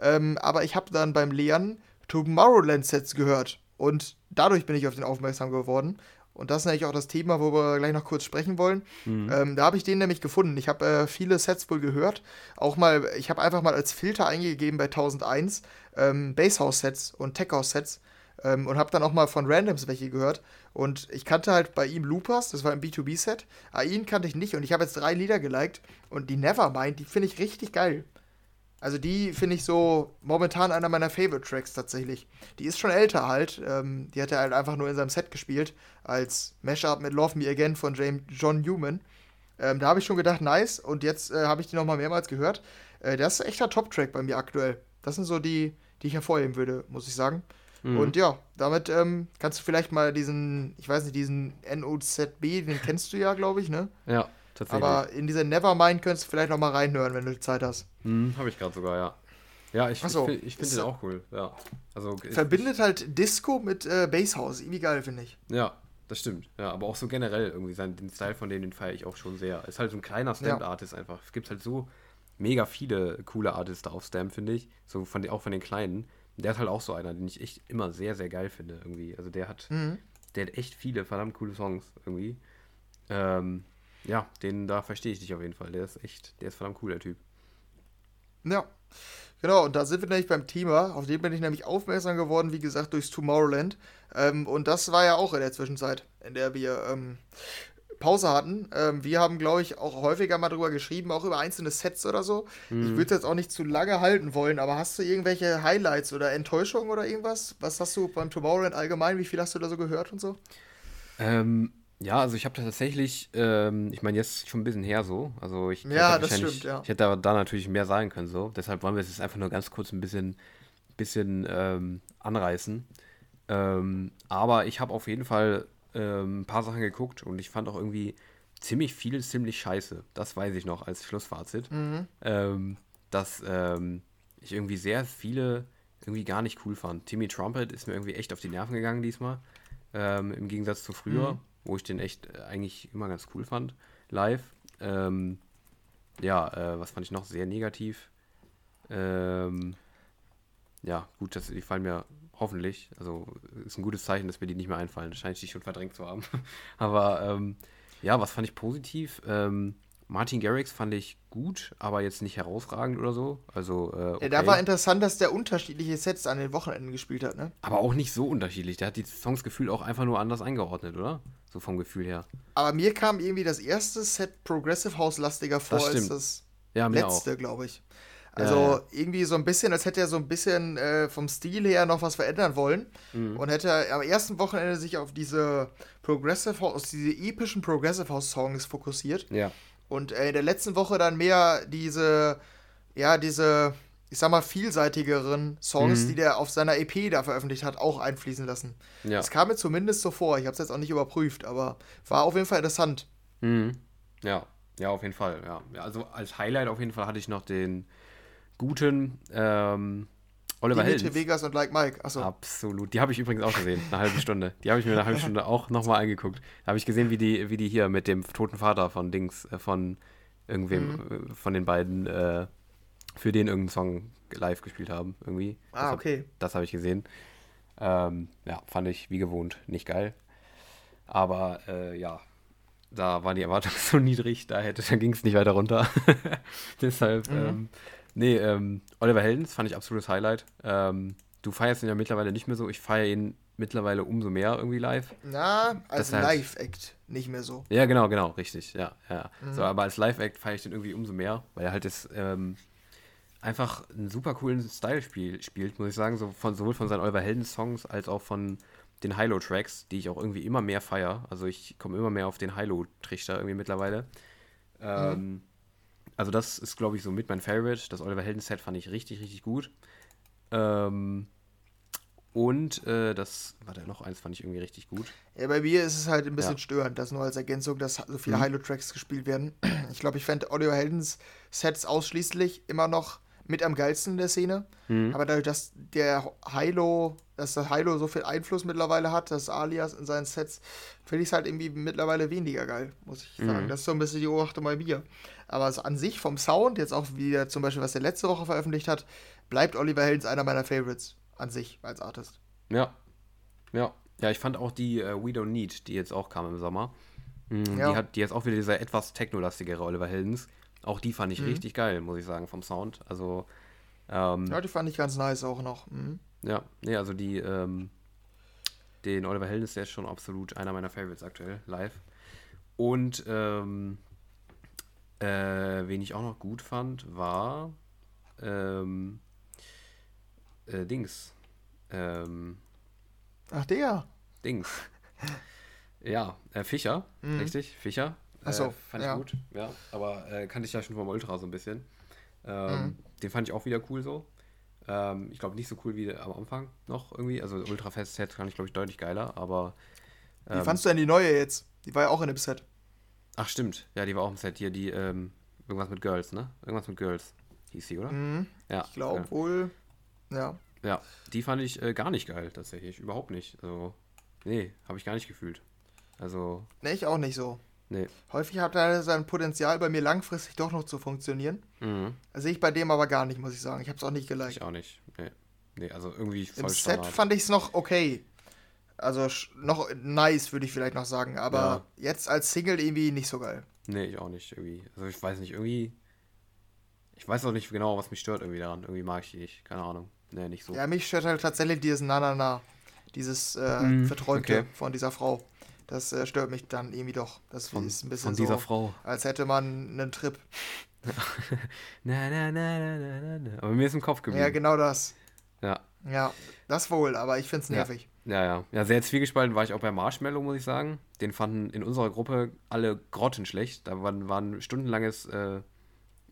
ähm, aber ich habe dann beim Lernen Tomorrowland-Sets gehört. Und dadurch bin ich auf den aufmerksam geworden. Und das ist eigentlich auch das Thema, wo wir gleich noch kurz sprechen wollen. Mhm. Ähm, da habe ich den nämlich gefunden. Ich habe äh, viele Sets wohl gehört. Auch mal, ich habe einfach mal als Filter eingegeben bei 1001 ähm, Basshouse-Sets und Tech-House-Sets ähm, und habe dann auch mal von Randoms welche gehört. Und ich kannte halt bei ihm Loopers, das war ein B2B-Set. Ain kannte ich nicht und ich habe jetzt drei Lieder geliked. Und die Nevermind, die finde ich richtig geil. Also die finde ich so momentan einer meiner Favorite Tracks tatsächlich. Die ist schon älter halt. Ähm, die hat er halt einfach nur in seinem Set gespielt als Mashup mit Love Me Again von James John Newman. Ähm, da habe ich schon gedacht, nice. Und jetzt äh, habe ich die nochmal mehrmals gehört. Äh, das ist echter Top-Track bei mir aktuell. Das sind so die, die ich hervorheben würde, muss ich sagen. Mhm. Und ja, damit ähm, kannst du vielleicht mal diesen, ich weiß nicht, diesen NOZB, den kennst du ja, glaube ich, ne? Ja. Tatsächlich. Aber in diese Nevermind könntest du vielleicht noch mal reinhören, wenn du Zeit hast. Hm, habe ich gerade sogar, ja. Ja, ich, so, ich, ich finde den auch cool. Ja. Also, verbindet ich, halt Disco mit äh, Basshouse. Irgendwie geil, finde ich. Ja, das stimmt. Ja, aber auch so generell irgendwie sein, den Style von denen, den feiere ich auch schon sehr. Ist halt so ein kleiner Stamp-Artist ja. einfach. Es gibt halt so mega viele coole Artists auf Stamp, finde ich. So von, auch von den kleinen. Der ist halt auch so einer, den ich echt immer sehr, sehr geil finde irgendwie. Also der hat, mhm. der hat echt viele verdammt coole Songs irgendwie. Ähm, ja, den da verstehe ich dich auf jeden Fall. Der ist echt, der ist verdammt cool, der Typ. Ja. Genau, und da sind wir nämlich beim Thema, auf den bin ich nämlich aufmerksam geworden, wie gesagt, durchs Tomorrowland. Ähm, und das war ja auch in der Zwischenzeit, in der wir ähm, Pause hatten. Ähm, wir haben, glaube ich, auch häufiger mal drüber geschrieben, auch über einzelne Sets oder so. Mhm. Ich würde es jetzt auch nicht zu lange halten wollen, aber hast du irgendwelche Highlights oder Enttäuschungen oder irgendwas? Was hast du beim Tomorrowland allgemein? Wie viel hast du da so gehört und so? Ähm, ja, also ich habe tatsächlich, ähm, ich meine, jetzt schon ein bisschen her so. Also ich, ja, das stimmt, ja. Ich hätte da natürlich mehr sagen können so. Deshalb wollen wir es jetzt einfach nur ganz kurz ein bisschen, bisschen ähm, anreißen. Ähm, aber ich habe auf jeden Fall ähm, ein paar Sachen geguckt und ich fand auch irgendwie ziemlich viel ziemlich scheiße. Das weiß ich noch als Schlussfazit. Mhm. Ähm, dass ähm, ich irgendwie sehr viele irgendwie gar nicht cool fand. Timmy Trumpet ist mir irgendwie echt auf die Nerven gegangen diesmal. Im Gegensatz zu früher. Mhm wo ich den echt äh, eigentlich immer ganz cool fand, live. Ähm, ja, äh, was fand ich noch sehr negativ? Ähm, ja, gut, das, die fallen mir hoffentlich, also ist ein gutes Zeichen, dass mir die nicht mehr einfallen. Scheint ich die schon verdrängt zu haben. Aber ähm, ja, was fand ich positiv? Ähm, Martin Garrix fand ich gut, aber jetzt nicht herausragend oder so. Also, äh, okay. ja, da war interessant, dass der unterschiedliche Sets an den Wochenenden gespielt hat, ne? Aber auch nicht so unterschiedlich. Der hat die Songs gefühlt auch einfach nur anders eingeordnet, oder? So vom Gefühl her. Aber mir kam irgendwie das erste Set Progressive House lastiger vor das als das ja, letzte, glaube ich. Also ja, ja. irgendwie so ein bisschen, als hätte er so ein bisschen äh, vom Stil her noch was verändern wollen. Mhm. Und hätte am ersten Wochenende sich auf diese Progressive House, diese epischen Progressive House Songs fokussiert. Ja. Und äh, in der letzten Woche dann mehr diese, ja, diese, ich sag mal, vielseitigeren Songs, mhm. die der auf seiner EP da veröffentlicht hat, auch einfließen lassen. Ja. Das kam mir zumindest so vor. Ich habe es jetzt auch nicht überprüft, aber war auf jeden Fall interessant. Mhm. Ja, ja, auf jeden Fall. Ja. ja. also als Highlight auf jeden Fall hatte ich noch den guten ähm, Oliver Dimitri Vegas und Like Mike. Achso. Absolut. Die habe ich übrigens auch gesehen, eine halbe Stunde. Die habe ich mir eine halbe Stunde auch nochmal angeguckt. Da habe ich gesehen, wie die, wie die hier mit dem toten Vater von Dings, äh, von irgendwem, mhm. Äh, von den beiden, äh, für den irgendeinen Song live gespielt haben, irgendwie. Ah, das okay. Hab, das habe ich gesehen. Ähm, ja, fand ich wie gewohnt nicht geil. Aber äh, ja, da waren die Erwartungen so niedrig, da, da ging es nicht weiter runter. Deshalb, mhm. ähm, Nee, ähm, Oliver Heldens fand ich absolutes Highlight. Ähm, du feierst ihn ja mittlerweile nicht mehr so. Ich feiere ihn mittlerweile umso mehr irgendwie live. Na, als Live-Act nicht mehr so. Ja, genau, genau, richtig. Ja, ja. Mhm. So, aber als Live-Act feiere ich den irgendwie umso mehr, weil er halt das ähm, einfach einen super coolen Style spiel, spielt, muss ich sagen. So von, sowohl von seinen Oliver Heldens-Songs als auch von den Hilo-Tracks, die ich auch irgendwie immer mehr feiere. Also ich komme immer mehr auf den Hilo-Trichter irgendwie mittlerweile. Ähm, mhm. Also das ist, glaube ich, so mit mein Favorite. Das Oliver Helden Set fand ich richtig, richtig gut. Ähm, Und äh, das, warte, noch eins fand ich irgendwie richtig gut. Ja, bei mir ist es halt ein bisschen ja. störend, das nur als Ergänzung, dass so viele mhm. Hilo-Tracks gespielt werden. Ich glaube, ich fände Oliver Heldens Sets ausschließlich immer noch mit am geilsten in der Szene. Mhm. Aber dadurch, dass der Hilo, dass das Hilo so viel Einfluss mittlerweile hat, das Alias in seinen Sets, finde ich es halt irgendwie mittlerweile weniger geil, muss ich sagen. Mhm. Das ist so ein bisschen die Beobachtung bei mir. Aber also an sich vom Sound, jetzt auch wieder zum Beispiel, was der letzte Woche veröffentlicht hat, bleibt Oliver Heldens einer meiner Favorites an sich als Artist. Ja. Ja. Ja, ich fand auch die uh, We Don't Need, die jetzt auch kam im Sommer. Mhm, ja. Die hat die jetzt auch wieder dieser etwas technolastigere Oliver Heldens. Auch die fand ich mhm. richtig geil, muss ich sagen, vom Sound. Also. Ähm, ja, die fand ich ganz nice auch noch. Mhm. Ja, nee, also die, ähm, den Oliver Heldens, der ist schon absolut einer meiner Favorites aktuell, live. Und ähm, äh, wen ich auch noch gut fand, war ähm, äh, Dings. Ähm, Ach, der. Dings. ja, äh, Fischer, mhm. richtig, Fischer. Achso, äh, fand ja. ich gut, ja. Aber äh, kannte ich ja schon vom Ultra so ein bisschen. Ähm, mhm. Den fand ich auch wieder cool so. Ähm, ich glaube nicht so cool wie am Anfang noch irgendwie. Also Ultra Fest Set fand ich, glaube ich, deutlich geiler, aber. Ähm, wie fandst du denn die neue jetzt? Die war ja auch in dem Set. Ach, stimmt. Ja, die war auch im Set hier, die, ähm, irgendwas mit Girls, ne? Irgendwas mit Girls hieß sie, oder? Mhm. Ja. Ich glaube ja. wohl. Ja. Ja, die fand ich äh, gar nicht geil, tatsächlich. Überhaupt nicht. Also, nee, habe ich gar nicht gefühlt. Also. Nee, ich auch nicht so. Nee. Häufig hat er sein Potenzial bei mir langfristig doch noch zu funktionieren. Mhm. Sehe ich bei dem aber gar nicht, muss ich sagen. Ich habe es auch nicht geliked. Ich auch nicht. Nee. Nee, also irgendwie voll Im Set fand ich es noch okay. Also noch nice, würde ich vielleicht noch sagen. Aber ja. jetzt als Single irgendwie nicht so geil. Nee, ich auch nicht. Irgendwie. Also ich weiß nicht, irgendwie. Ich weiß auch nicht genau, was mich stört irgendwie daran. Irgendwie mag ich die nicht. Keine Ahnung. Nee, nicht so. Ja, mich stört halt tatsächlich dieses Na-Na-Na. Dieses äh, mm, Verträumte okay. von dieser Frau. Das äh, stört mich dann irgendwie doch. Das von, ist ein bisschen von dieser so, Frau. als hätte man einen Trip. na, na, na, na, na, na. Aber mir ist im Kopf geblieben. Ja, genau das. Ja. Ja, das wohl, aber ich finde es nervig. Ja. ja, ja. Ja, sehr zwiegespalten war ich auch bei Marshmallow, muss ich sagen. Den fanden in unserer Gruppe alle grottenschlecht. Da war, war ein stundenlanges äh,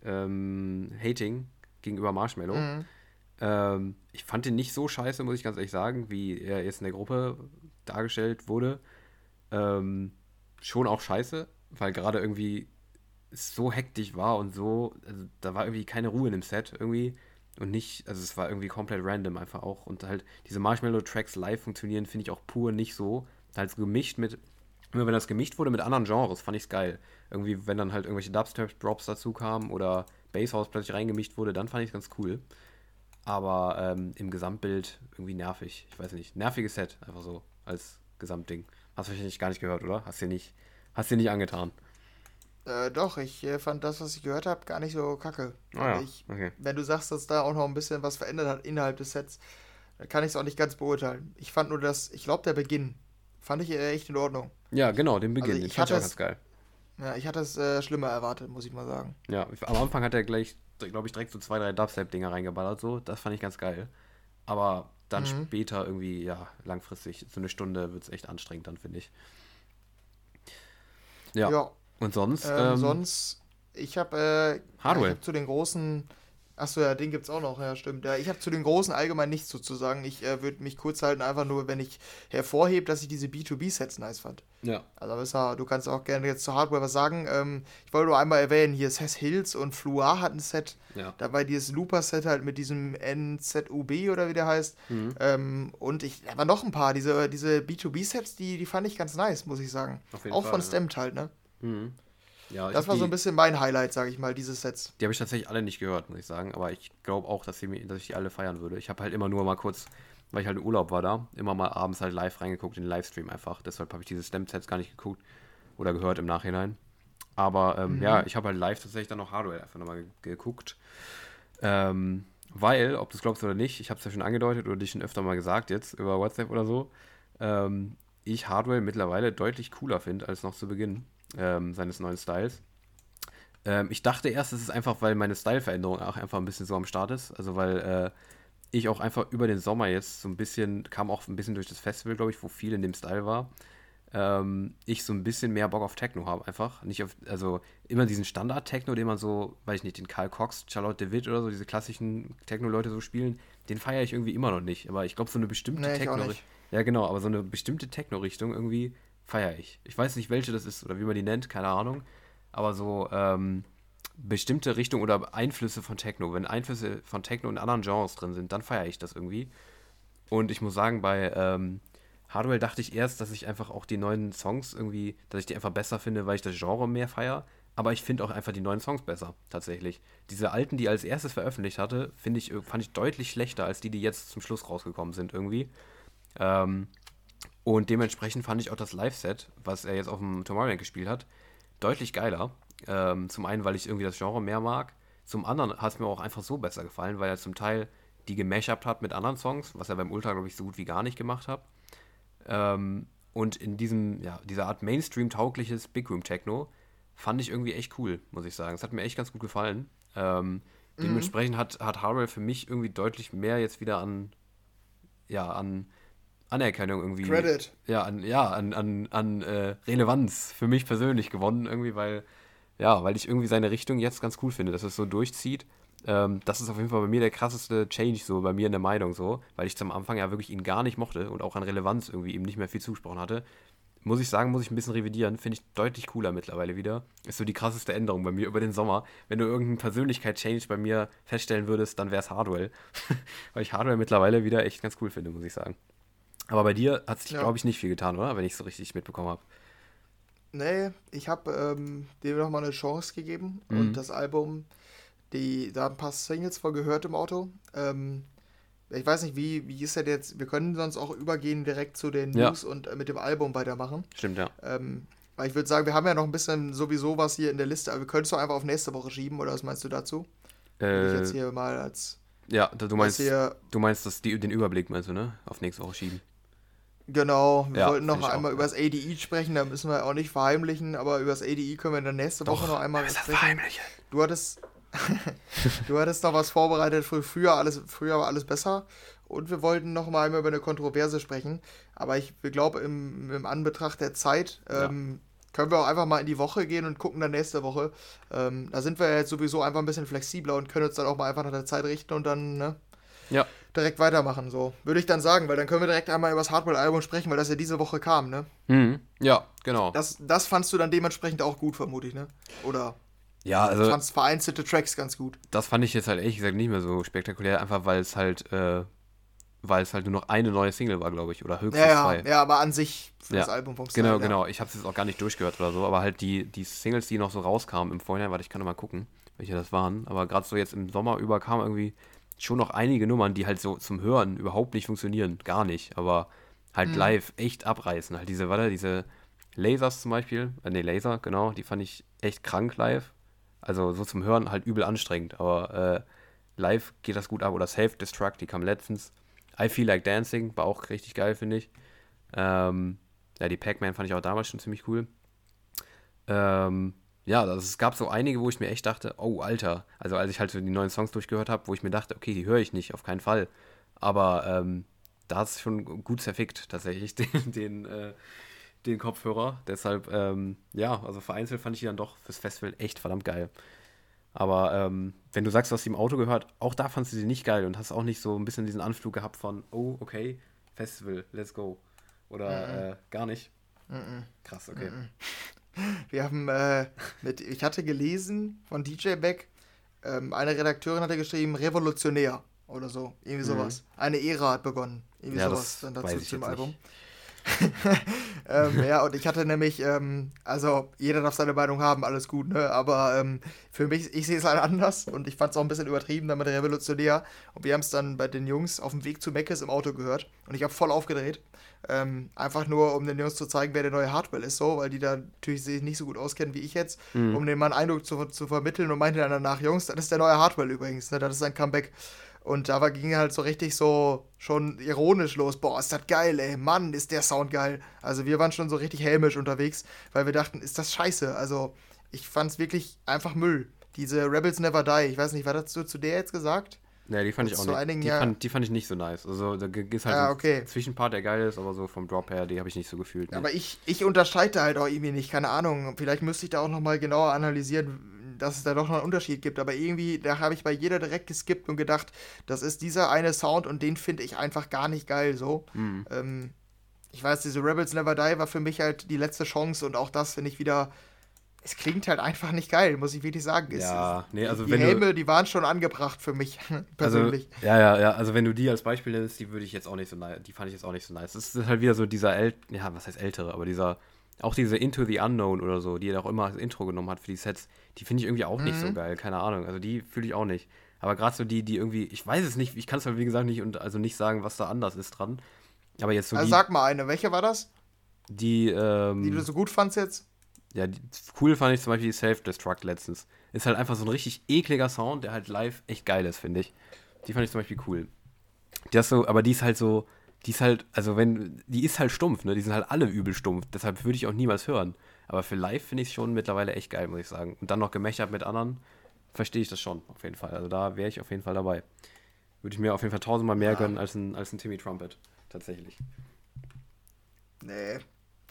ähm, Hating gegenüber Marshmallow. Mhm. Ähm, ich fand den nicht so scheiße, muss ich ganz ehrlich sagen, wie er jetzt in der Gruppe dargestellt wurde. Ähm, schon auch scheiße, weil gerade irgendwie es so hektisch war und so, also da war irgendwie keine Ruhe in dem Set irgendwie und nicht, also es war irgendwie komplett random einfach auch und halt diese Marshmallow-Tracks live funktionieren, finde ich auch pur nicht so. Halt gemischt mit, immer wenn das gemischt wurde mit anderen Genres, fand ich es geil. Irgendwie, wenn dann halt irgendwelche Dubstep-Drops dazu kamen oder Basshouse plötzlich reingemischt wurde, dann fand ich es ganz cool. Aber ähm, im Gesamtbild irgendwie nervig. Ich weiß nicht. Nerviges Set, einfach so als Gesamtding. Hast du wahrscheinlich gar nicht gehört, oder? Hast du nicht, hast dir nicht angetan? Äh, doch, ich äh, fand das, was ich gehört habe, gar nicht so kacke. Oh ja, ich, okay. Wenn du sagst, dass da auch noch ein bisschen was verändert hat innerhalb des Sets, dann kann ich es auch nicht ganz beurteilen. Ich fand nur das, ich glaube, der Beginn fand ich echt in Ordnung. Ja, genau, den Beginn, also ich den fand ich auch ganz geil. Ja, ich hatte es äh, schlimmer erwartet, muss ich mal sagen. Ja, am Anfang hat er gleich glaube ich, direkt so zwei, drei Dubstep-Dinger reingeballert. So. Das fand ich ganz geil. Aber dann mhm. später irgendwie, ja, langfristig, so eine Stunde wird es echt anstrengend, dann finde ich. Ja. ja. Und sonst? Ähm, ähm, sonst, ich habe äh, Hardware. hab zu den großen Achso, ja, den gibt's auch noch, ja, stimmt. Ja, ich habe zu den Großen allgemein nichts sozusagen. Ich äh, würde mich kurz halten, einfach nur, wenn ich hervorhebe, dass ich diese B2B-Sets nice fand. Ja. Also, du kannst auch gerne jetzt zur Hardware was sagen. Ähm, ich wollte nur einmal erwähnen, hier Sess Hills und Fluar hat ein Set. Ja. Dabei dieses Looper-Set halt mit diesem NZUB oder wie der heißt. Mhm. Ähm, und ich, aber noch ein paar, diese, diese B2B-Sets, die, die fand ich ganz nice, muss ich sagen. auch Fall, von ja. halt, ne? Mhm. Ja, das war die, so ein bisschen mein Highlight, sage ich mal, diese Sets. Die habe ich tatsächlich alle nicht gehört, muss ich sagen. Aber ich glaube auch, dass, sie, dass ich die alle feiern würde. Ich habe halt immer nur mal kurz, weil ich halt im Urlaub war da, immer mal abends halt live reingeguckt in den Livestream einfach. Deshalb habe ich diese Stem-Sets gar nicht geguckt oder gehört im Nachhinein. Aber ähm, mhm. ja, ich habe halt live tatsächlich dann noch Hardware einfach nochmal geguckt. Ähm, weil, ob du es glaubst oder nicht, ich habe es ja schon angedeutet oder dich schon öfter mal gesagt jetzt über WhatsApp oder so, ähm, ich Hardware mittlerweile deutlich cooler finde als noch zu Beginn ähm, seines neuen Styles. Ähm, ich dachte erst, es ist einfach, weil meine Styleveränderung auch einfach ein bisschen so am Start ist. Also weil äh, ich auch einfach über den Sommer jetzt so ein bisschen, kam auch ein bisschen durch das Festival, glaube ich, wo viel in dem Style war. ähm, ich so ein bisschen mehr Bock auf Techno habe einfach. Nicht auf, also immer diesen Standard-Techno, den man so, weiß ich nicht, den Karl Cox, Charlotte DeWitt oder so, diese klassischen Techno-Leute so spielen, den feiere ich irgendwie immer noch nicht. Aber ich glaube, so eine bestimmte nee, Techno. Ja, genau, aber so eine bestimmte Techno-Richtung irgendwie feiere ich. Ich weiß nicht, welche das ist oder wie man die nennt, keine Ahnung. Aber so ähm, bestimmte Richtung oder Einflüsse von Techno, wenn Einflüsse von Techno in anderen Genres drin sind, dann feiere ich das irgendwie. Und ich muss sagen, bei ähm, Hardwell dachte ich erst, dass ich einfach auch die neuen Songs irgendwie, dass ich die einfach besser finde, weil ich das Genre mehr feiere. Aber ich finde auch einfach die neuen Songs besser, tatsächlich. Diese alten, die als erstes veröffentlicht hatte, ich, fand ich deutlich schlechter als die, die jetzt zum Schluss rausgekommen sind, irgendwie. Ähm, und dementsprechend fand ich auch das Live-Set, was er jetzt auf dem Tomorrowland gespielt hat, deutlich geiler. Ähm, zum einen, weil ich irgendwie das Genre mehr mag. Zum anderen hat es mir auch einfach so besser gefallen, weil er zum Teil die gemashupt hat mit anderen Songs, was er beim Ultra, glaube ich, so gut wie gar nicht gemacht hat. Ähm, und in diesem, ja, dieser Art Mainstream-taugliches Big Room Techno fand ich irgendwie echt cool, muss ich sagen. Es hat mir echt ganz gut gefallen. Ähm, mhm. Dementsprechend hat, hat Harwell für mich irgendwie deutlich mehr jetzt wieder an, ja, an Anerkennung irgendwie. Credit. Ja, an, ja, an, an, an äh, Relevanz für mich persönlich gewonnen, irgendwie, weil, ja, weil ich irgendwie seine Richtung jetzt ganz cool finde, dass es so durchzieht. Ähm, das ist auf jeden Fall bei mir der krasseste Change, so bei mir in der Meinung so, weil ich zum Anfang ja wirklich ihn gar nicht mochte und auch an Relevanz irgendwie ihm nicht mehr viel zugesprochen hatte. Muss ich sagen, muss ich ein bisschen revidieren. Finde ich deutlich cooler mittlerweile wieder. Ist so die krasseste Änderung bei mir über den Sommer. Wenn du irgendeinen Persönlichkeit-Change bei mir feststellen würdest, dann wäre es Hardwell. weil ich Hardwell mittlerweile wieder echt ganz cool finde, muss ich sagen. Aber bei dir hat sich, ja. glaube ich, nicht viel getan, oder? Wenn ich es so richtig mitbekommen habe. Nee, ich habe ähm, dem nochmal eine Chance gegeben mhm. und das Album die, da ein paar Singles vor gehört im Auto. Ähm, ich weiß nicht, wie, wie ist der jetzt? Wir können sonst auch übergehen direkt zu den ja. News und äh, mit dem Album weitermachen. Stimmt, ja. Ähm, weil ich würde sagen, wir haben ja noch ein bisschen sowieso was hier in der Liste, aber wir können es doch einfach auf nächste Woche schieben, oder was meinst du dazu? Äh, ich jetzt hier mal als. Ja, du meinst, hier, du meinst das, die, den Überblick, meinst du, ne? Auf nächste Woche schieben. Genau, wir ja, wollten noch einmal über das ADI sprechen, da müssen wir auch nicht verheimlichen, aber über das ADI können wir dann nächste Woche noch einmal sprechen. Verheimlichen. Du hattest, du hattest noch was vorbereitet, früher, alles, früher war alles besser. Und wir wollten noch mal einmal über eine Kontroverse sprechen. Aber ich glaube, im, im Anbetracht der Zeit ähm, ja. können wir auch einfach mal in die Woche gehen und gucken dann nächste Woche. Ähm, da sind wir jetzt sowieso einfach ein bisschen flexibler und können uns dann auch mal einfach nach der Zeit richten und dann ne, ja. Direkt weitermachen. So würde ich dann sagen, weil dann können wir direkt einmal über das Hardware-Album sprechen, weil das ja diese Woche kam, ne? Mhm. Ja, genau. Das, das fandst du dann dementsprechend auch gut, vermute ich, ne? Oder? Ja, also. Ich fand vereinzelte Tracks ganz gut. Das fand ich jetzt halt ehrlich gesagt nicht mehr so spektakulär, einfach weil es halt, äh, weil es halt nur noch eine neue Single war, glaube ich, oder höchstens ja, zwei. Ja, aber an sich für ja. das Album vom Style, Genau, ja. genau. Ich habe es jetzt auch gar nicht durchgehört oder so, aber halt die, die Singles, die noch so rauskamen im Vorhinein, warte, ich kann noch mal gucken, welche das waren. Aber gerade so jetzt im Sommer über kamen irgendwie schon noch einige Nummern, die halt so zum Hören überhaupt nicht funktionieren, gar nicht, aber halt mhm. live echt abreißen. Halt diese, warte, diese Lasers zum Beispiel, äh, nee, Laser, genau, die fand ich echt krank live. Also so zum Hören halt übel anstrengend, aber äh, live geht das gut ab. Oder Safe Destruct, die kam letztens. I Feel Like Dancing war auch richtig geil, finde ich. Ähm, ja, die Pac-Man fand ich auch damals schon ziemlich cool. Ähm, ja, also es gab so einige, wo ich mir echt dachte, oh, Alter. Also als ich halt so die neuen Songs durchgehört habe, wo ich mir dachte, okay, die höre ich nicht, auf keinen Fall. Aber ähm, da hat es schon gut zerfickt, tatsächlich, den, den äh, den Kopfhörer. Deshalb, ähm, ja, also vereinzelt fand ich die dann doch fürs Festival echt verdammt geil. Aber ähm, wenn du sagst, du hast sie im Auto gehört, auch da fandst du sie nicht geil und hast auch nicht so ein bisschen diesen Anflug gehabt von, oh, okay, Festival, let's go. Oder mhm. äh, gar nicht. Mhm. Krass, okay. Mhm. Wir haben äh, mit, ich hatte gelesen von DJ Beck, ähm, eine Redakteurin hatte geschrieben, revolutionär oder so, irgendwie mhm. sowas. Eine Ära hat begonnen. Irgendwie ja, sowas dann dazu zum Album. Nicht. ähm, ja, und ich hatte nämlich, ähm, also jeder darf seine Meinung haben, alles gut, ne? Aber ähm, für mich, ich sehe es halt anders und ich fand es auch ein bisschen übertrieben damit revolutionär. Und wir haben es dann bei den Jungs auf dem Weg zu Meckes im Auto gehört und ich habe voll aufgedreht. Ähm, einfach nur, um den Jungs zu zeigen, wer der neue Hardwell ist, so, weil die da natürlich sich nicht so gut auskennen wie ich jetzt, mhm. um den mal einen Eindruck zu, zu vermitteln und meinte dann danach, Jungs, das ist der neue Hardwell übrigens, ne? Das ist ein Comeback. Und da war, ging halt so richtig so schon ironisch los. Boah, ist das geil, ey. Mann, ist der Sound geil. Also wir waren schon so richtig hämisch unterwegs, weil wir dachten, ist das scheiße. Also ich fand es wirklich einfach Müll. Diese Rebels Never Die. Ich weiß nicht, war das zu, zu der jetzt gesagt? Ja, die fand ich auch nicht. Die, ja fand, die fand ich nicht so nice. Also da ist halt ja, okay. ein Zwischenpart, der geil ist, aber so vom Drop her, die habe ich nicht so gefühlt. Nee. Aber ich, ich unterscheide halt auch irgendwie nicht, keine Ahnung. Vielleicht müsste ich da auch nochmal genauer analysieren, dass es da doch noch einen Unterschied gibt. Aber irgendwie, da habe ich bei jeder direkt geskippt und gedacht, das ist dieser eine Sound und den finde ich einfach gar nicht geil so. Mhm. Ähm, ich weiß, diese Rebels Never Die war für mich halt die letzte Chance und auch das finde ich wieder es klingt halt einfach nicht geil, muss ich wirklich sagen. Ja, nee, also die wenn Helme, du, die waren schon angebracht für mich also, persönlich. Also, ja, ja, ja, also wenn du die als Beispiel nimmst, die würde ich jetzt auch nicht so nice, die fand ich jetzt auch nicht so nice. Das ist halt wieder so dieser ält, ja, was heißt ältere, aber dieser auch diese Into the Unknown oder so, die er auch immer als Intro genommen hat für die Sets, die finde ich irgendwie auch mhm. nicht so mhm. geil, keine Ahnung. Also die fühle ich auch nicht. Aber gerade so die, die irgendwie, ich weiß es nicht, ich kann es halt wie gesagt nicht und also nicht sagen, was da anders ist dran. Aber jetzt so also die, sag mal eine, welche war das? Die, ähm, die du so gut fandst jetzt? Ja, die, cool fand ich zum Beispiel die Self-Destruct letztens. Ist halt einfach so ein richtig ekliger Sound, der halt live echt geil ist, finde ich. Die fand ich zum Beispiel cool. Die hast so, aber die ist halt so, die ist halt, also wenn, die ist halt stumpf, ne? Die sind halt alle übel stumpf. Deshalb würde ich auch niemals hören. Aber für live finde ich es schon mittlerweile echt geil, muss ich sagen. Und dann noch gemächert mit anderen, verstehe ich das schon, auf jeden Fall. Also da wäre ich auf jeden Fall dabei. Würde ich mir auf jeden Fall tausendmal mehr ja. gönnen als ein, als ein Timmy Trumpet. Tatsächlich. Nee.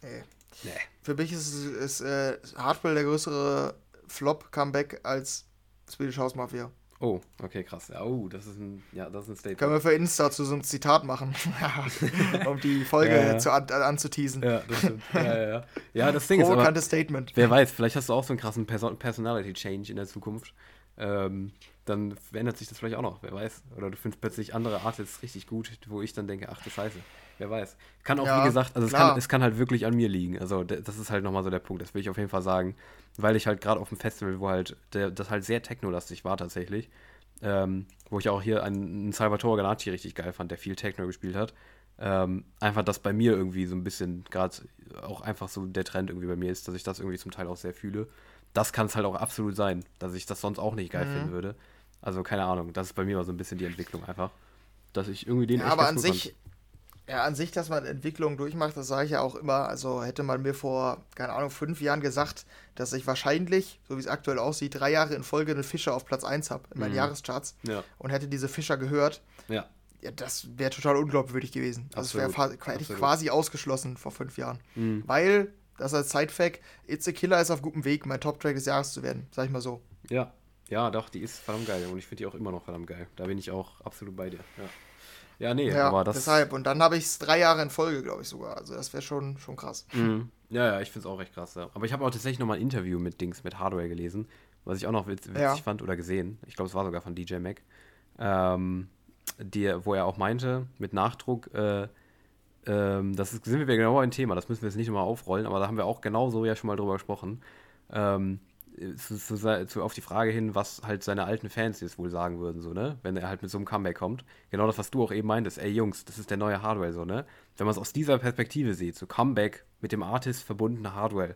Nee. Nee. Für mich ist, ist äh, Hardwell der größere Flop-Comeback als Swedish House Mafia. Oh, okay, krass. Oh, das ist ein, ja, das ist ein Statement. Können wir für Insta zu so einem Zitat machen, um die Folge ja, ja. Zu, an, anzuteasen. Ja, das stimmt. Ja, ja, ja. ja das Ding ist aber, Statement. Wer weiß, vielleicht hast du auch so einen krassen Person Personality Change in der Zukunft. Ähm, dann verändert sich das vielleicht auch noch, wer weiß. Oder du findest plötzlich andere Artists richtig gut, wo ich dann denke, ach du Scheiße. Wer weiß. Kann auch, ja, wie gesagt, also es kann, es kann, halt wirklich an mir liegen. Also das ist halt nochmal so der Punkt, das will ich auf jeden Fall sagen. Weil ich halt gerade auf dem Festival, wo halt der, das halt sehr technolastig war tatsächlich, ähm, wo ich auch hier einen, einen Salvatore Ganacci richtig geil fand, der viel Techno gespielt hat. Ähm, einfach, dass bei mir irgendwie so ein bisschen gerade auch einfach so der Trend irgendwie bei mir ist, dass ich das irgendwie zum Teil auch sehr fühle. Das kann es halt auch absolut sein, dass ich das sonst auch nicht geil mhm. finden würde. Also keine Ahnung, das ist bei mir mal so ein bisschen die Entwicklung einfach. Dass ich irgendwie den ja, aber an sich, fand. Ja, an sich, dass man Entwicklungen durchmacht, das sage ich ja auch immer. Also hätte man mir vor, keine Ahnung, fünf Jahren gesagt, dass ich wahrscheinlich, so wie es aktuell aussieht, drei Jahre in Folge einen Fischer auf Platz 1 habe in meinen mhm. Jahrescharts ja. und hätte diese Fischer gehört, ja. ja das wäre total unglaubwürdig gewesen. Das wäre hätte ich quasi ausgeschlossen vor fünf Jahren. Mhm. Weil, das als Side-Fact, It's a Killer ist auf gutem Weg, mein Top-Track des Jahres zu werden, sag ich mal so. Ja, ja, doch, die ist verdammt geil und ich finde die auch immer noch verdammt geil. Da bin ich auch absolut bei dir. Ja. Ja, nee, ja, aber das. Deshalb. Und dann habe ich es drei Jahre in Folge, glaube ich sogar. Also das wäre schon, schon krass. Mhm. Ja, ja, ich finde es auch recht krass. Ja. Aber ich habe auch tatsächlich nochmal ein Interview mit Dings, mit Hardware gelesen, was ich auch noch witz, witzig ja. fand oder gesehen. Ich glaube, es war sogar von DJ Mac. Ähm, die, wo er auch meinte, mit Nachdruck, äh, ähm, das ist, sind wir genau ein Thema, das müssen wir jetzt nicht nochmal aufrollen, aber da haben wir auch genauso ja schon mal drüber gesprochen. Ähm, zu, zu, zu, auf die Frage hin, was halt seine alten Fans jetzt wohl sagen würden, so, ne? Wenn er halt mit so einem Comeback kommt. Genau das, was du auch eben meintest, ey Jungs, das ist der neue Hardware, so, ne? Wenn man es aus dieser Perspektive sieht, so Comeback mit dem Artist verbundene Hardware,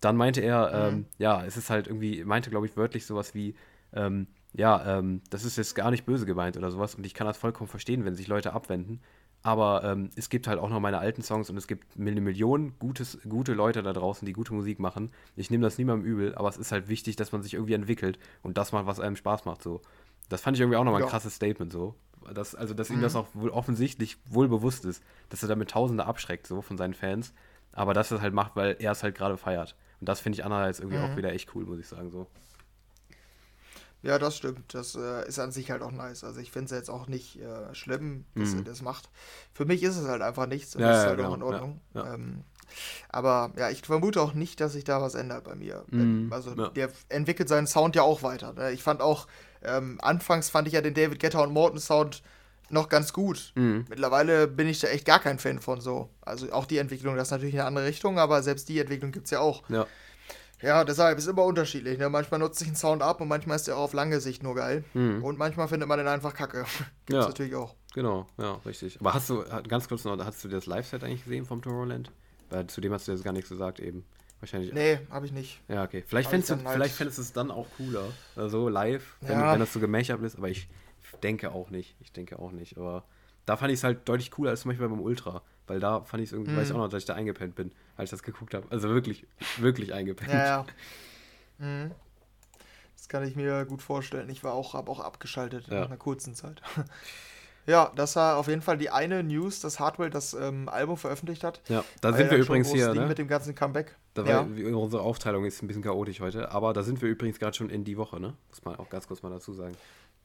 dann meinte er, mhm. ähm, ja, es ist halt irgendwie, meinte, glaube ich, wörtlich sowas wie, ähm, ja, ähm, das ist jetzt gar nicht böse gemeint oder sowas und ich kann das vollkommen verstehen, wenn sich Leute abwenden. Aber ähm, es gibt halt auch noch meine alten Songs und es gibt eine Million gutes, gute Leute da draußen, die gute Musik machen. Ich nehme das niemandem übel, aber es ist halt wichtig, dass man sich irgendwie entwickelt und das macht, was einem Spaß macht. So. Das fand ich irgendwie auch nochmal ein ja. krasses Statement so. Das, also, dass mhm. ihm das auch wohl offensichtlich wohl bewusst ist, dass er damit Tausende abschreckt, so von seinen Fans. Aber dass er es halt macht, weil er es halt gerade feiert. Und das finde ich andererseits irgendwie mhm. auch wieder echt cool, muss ich sagen. so. Ja, das stimmt. Das äh, ist an sich halt auch nice. Also ich finde es jetzt auch nicht äh, schlimm, dass mhm. er das macht. Für mich ist es halt einfach nichts ja, das ist halt ja, auch genau. in Ordnung. Ja, ähm, aber ja, ich vermute auch nicht, dass sich da was ändert bei mir. Mhm. Also der entwickelt seinen Sound ja auch weiter. Ne? Ich fand auch, ähm, anfangs fand ich ja den David Guetta und Morton Sound noch ganz gut. Mhm. Mittlerweile bin ich da echt gar kein Fan von so. Also auch die Entwicklung, das ist natürlich eine andere Richtung, aber selbst die Entwicklung gibt es ja auch. Ja. Ja, deshalb ist immer unterschiedlich. Ne? Manchmal nutzt sich ein Sound ab und manchmal ist er auch auf lange Sicht nur geil. Mhm. Und manchmal findet man den einfach kacke. Gibt es ja. natürlich auch. Genau, ja, richtig. Aber hast du, ganz kurz noch, hast du das Live-Set eigentlich gesehen vom Tomorrowland? Weil zu dem hast du jetzt gar nichts gesagt eben. Wahrscheinlich. Nee, habe ich nicht. Ja, okay. Vielleicht fändest du, halt vielleicht fändest du es dann auch cooler. Also live, wenn, ja. wenn das so gemächert ist, aber ich denke auch nicht. Ich denke auch nicht. Aber da fand ich es halt deutlich cooler als zum Beispiel beim Ultra. Weil da fand ich es irgendwie, mhm. weiß ich auch noch, dass ich da eingepennt bin, als ich das geguckt habe. Also wirklich, wirklich eingepennt. Ja, ja. Mhm. Das kann ich mir gut vorstellen. Ich war auch, habe auch abgeschaltet ja. nach einer kurzen Zeit. Ja, das war auf jeden Fall die eine News, dass Hardwell das ähm, Album veröffentlicht hat. Ja, da sind wir übrigens hier. Ne? Mit dem ganzen Comeback. Da ja. unsere Aufteilung ist ein bisschen chaotisch heute, aber da sind wir übrigens gerade schon in die Woche, ne? Muss man auch ganz kurz mal dazu sagen.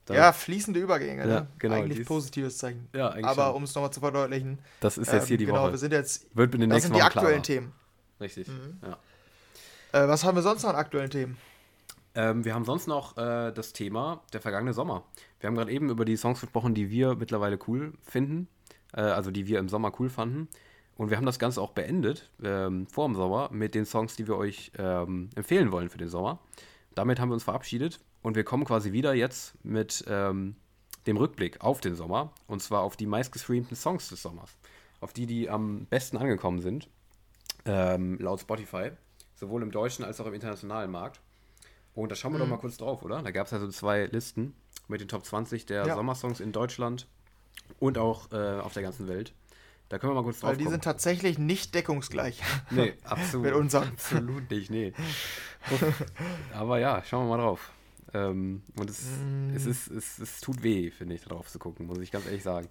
Da ja, fließende Übergänge, ja, ne? Genau, eigentlich dies, positives Zeichen. Ja, eigentlich. Aber um es nochmal zu verdeutlichen. Das ist jetzt ähm, hier die genau, Woche. Genau, wir sind jetzt. Wird mit den das sind die aktuellen klarer. Themen. Richtig, mhm. ja. Äh, was haben wir sonst noch an aktuellen Themen? Ähm, wir haben sonst noch äh, das Thema der vergangene Sommer. Wir haben gerade eben über die Songs gesprochen, die wir mittlerweile cool finden, äh, also die wir im Sommer cool fanden. Und wir haben das Ganze auch beendet ähm, vor dem Sommer mit den Songs, die wir euch ähm, empfehlen wollen für den Sommer. Damit haben wir uns verabschiedet und wir kommen quasi wieder jetzt mit ähm, dem Rückblick auf den Sommer und zwar auf die meistgestreamten Songs des Sommers. Auf die, die am besten angekommen sind, ähm, laut Spotify, sowohl im deutschen als auch im internationalen Markt. Und da schauen wir mhm. doch mal kurz drauf, oder? Da gab es ja so zwei Listen mit den Top 20 der ja. Sommersongs in Deutschland und auch äh, auf der ganzen Welt. Da können wir mal kurz drauf Weil die kommen. sind tatsächlich nicht deckungsgleich. Nee, absolut. mit unseren. Absolut nicht, nee. Aber ja, schauen wir mal drauf. Ähm, und es, mm. es, ist, es, es tut weh, finde ich, drauf zu gucken, muss ich ganz ehrlich sagen.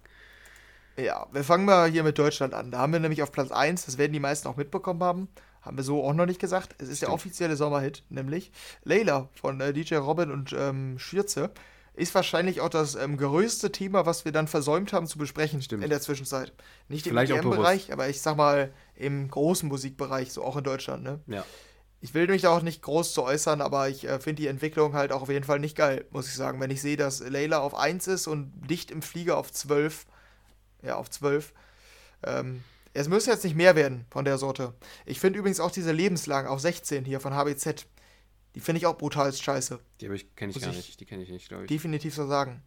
Ja, wir fangen mal hier mit Deutschland an. Da haben wir nämlich auf Platz 1, das werden die meisten auch mitbekommen haben, haben wir so auch noch nicht gesagt. Es ist Stimmt. der offizielle Sommerhit, nämlich Layla von äh, DJ Robin und ähm, Schürze. Ist wahrscheinlich auch das ähm, größte Thema, was wir dann versäumt haben zu besprechen Stimmt. in der Zwischenzeit. Nicht Vielleicht im EDM-Bereich, aber ich sag mal im großen Musikbereich, so auch in Deutschland. Ne? Ja. Ich will mich da auch nicht groß zu äußern, aber ich äh, finde die Entwicklung halt auch auf jeden Fall nicht geil, muss ich sagen. Wenn ich sehe, dass Layla auf 1 ist und dicht im Flieger auf 12, ja, auf 12, ähm, es müsste jetzt nicht mehr werden von der Sorte. Ich finde übrigens auch diese lebenslang auf 16 hier von HBZ. Die finde ich auch brutal scheiße. Die ich, kenne ich gar ich nicht. Die kenne ich nicht, glaube ich. Definitiv so sagen.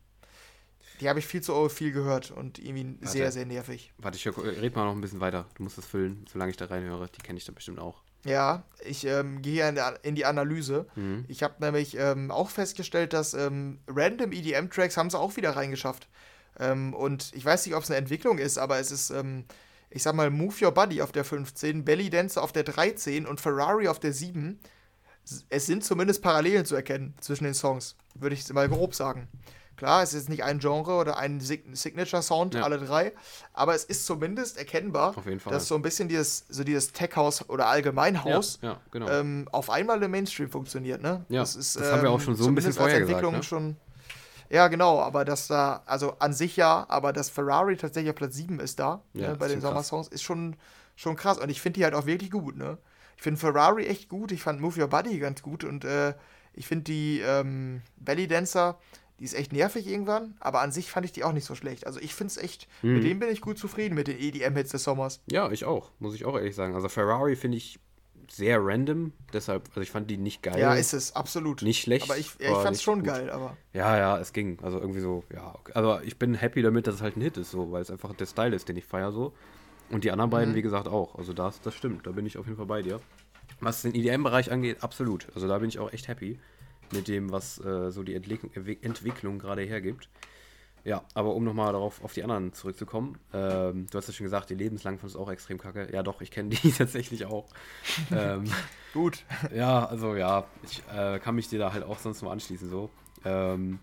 Die habe ich viel zu viel gehört und irgendwie Warte. sehr, sehr nervig. Warte, ich red mal noch ein bisschen weiter. Du musst das füllen, solange ich da reinhöre. Die kenne ich dann bestimmt auch. Ja, ich ähm, gehe in, in, die Analyse. Mhm. Ich habe nämlich ähm, auch festgestellt, dass ähm, random EDM-Tracks haben sie auch wieder reingeschafft. Ähm, und ich weiß nicht, ob es eine Entwicklung ist, aber es ist ähm, ich sag mal, Move Your Body auf der 15, Belly Dancer auf der 13 und Ferrari auf der 7. Es sind zumindest Parallelen zu erkennen zwischen den Songs, würde ich mal grob sagen. Klar, es ist nicht ein Genre oder ein Signature-Sound, ja. alle drei, aber es ist zumindest erkennbar, dass so ein bisschen dieses, so dieses Tech-House oder Allgemeinhaus ja, ja, genau. ähm, auf einmal im Mainstream funktioniert. Ne? Ja, das, ist, das haben wir auch schon so ein bisschen vorher gesagt. Ne? Schon, ja, genau, aber dass da, also an sich ja, aber dass Ferrari tatsächlich auf Platz 7 ist da, ne, bei den Sommersongs, ist schon, schon krass. Und ich finde die halt auch wirklich gut, ne? Ich finde Ferrari echt gut, ich fand Move Your Body ganz gut und äh, ich finde die ähm, Belly Dancer, die ist echt nervig irgendwann, aber an sich fand ich die auch nicht so schlecht. Also ich finde es echt, mhm. mit dem bin ich gut zufrieden, mit den EDM-Hits des Sommers. Ja, ich auch, muss ich auch ehrlich sagen. Also Ferrari finde ich sehr random, deshalb, also ich fand die nicht geil. Ja, ist es, absolut. Nicht schlecht. Aber ich, ja, ich fand es schon gut. geil, aber. Ja, ja, es ging. Also irgendwie so, ja. Okay. Also ich bin happy damit, dass es halt ein Hit ist, so, weil es einfach der Style ist, den ich feiere so. Und die anderen beiden, mhm. wie gesagt, auch. Also das, das stimmt, da bin ich auf jeden Fall bei dir. Was den EDM-Bereich angeht, absolut. Also da bin ich auch echt happy mit dem, was äh, so die Entwicklung, Entwicklung gerade hergibt. Ja, aber um nochmal darauf auf die anderen zurückzukommen, ähm, du hast ja schon gesagt, die lebenslang du auch extrem kacke. Ja, doch, ich kenne die tatsächlich auch. ähm, Gut. Ja, also ja, ich äh, kann mich dir da halt auch sonst nur anschließen so. Ähm,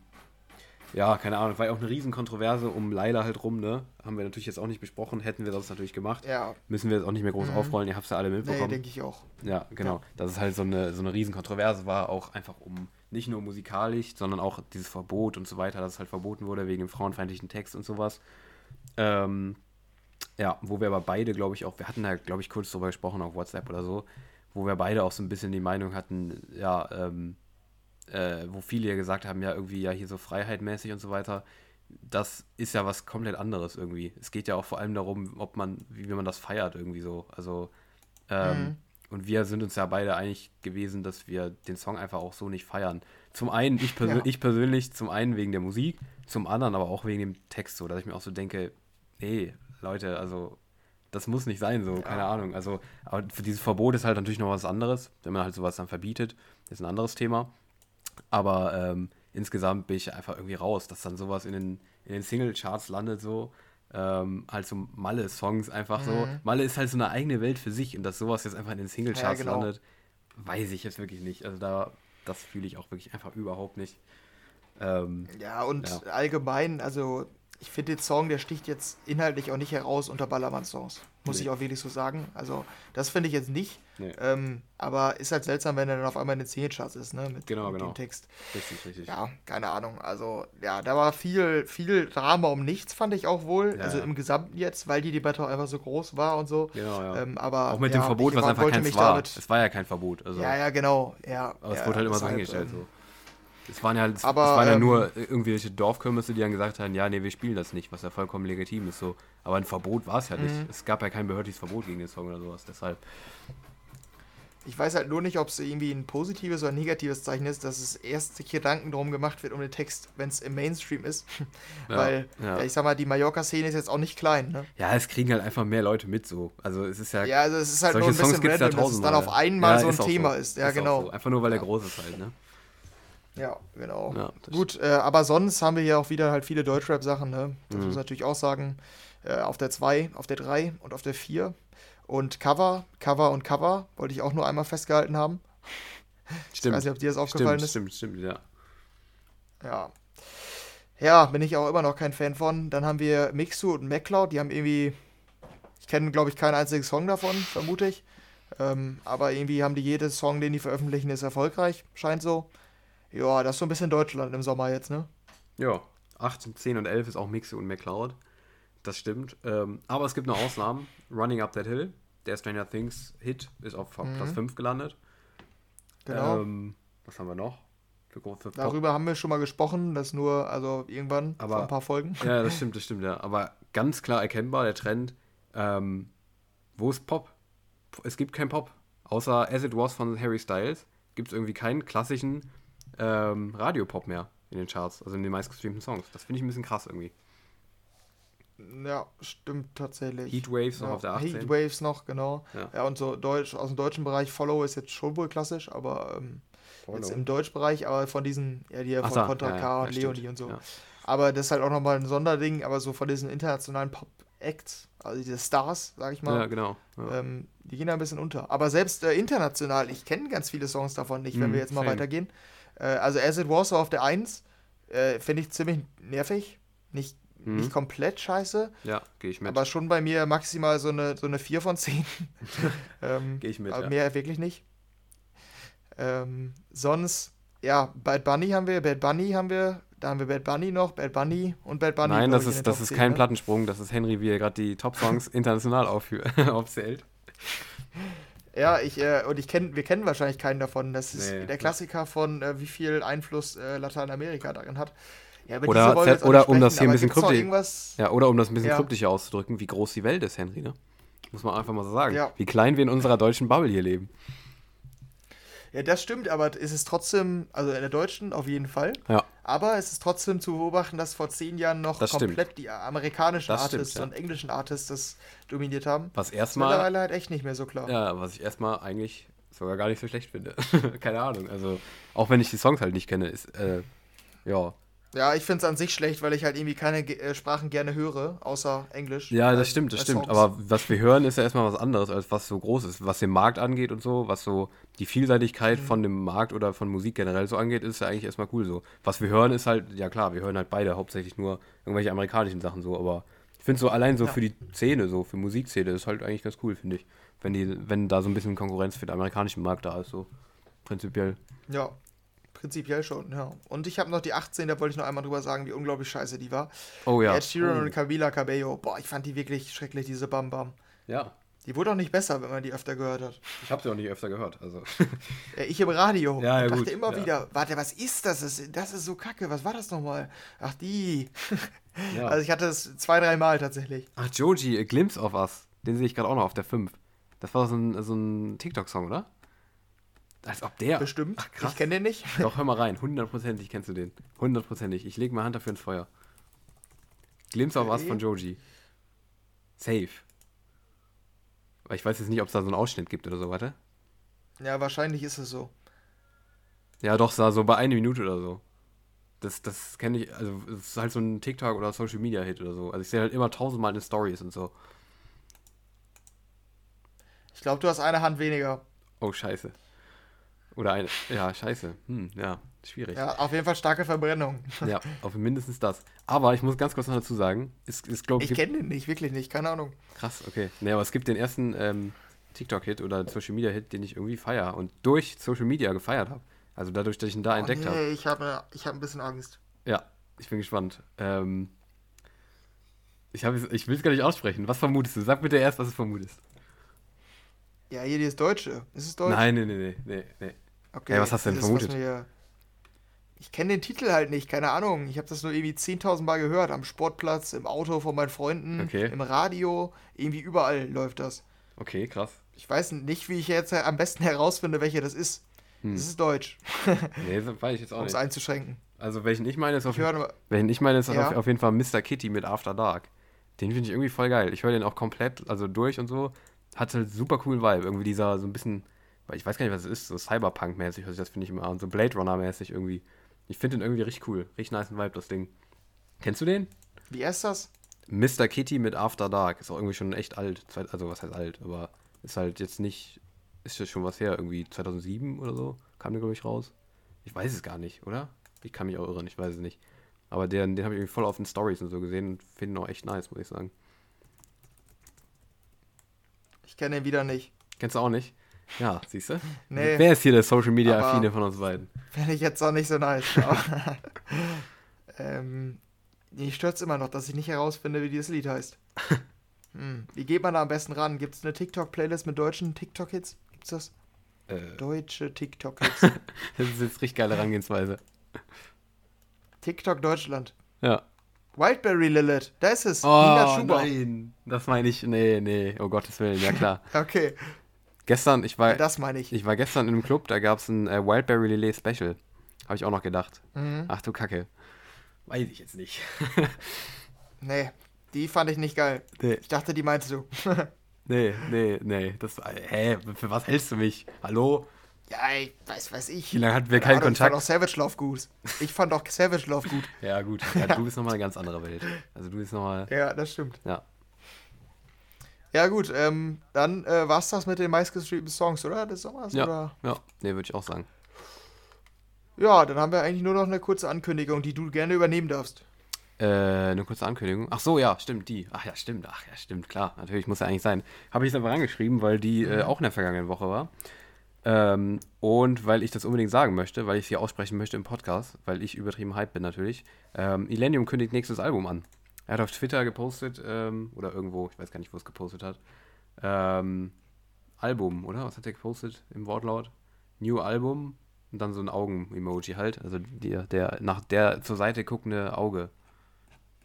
ja, keine Ahnung, war ja auch eine Riesenkontroverse um Leila halt rum, ne? Haben wir natürlich jetzt auch nicht besprochen, hätten wir das natürlich gemacht. Ja. Müssen wir jetzt auch nicht mehr groß mhm. aufrollen, ihr habt es ja alle mitbekommen. Nee, denke ich auch. Ja, genau. Ja. Dass es halt so eine, so eine Riesenkontroverse war, auch einfach um nicht nur musikalisch, sondern auch dieses Verbot und so weiter, dass es halt verboten wurde wegen dem frauenfeindlichen Text und sowas. Ähm, ja, wo wir aber beide, glaube ich, auch, wir hatten da, glaube ich, kurz drüber gesprochen auf WhatsApp oder so, wo wir beide auch so ein bisschen die Meinung hatten, ja, ähm, äh, wo viele ja gesagt haben, ja, irgendwie ja hier so freiheitmäßig und so weiter. Das ist ja was komplett anderes irgendwie. Es geht ja auch vor allem darum, ob man, wie man das feiert irgendwie so. Also, ähm, mhm. Und wir sind uns ja beide einig gewesen, dass wir den Song einfach auch so nicht feiern. Zum einen, ich, persö ja. ich persönlich, zum einen wegen der Musik, zum anderen aber auch wegen dem Text, so, dass ich mir auch so denke, nee, Leute, also das muss nicht sein, so, ja. keine Ahnung. Also, aber für dieses Verbot ist halt natürlich noch was anderes, wenn man halt sowas dann verbietet, ist ein anderes Thema. Aber ähm, insgesamt bin ich einfach irgendwie raus, dass dann sowas in den, in den Single-Charts landet, so ähm, halt so Malle-Songs einfach mhm. so. Malle ist halt so eine eigene Welt für sich und dass sowas jetzt einfach in den Singlecharts ja, genau. landet, weiß ich jetzt wirklich nicht. Also da das fühle ich auch wirklich einfach überhaupt nicht. Ähm, ja, und ja. allgemein, also ich finde den Song, der sticht jetzt inhaltlich auch nicht heraus unter Ballermann-Songs. Muss nee. ich auch wirklich so sagen. Also, das finde ich jetzt nicht. Nee. Ähm, aber ist halt seltsam, wenn er dann auf einmal in den Szenecharts ist, ne? Mit, genau, mit genau. dem Text. Richtig, richtig. Ja, keine Ahnung. Also, ja, da war viel, viel Drama um nichts, fand ich auch wohl. Ja, also im Gesamten jetzt, weil die Debatte auch einfach so groß war und so. Genau, ja. Ähm, aber, auch mit ja, dem Verbot, was einfach keins war. Es war ja kein Verbot. Also. Ja, ja, genau. Ja, aber es ja, wurde halt immer so hingestellt. Ähm, so. Es waren ja, es, aber, es waren ja ähm, nur irgendwelche Dorfkirmesse, die dann gesagt haben, ja, nee, wir spielen das nicht, was ja vollkommen legitim ist. So. Aber ein Verbot war es ja nicht. Mhm. Es gab ja kein behördliches Verbot gegen den Song oder sowas. Deshalb. Ich weiß halt nur nicht, ob es irgendwie ein positives oder ein negatives Zeichen ist, dass es erst sich Gedanken drum gemacht wird um den Text, wenn es im Mainstream ist. Ja, Weil, ja. ich sag mal, die Mallorca-Szene ist jetzt auch nicht klein, ne? Ja, es kriegen halt einfach mehr Leute mit so. Also es ist ja. Ja, also es ist halt nur ein bisschen random, dass es dann auf einmal ja, so ein Thema so. ist. Ja, ist genau. So. Einfach nur, weil der groß ist halt, ne? Ja, genau. Ja, Gut, äh, aber sonst haben wir hier auch wieder halt viele Deutschrap-Sachen, ne? Das mhm. muss ich natürlich auch sagen. Äh, auf der 2, auf der 3 und auf der 4. Und Cover, Cover und Cover wollte ich auch nur einmal festgehalten haben. Stimmt. Ich weiß nicht, ob dir das aufgefallen stimmt, ist. Stimmt, stimmt, ja. Ja. Ja, bin ich auch immer noch kein Fan von. Dann haben wir Mixu und MacLeod, die haben irgendwie. Ich kenne, glaube ich, keinen einzigen Song davon, vermute ich. Ähm, aber irgendwie haben die jedes Song, den die veröffentlichen, ist erfolgreich. Scheint so. Ja, das ist so ein bisschen Deutschland im Sommer jetzt, ne? Ja, 8, 10 und 11 ist auch Mixe und McCloud. Das stimmt. Ähm, aber es gibt noch Ausnahmen. Running Up That Hill, der Stranger Things Hit, ist auf mhm. Platz 5 gelandet. Genau. Ähm, was haben wir noch? Für, für Darüber haben wir schon mal gesprochen, das nur, also irgendwann, aber, vor ein paar Folgen. Ja, das stimmt, das stimmt, ja. Aber ganz klar erkennbar, der Trend, ähm, wo ist Pop? Es gibt kein Pop. Außer As It Was von Harry Styles gibt es irgendwie keinen klassischen ähm, Radiopop mehr in den Charts, also in den meistgestreamten Songs. Das finde ich ein bisschen krass irgendwie. Ja, stimmt tatsächlich. Heatwaves ja, noch auf der 18. Heatwaves noch, genau. Ja. ja, und so Deutsch, aus dem deutschen Bereich Follow ist jetzt schon wohl klassisch, aber ähm, jetzt im Deutschbereich, aber von diesen, ja, die von so, Contra ja, K und Leonie und so. Aber das ist halt auch nochmal ein Sonderding, aber so von diesen internationalen Pop-Acts, also diese Stars, sag ich mal. Ja, genau. Ähm, die gehen da ein bisschen unter. Aber selbst äh, international, ich kenne ganz viele Songs davon nicht, wenn mm, wir jetzt mal same. weitergehen. Äh, also As It Was auf der 1 äh, finde ich ziemlich nervig. Nicht, mhm. nicht komplett scheiße. Ja, gehe ich mit. Aber schon bei mir maximal so eine, so eine 4 von 10. ähm, gehe ich mit. Aber ja. mehr wirklich nicht. Ähm, sonst, ja, Bad Bunny haben wir, Bad Bunny haben wir, da haben wir Bad Bunny noch, Bad Bunny und Bad Bunny. Nein, das ist, das ist 10, kein? Plattensprung, das ist Henry, wie er gerade die Top-Songs international aufzählt. Ja, ich, äh, und ich kenn, wir kennen wahrscheinlich keinen davon. Das ist nee, der Klassiker von, äh, wie viel Einfluss äh, Lateinamerika darin hat. Ja, oder oder um das hier ein bisschen kryptisch. Ja, oder um das ein bisschen ja. kryptischer auszudrücken, wie groß die Welt ist, Henry, ne? Muss man einfach mal so sagen. Ja. Wie klein wir in unserer deutschen Bubble hier leben. Ja, das stimmt, aber ist es trotzdem, also in der deutschen auf jeden Fall. Ja. Aber es ist trotzdem zu beobachten, dass vor zehn Jahren noch das komplett stimmt. die amerikanischen das Artists stimmt, ja. und englischen Artists das dominiert haben. Was erstmal. Mittlerweile halt echt nicht mehr so klar. Ja, was ich erstmal eigentlich sogar gar nicht so schlecht finde. Keine Ahnung. Also, auch wenn ich die Songs halt nicht kenne, ist, äh, ja, ja, ich finde es an sich schlecht, weil ich halt irgendwie keine äh, Sprachen gerne höre, außer Englisch. Ja, das stimmt, das stimmt. Aber was wir hören, ist ja erstmal was anderes, als was so groß ist. Was den Markt angeht und so, was so die Vielseitigkeit mhm. von dem Markt oder von Musik generell so angeht, ist ja eigentlich erstmal cool so. Was wir hören, ist halt, ja klar, wir hören halt beide hauptsächlich nur irgendwelche amerikanischen Sachen so, aber ich finde so allein so ja. für die Szene, so für Musikszene, ist halt eigentlich ganz cool, finde ich. Wenn die, wenn da so ein bisschen Konkurrenz für den amerikanischen Markt da ist, so prinzipiell. Ja, Prinzipiell schon, ja. Und ich habe noch die 18, da wollte ich noch einmal drüber sagen, wie unglaublich scheiße die war. Oh ja. Ed Sheeran oh. und Camila Cabello. Boah, ich fand die wirklich schrecklich, diese Bam Bam. Ja. Die wurde auch nicht besser, wenn man die öfter gehört hat. Ich habe sie auch nicht öfter gehört, also. Ja, ich im Radio. Ja, ja, dachte gut. immer ja. wieder, warte, was ist das? das? ist, das? ist so kacke, was war das nochmal? Ach, die. Ja. Also ich hatte es zwei, drei Mal tatsächlich. Ach, Joji, A Glimpse of Us. Den sehe ich gerade auch noch auf der 5. Das war so ein, so ein TikTok-Song, oder? Als ob der. Bestimmt. Ach, krass. Ich kenne den nicht. Doch, hör mal rein. Hundertprozentig kennst du den. Hundertprozentig. Ich lege mal Hand dafür ins Feuer. Glimpse of Us von Joji. Safe. Weil ich weiß jetzt nicht, ob es da so einen Ausschnitt gibt oder so, warte. Ja, wahrscheinlich ist es so. Ja, doch, so bei einer Minute oder so. Das, das kenne ich, also es ist halt so ein TikTok oder Social Media Hit oder so. Also ich sehe halt immer tausendmal in Stories und so. Ich glaube, du hast eine Hand weniger. Oh, scheiße. Oder eine. Ja, scheiße. Hm, ja, schwierig. Ja, auf jeden Fall starke Verbrennung. Ja, auf mindestens das. Aber ich muss ganz kurz noch dazu sagen, ist, ist glaube ich. Ich kenne den nicht, wirklich nicht, keine Ahnung. Krass, okay. Nee, aber es gibt den ersten ähm, TikTok-Hit oder Social Media-Hit, den ich irgendwie feiere und durch Social Media gefeiert habe. Also dadurch, dass ich ihn da oh, entdeckt nee, habe. Nee, ich habe ich hab ein bisschen Angst. Ja, ich bin gespannt. Ähm, ich, ich will es gar nicht aussprechen. Was vermutest du? Sag bitte erst, was du vermutest. Ja, hier, die ist Deutsche. Ist es Deutsch? Nein, nee, nee, nee, nee. Okay, hey, was hast du denn vermutet? Mir, ich kenne den Titel halt nicht, keine Ahnung. Ich habe das nur irgendwie 10.000 Mal gehört. Am Sportplatz, im Auto von meinen Freunden, okay. im Radio. Irgendwie überall läuft das. Okay, krass. Ich weiß nicht, wie ich jetzt am besten herausfinde, welcher das ist. Hm. Das ist Deutsch. nee, das weiß ich jetzt auch nicht. Um es einzuschränken. Also, welchen ich meine, ist auf, höre, welchen ich meine, ist ja. auf, auf jeden Fall Mr. Kitty mit After Dark. Den finde ich irgendwie voll geil. Ich höre den auch komplett, also durch und so. Hat halt super coolen Vibe. Irgendwie dieser so ein bisschen, ich weiß gar nicht, was es ist, so Cyberpunk-mäßig, also das finde ich immer, und so Blade Runner-mäßig irgendwie. Ich finde den irgendwie richtig cool. Richtig nice Vibe, das Ding. Kennst du den? Wie heißt das? Mr. Kitty mit After Dark. Ist auch irgendwie schon echt alt. Also, was heißt alt? Aber ist halt jetzt nicht. Ist ja schon was her, irgendwie 2007 oder so. Kam der, glaube ich, raus. Ich weiß es gar nicht, oder? Ich kann mich auch irren, ich weiß es nicht. Aber den, den habe ich irgendwie voll auf den Stories und so gesehen und finde ihn auch echt nice, muss ich sagen. Ich kenne ihn wieder nicht. Kennst du auch nicht? Ja, siehst du? Nee. Wer ist hier der Social Media Affine von uns beiden? Finde ich jetzt auch nicht so nice. ähm, mich stört immer noch, dass ich nicht herausfinde, wie dieses Lied heißt. Hm. Wie geht man da am besten ran? Gibt es eine TikTok-Playlist mit deutschen TikTok-Hits? Gibt's das? Äh. Deutsche TikTok-Hits. das ist jetzt richtig geile Herangehensweise. TikTok Deutschland. Ja. Wildberry Lilith, da ist es. Oh, Nina Schuber. nein. Das meine ich, nee, nee, oh Gottes Willen, ja klar. okay. Gestern, ich war. Ja, das meine ich. Ich war gestern in einem Club, da gab es ein äh, Wildberry Lillet Special. Habe ich auch noch gedacht. Mhm. Ach du Kacke. Weiß ich jetzt nicht. nee, die fand ich nicht geil. Nee. Ich dachte, die meinst du. nee, nee, nee. Das, hä, für was hältst du mich? Hallo? Ja, ich weiß, weiß ich. Wie lange hatten wir keinen Kontakt? Ich fand auch Savage Love gut. Ich fand auch Savage Love gut. ja, gut. Ja, du bist nochmal eine ganz andere Welt. Also du bist nochmal. Ja, das stimmt. Ja. Ja, gut, ähm, dann äh, war es das mit den meistgestreamten Songs, oder? Des Sommers? Ja, oder? ja. nee, würde ich auch sagen. Ja, dann haben wir eigentlich nur noch eine kurze Ankündigung, die du gerne übernehmen darfst. Äh, eine kurze Ankündigung. Ach so, ja, stimmt, die. Ach ja, stimmt. Ach ja, stimmt, klar. Natürlich muss ja eigentlich sein. Habe ich es aber rangeschrieben, weil die äh, mhm. auch in der vergangenen Woche war. Ähm, und weil ich das unbedingt sagen möchte, weil ich es hier aussprechen möchte im Podcast, weil ich übertrieben hype bin natürlich. Ähm, Illenium kündigt nächstes Album an. Er hat auf Twitter gepostet, ähm, oder irgendwo, ich weiß gar nicht, wo es gepostet hat. Ähm, Album, oder? Was hat er gepostet im Wortlaut? New Album und dann so ein Augen-Emoji halt. Also der, der nach der zur Seite guckende Auge.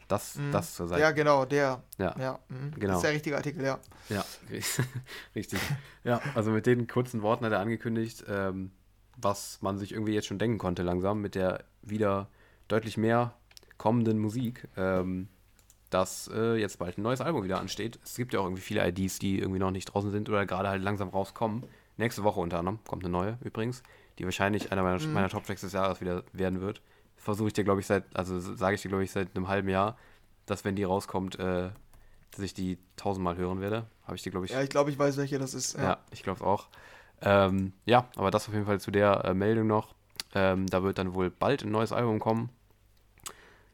Das, mhm. das zur Seite. Ja, genau, der. Ja, ja mhm. genau. Das ist der richtige Artikel, ja. Ja, richtig. ja, also mit den kurzen Worten hat er angekündigt, ähm, was man sich irgendwie jetzt schon denken konnte langsam mit der wieder deutlich mehr kommenden Musik, ähm, dass äh, jetzt bald ein neues Album wieder ansteht. Es gibt ja auch irgendwie viele IDs, die irgendwie noch nicht draußen sind oder gerade halt langsam rauskommen. Nächste Woche unter anderem kommt eine neue übrigens, die wahrscheinlich einer meiner, mhm. meiner Top-Tracks des Jahres wieder werden wird versuche ich dir, glaube ich, seit, also sage ich dir, glaube ich, seit einem halben Jahr, dass wenn die rauskommt, äh, dass ich die tausendmal hören werde. Habe ich dir, glaube ich. Ja, ich glaube, ich weiß, welche das ist. Ja, ja ich glaube es auch. Ähm, ja, aber das auf jeden Fall zu der äh, Meldung noch. Ähm, da wird dann wohl bald ein neues Album kommen.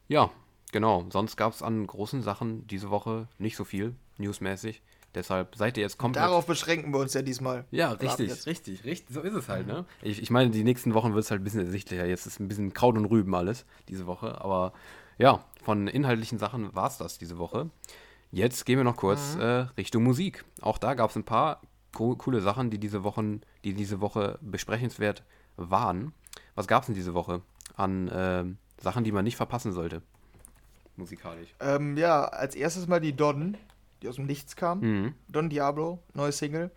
Ja, genau. Sonst gab es an großen Sachen diese Woche nicht so viel, newsmäßig. Deshalb seid ihr jetzt komplett. Darauf beschränken wir uns ja diesmal. Ja, richtig, richtig, richtig. So ist es halt, ne? Ich, ich meine, die nächsten Wochen wird es halt ein bisschen ersichtlicher. Jetzt ist ein bisschen Kraut und Rüben alles diese Woche. Aber ja, von inhaltlichen Sachen war es das diese Woche. Jetzt gehen wir noch kurz mhm. äh, Richtung Musik. Auch da gab es ein paar co coole Sachen, die diese, Wochen, die diese Woche besprechenswert waren. Was gab es denn diese Woche an äh, Sachen, die man nicht verpassen sollte? Musikalisch. Ähm, ja, als erstes mal die Don die aus dem Nichts kam. Mhm. Don Diablo, neue Single.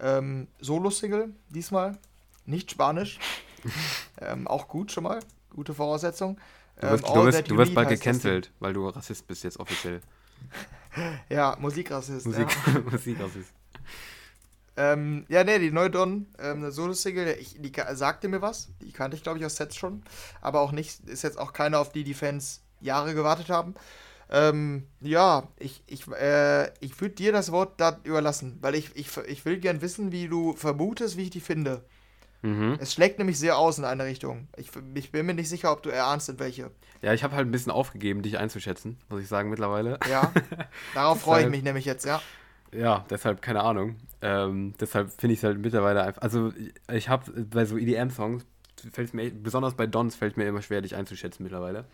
Ähm, Solo-Single diesmal, nicht Spanisch. ähm, auch gut schon mal, gute Voraussetzung. Du wirst, ähm, du wirst, du wirst bald gecancelt, weil du Rassist bist jetzt offiziell. ja, Musikrassist. Musik, ja. Musikrassist. Ähm, ja, ne, die neue Don, ähm, eine Solo-Single, die sagte mir was. Die kannte ich, glaube ich, aus Sets schon. Aber auch nicht, ist jetzt auch keine, auf die die Fans Jahre gewartet haben. Ähm, ja, ich, ich, äh, ich würde dir das Wort da überlassen, weil ich, ich, ich will gern wissen, wie du vermutest, wie ich die finde. Mhm. Es schlägt nämlich sehr aus in eine Richtung. Ich, ich bin mir nicht sicher, ob du erahnst, in welche. Ja, ich habe halt ein bisschen aufgegeben, dich einzuschätzen, muss ich sagen, mittlerweile. Ja, darauf freue ich mich nämlich jetzt, ja. Ja, deshalb keine Ahnung. Ähm, deshalb finde ich es halt mittlerweile einfach. Also, ich habe bei so EDM-Songs, fällt mir, besonders bei Dons, fällt mir immer schwer, dich einzuschätzen mittlerweile.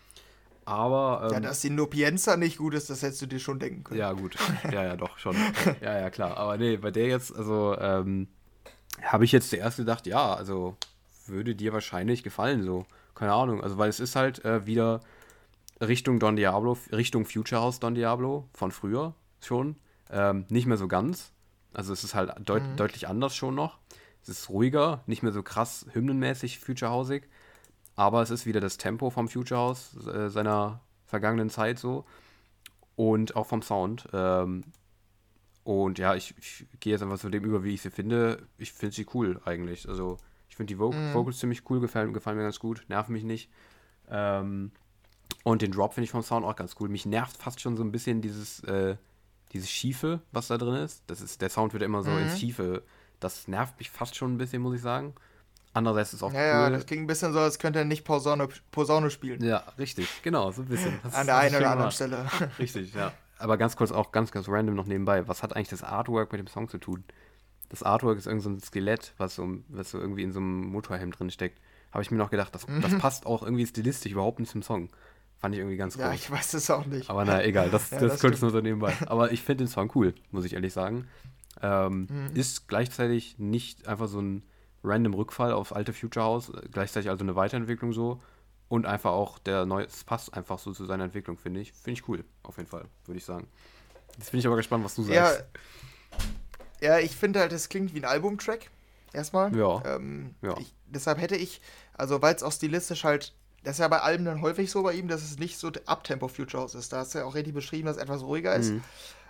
Aber. Ähm, ja, dass die Nopienza nicht gut ist, das hättest du dir schon denken können. Ja, gut. Ja, ja, doch, schon. ja, ja, klar. Aber nee, bei der jetzt, also, ähm, habe ich jetzt zuerst gedacht, ja, also würde dir wahrscheinlich gefallen, so. Keine Ahnung. Also, weil es ist halt äh, wieder Richtung Don Diablo, Richtung Future House Don Diablo von früher schon. Ähm, nicht mehr so ganz. Also, es ist halt deut mhm. deutlich anders schon noch. Es ist ruhiger, nicht mehr so krass hymnenmäßig Future Hausig. Aber es ist wieder das Tempo vom Future House äh, seiner vergangenen Zeit so. Und auch vom Sound. Ähm, und ja, ich, ich gehe jetzt einfach zu dem über, wie ich sie finde. Ich finde sie cool eigentlich. Also ich finde die Voc mm. Vocals ziemlich cool, gefallen, gefallen mir ganz gut, nerven mich nicht. Ähm, und den Drop finde ich vom Sound auch ganz cool. Mich nervt fast schon so ein bisschen dieses, äh, dieses Schiefe, was da drin ist. Das ist. Der Sound wird immer so mhm. ins Schiefe. Das nervt mich fast schon ein bisschen, muss ich sagen. Andererseits ist es auch ja, cool. Ja, das klingt ein bisschen so, als könnte er nicht Posaune, Posaune spielen. Ja, richtig, genau, so ein bisschen. Das An der einen oder anderen Stelle. Richtig, ja aber ganz kurz auch ganz, ganz random noch nebenbei. Was hat eigentlich das Artwork mit dem Song zu tun? Das Artwork ist irgend so ein Skelett, was so, was so irgendwie in so einem Motorhelm drin steckt. Habe ich mir noch gedacht, das, das passt auch irgendwie stilistisch überhaupt nicht zum Song. Fand ich irgendwie ganz cool. Ja, ich weiß es auch nicht. Aber naja, egal, das, ja, das, das könnte nur so nebenbei. Aber ich finde den Song cool, muss ich ehrlich sagen. Ähm, mhm. Ist gleichzeitig nicht einfach so ein random Rückfall auf alte Future House, gleichzeitig also eine Weiterentwicklung so. Und einfach auch der neue, es passt einfach so zu seiner Entwicklung, finde ich. Finde ich cool, auf jeden Fall, würde ich sagen. Jetzt bin ich aber gespannt, was du sagst. Ja, ja ich finde halt, es klingt wie ein Albumtrack. Erstmal. Ja. Ähm, ja. Ich, deshalb hätte ich, also weil es auch stilistisch halt, das ist ja bei Alben dann häufig so bei ihm, dass es nicht so Uptempo Future House ist. Da hast du ja auch richtig beschrieben, dass es etwas ruhiger ist. Mhm.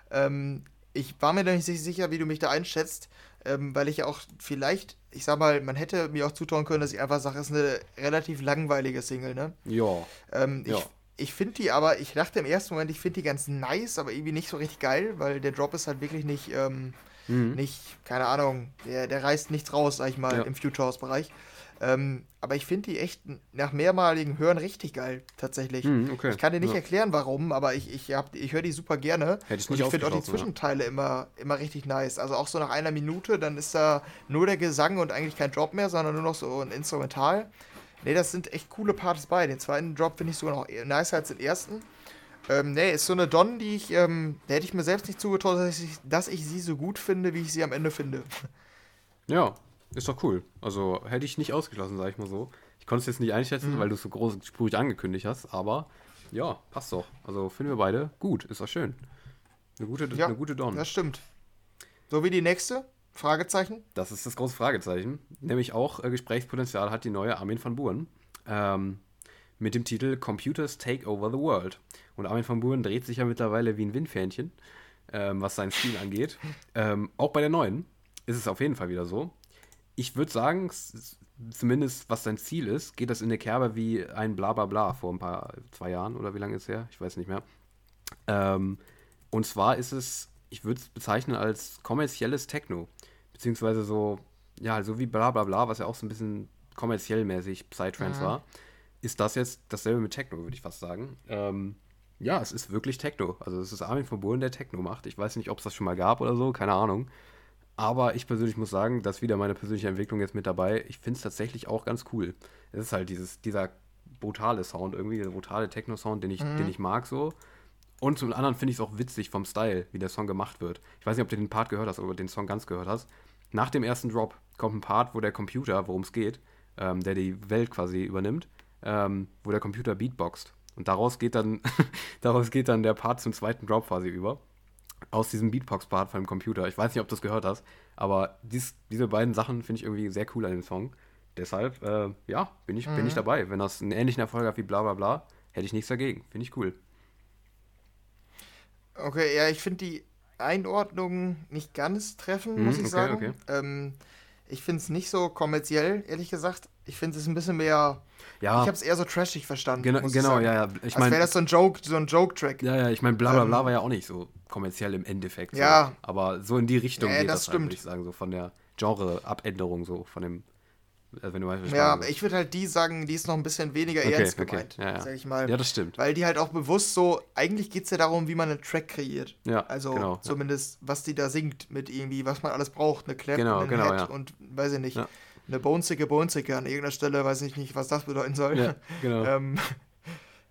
Ähm, ich war mir nicht sicher, wie du mich da einschätzt ähm, weil ich auch vielleicht, ich sag mal, man hätte mir auch zutrauen können, dass ich einfach sage, es ist eine relativ langweilige Single, ne? Ja. Ähm, ja. Ich, ich finde die aber, ich dachte im ersten Moment, ich finde die ganz nice, aber irgendwie nicht so richtig geil, weil der Drop ist halt wirklich nicht, ähm, mhm. nicht, keine Ahnung, der, der reißt nichts raus, sag ich mal, ja. im Future House-Bereich. Ähm, aber ich finde die echt nach mehrmaligen Hören richtig geil, tatsächlich. Mm, okay. Ich kann dir nicht ja. erklären, warum, aber ich, ich, ich höre die super gerne. Hätte ich nicht und ich finde auch die Zwischenteile ja. immer, immer richtig nice. Also auch so nach einer Minute, dann ist da nur der Gesang und eigentlich kein Drop mehr, sondern nur noch so ein Instrumental. Ne, das sind echt coole Parts bei. Den zweiten Drop finde ich sogar noch nicer als den ersten. Ähm, nee, ist so eine Don, die ich, ähm, da hätte ich mir selbst nicht zugetraut, dass ich, dass ich sie so gut finde, wie ich sie am Ende finde. Ja, ist doch cool. Also hätte ich nicht ausgeschlossen, sag ich mal so. Ich konnte es jetzt nicht einschätzen, mhm. weil du es so großspurig angekündigt hast, aber ja, passt doch. Also finden wir beide gut, ist doch schön. Eine gute, ja, eine gute Dawn. Das stimmt. So wie die nächste? Fragezeichen? Das ist das große Fragezeichen. Nämlich auch äh, Gesprächspotenzial hat die neue Armin van Buuren. Ähm, mit dem Titel Computers Take Over the World. Und Armin van Buuren dreht sich ja mittlerweile wie ein Windfähnchen, ähm, was seinen Stil angeht. Ähm, auch bei der neuen ist es auf jeden Fall wieder so ich würde sagen, zumindest was sein Ziel ist, geht das in der Kerbe wie ein Blablabla vor ein paar, zwei Jahren oder wie lange ist es her? Ich weiß nicht mehr. Ähm, und zwar ist es, ich würde es bezeichnen als kommerzielles Techno. Beziehungsweise so, ja, so wie Blablabla, was ja auch so ein bisschen kommerziell mäßig Psytrance mhm. war, ist das jetzt dasselbe mit Techno, würde ich fast sagen. Ähm, ja, es ist wirklich Techno. Also es ist Armin von Buren, der Techno macht. Ich weiß nicht, ob es das schon mal gab oder so, keine Ahnung. Aber ich persönlich muss sagen, das ist wieder meine persönliche Entwicklung jetzt mit dabei. Ich finde es tatsächlich auch ganz cool. Es ist halt dieses, dieser brutale Sound irgendwie, der brutale Techno-Sound, den ich, mhm. den ich mag so. Und zum anderen finde ich es auch witzig vom Style, wie der Song gemacht wird. Ich weiß nicht, ob du den Part gehört hast oder den Song ganz gehört hast. Nach dem ersten Drop kommt ein Part, wo der Computer, worum es geht, ähm, der die Welt quasi übernimmt, ähm, wo der Computer beatboxt. Und daraus geht dann, daraus geht dann der Part zum zweiten Drop quasi über aus diesem Beatbox-Part von dem Computer. Ich weiß nicht, ob du das gehört hast, aber dies, diese beiden Sachen finde ich irgendwie sehr cool an dem Song. Deshalb, äh, ja, bin ich, mhm. bin ich mhm. dabei. Wenn das einen ähnlichen Erfolg hat wie bla bla bla, hätte ich nichts dagegen. Finde ich cool. Okay, ja, ich finde die Einordnung nicht ganz treffend, mhm, muss ich okay, sagen. Okay. Ähm, ich finde es nicht so kommerziell, ehrlich gesagt. Ich finde es ein bisschen mehr. Ja. Ich habe es eher so trashig verstanden. Genau, genau ja, ja. Ich meine, wäre das so ein Joke, so ein Joke-Track. Ja, ja. Ich meine, bla bla bla ähm, war ja auch nicht so kommerziell im Endeffekt. Ja. So. Aber so in die Richtung ja, geht das, das halt, würde ich sagen, so von der Genre-Abänderung so von dem Also wenn du weißt, ja, aber ich würde halt die sagen, die ist noch ein bisschen weniger okay, ernst gemeint, okay. ja, ja. sag ich mal. Ja, das stimmt. Weil die halt auch bewusst so, eigentlich geht es ja darum, wie man einen Track kreiert. Ja, Also genau, zumindest, was die da singt mit irgendwie, was man alles braucht, eine Clap, Genau, einen genau, Head ja. und weiß ich nicht, Ja. Eine Bonezicke, Bonezicke an irgendeiner Stelle, weiß ich nicht, was das bedeuten soll. Ja, genau. ähm,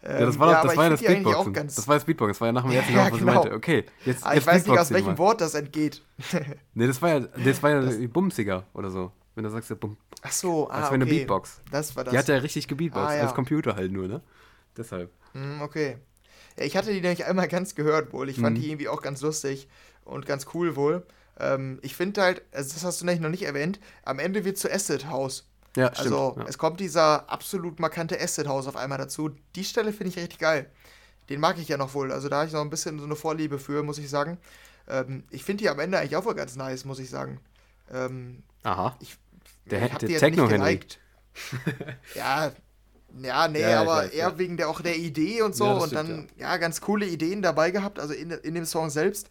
ja, das war, ja, doch, aber das war ja das Beatboxen. Das war das Beatboxen. Das war ja nach dem ersten Ja, Mal, was genau. ich meinte. Okay, jetzt, aber jetzt ich weiß nicht, aus welchem mal. Wort das entgeht. Nee, das war ja, das war ja bumsiger oder so. Wenn du sagst, ja, bum, Ach so, ah, als okay. du Beatbox. Das war das. Die hat ja richtig gebeatboxt, Ah, ja. als Computer halt nur, ne? Deshalb. Hm, okay. Ja, ich hatte die nämlich einmal ganz gehört wohl. Ich fand Mhm. die irgendwie auch ganz lustig und ganz cool wohl. Ähm, ich finde halt, also das hast du nämlich noch nicht erwähnt, am Ende wird zu Acid House. Ja, Also stimmt. es kommt dieser absolut markante Acid House auf einmal dazu. Die Stelle finde ich richtig geil. Den mag ich ja noch wohl. Also da habe ich noch ein bisschen so eine Vorliebe für, muss ich sagen. Ähm, ich finde die am Ende eigentlich auch wohl ganz nice, muss ich sagen. Ähm, ja. Aha. ich Der, ich der jetzt nicht geliked. ja, ja, nee, Ja, ja, aber weiß, eher ja. wegen der auch der Idee und so Ja, und stimmt, dann ja. ganz coole Ideen dabei gehabt, also in, in dem Song selbst.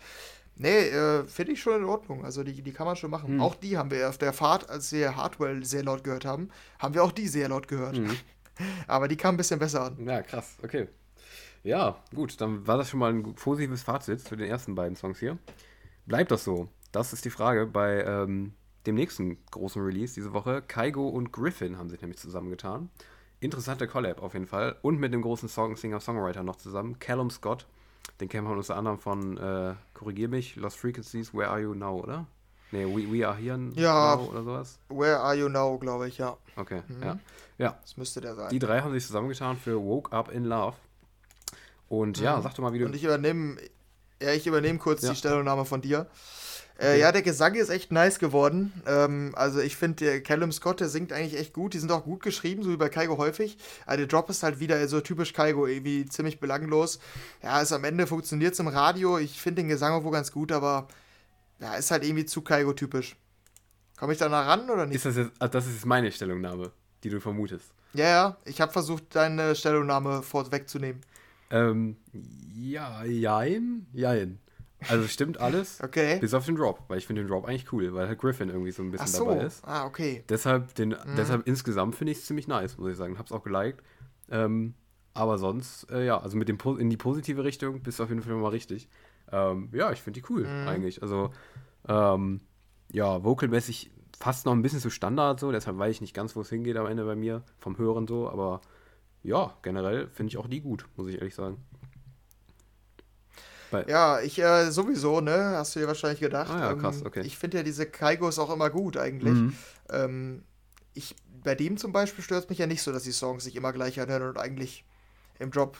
Nee, äh, finde ich schon in Ordnung. Also die, die kann man schon machen. Hm. Auch die haben wir auf der Fahrt, als wir Hardwell sehr laut gehört haben, haben wir auch die sehr laut gehört. Mhm. Aber die kam ein bisschen besser an. Ja, krass, okay. Ja, gut, dann war das schon mal ein positives Fazit zu den ersten beiden Songs hier. Bleibt das so? Das ist die Frage bei ähm, dem nächsten großen Release diese Woche. Kaigo und Griffin haben sich nämlich zusammengetan. Interessante Collab auf jeden Fall. Und mit dem großen Song Singer-Songwriter noch zusammen, Callum Scott. Den kennen wir unter anderem von, äh, korrigier mich, Lost Frequencies, Where Are You Now, oder? Nee, We, we Are Here Ja. Now oder sowas. Where are you now, glaube ich, ja. Okay, Mhm. ja. Ja, Das müsste der sein. die drei haben sich zusammengetan für Woke Up in Love. Und ja, Mhm. sag doch mal, wie du. Und ich übernehme, ja, ich übernehme kurz Ja. die Stellungnahme von dir. Äh. Ja, der Gesang ist echt nice geworden. Ähm, also ich finde, Callum Scott, der singt eigentlich echt gut. Die sind auch gut geschrieben, so wie bei Kaigo häufig. Aber der Drop ist halt wieder so typisch Kaigo, irgendwie ziemlich belanglos. Ja, ist am Ende funktioniert im Radio. Ich finde den Gesang auch wohl ganz gut, aber ja, ist halt irgendwie zu Kaigo-typisch. Komme ich da nah ran oder nicht? Ist das jetzt, also das ist jetzt meine Stellungnahme, die du vermutest. ja, ja, ich habe versucht, deine Stellungnahme vorwegzunehmen. Ähm, ja, jein, jein. Also stimmt alles, Okay. bis auf den Drop, weil ich finde den Drop eigentlich cool, weil halt Griffin irgendwie so ein bisschen so. dabei ist. Ah, okay. Deshalb, den, Mhm. deshalb insgesamt finde ich es ziemlich nice, muss ich sagen. Hab's auch geliked. Ähm, aber sonst, äh, ja, also mit dem Po- in die positive Richtung bist du auf jeden Fall mal richtig. Ähm, ja, ich finde die cool Mhm. eigentlich. Also, ähm, ja, vocalmäßig fast noch ein bisschen zu Standard so, deshalb weiß ich nicht ganz, wo es hingeht am Ende bei mir, vom Hören so, aber ja, generell finde ich auch die gut, muss ich ehrlich sagen. Bei, Ja, ich äh, sowieso, ne? Hast du dir wahrscheinlich gedacht. Ah ja, Ähm, krass, okay. Ich finde ja diese Kaigos auch immer gut eigentlich. Mhm. Ähm, ich, bei dem zum Beispiel stört es mich ja nicht so, dass die Songs sich immer gleich anhören und eigentlich im Drop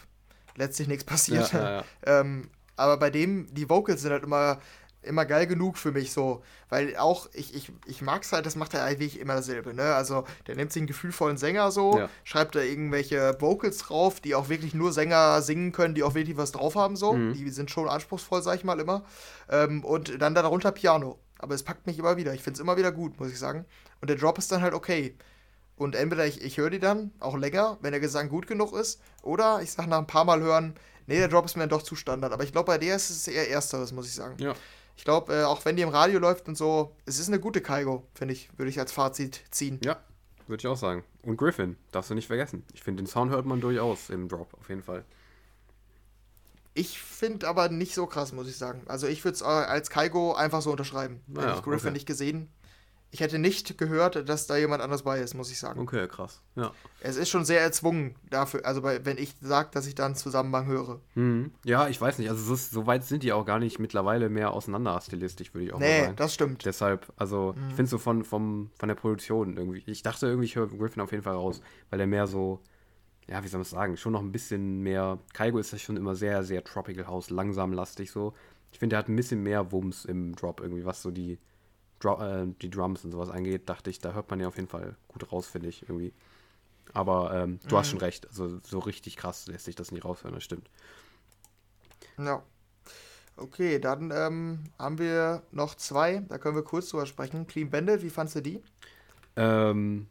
letztlich nichts passiert. Ja, ja. ähm, aber bei dem, die Vocals sind halt immer, immer geil genug für mich so. Weil auch, ich, ich, ich mag es halt, das macht er eigentlich immer dasselbe, ne? Also, der nimmt sich einen gefühlvollen Sänger so, Ja. schreibt da irgendwelche Vocals drauf, die auch wirklich nur Sänger singen können, die auch wirklich was drauf haben so. Mhm. Die sind schon anspruchsvoll, sag ich mal immer. Ähm, und dann darunter Piano. Aber es packt mich immer wieder. Ich finde es immer wieder gut, muss ich sagen. Und der Drop ist dann halt okay. Und entweder ich, ich höre die dann auch länger, wenn der Gesang gut genug ist, oder ich sage nach ein paar Mal hören, nee, der Drop ist mir dann doch zu Standard. Aber ich glaube, bei der ist es eher Ersteres, muss ich sagen. ja. Ich glaube, äh, auch wenn die im Radio läuft und so, es ist eine gute Kaigo, finde ich, würde ich als Fazit ziehen. Ja, würde ich auch sagen. Und Griffin, darfst du nicht vergessen. Ich finde, den Sound hört man durchaus im Drop, auf jeden Fall. Ich finde aber nicht so krass, muss ich sagen. Also ich würde es äh, als Kaigo einfach so unterschreiben. Naja, ich Griffin okay. nicht gesehen. Ich hätte nicht gehört, dass da jemand anders bei ist, muss ich sagen. Okay, krass. Ja. Es ist schon sehr erzwungen dafür, also bei, wenn ich sage, dass ich da einen Zusammenhang höre. Mhm. Ja, ich weiß nicht. Also so, so weit sind die auch gar nicht mittlerweile mehr auseinander stilistisch, würde ich auch mal Nee, sagen. das stimmt. Deshalb, also ich finde so von, vom, von der Produktion irgendwie. Ich dachte irgendwie, ich höre Griffin auf jeden Fall raus, weil er mehr so, ja, wie soll man es sagen, schon noch ein bisschen mehr. Kaigo ist ja schon immer sehr, sehr Tropical House, langsam lastig so. Ich finde, er hat ein bisschen mehr Wumms im Drop irgendwie, was so die, Dro äh, die Drums und sowas angeht, dachte ich, da hört man ja auf jeden Fall gut raus, finde ich irgendwie. Aber ähm, du hast schon recht, also so richtig krass lässt sich das nicht raushören, das stimmt. Ja. Okay, dann ähm, haben wir noch zwei, da können wir kurz drüber sprechen. Clean Bandit, wie fandst du die? Ähm,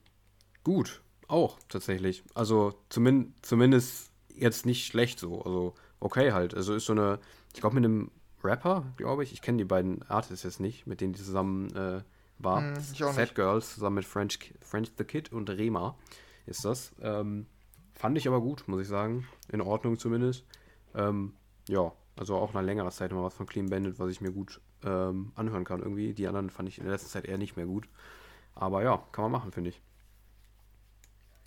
gut, auch tatsächlich. Also zumin zumindest jetzt nicht schlecht so. Also okay halt. Also ist so eine, ich glaube mit einem Rapper, glaube ich. Ich kenne die beiden Artists jetzt nicht, mit denen die zusammen äh, war. Mhm, Sad Girls zusammen mit French, French the Kid und Rema ist das. Ähm, fand ich aber gut, muss ich sagen. In Ordnung zumindest. Ähm, ja, also auch nach längerer Zeit mal was von Clean Bandit, was ich mir gut ähm, anhören kann irgendwie. Die anderen fand ich in der letzten Zeit eher nicht mehr gut. Aber ja, kann man machen, finde ich.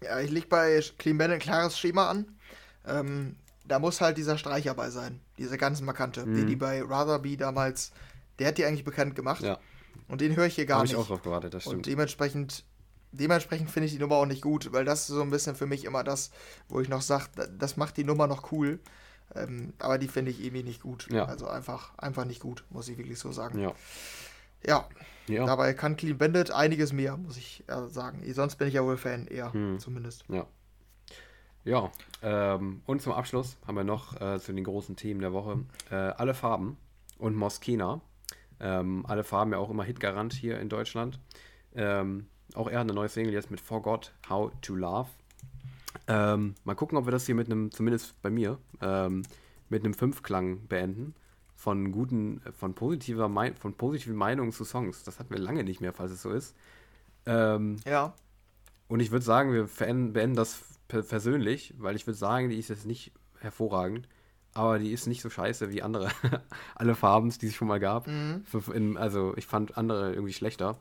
Ja, ich leg bei Clean Bandit ein klares Schema an. Ähm, da muss halt dieser Streicher bei sein. Diese ganz markante, mhm. den die bei Rather Be damals, der hat die eigentlich bekannt gemacht. Ja. Und den höre ich hier gar Hab nicht. Habe ich auch drauf gewartet, das stimmt. Und dementsprechend, dementsprechend finde ich die Nummer auch nicht gut, weil das ist so ein bisschen für mich immer das, wo ich noch sage, das macht die Nummer noch cool. Ähm, aber die finde ich irgendwie nicht gut. Ja. Also einfach, einfach nicht gut, muss ich wirklich so sagen. Ja. Ja. ja. Dabei kann Clean Bandit einiges mehr, muss ich äh, sagen. Sonst bin ich ja wohl Fan, eher hm. zumindest. Ja. Ja, ähm, und zum Abschluss haben wir noch äh, zu den großen Themen der Woche äh, alle Farben und Moskina. Ähm, alle Farben ja auch immer Hitgarant hier in Deutschland. Ähm, auch er hat eine neue Single jetzt mit Forgot How to Love. Ähm, mal gucken, ob wir das hier mit einem, zumindest bei mir, ähm, mit einem Fünfklang beenden. Von guten, von positiver Mein von positiven Meinungen zu Songs. Das hatten wir lange nicht mehr, falls es so ist. Ähm, ja. Und ich würde sagen, wir beenden das persönlich, weil ich würde sagen, die ist jetzt nicht hervorragend, aber die ist nicht so scheiße wie andere, alle Farben, die es schon mal gab. Mhm. Also ich fand andere irgendwie schlechter.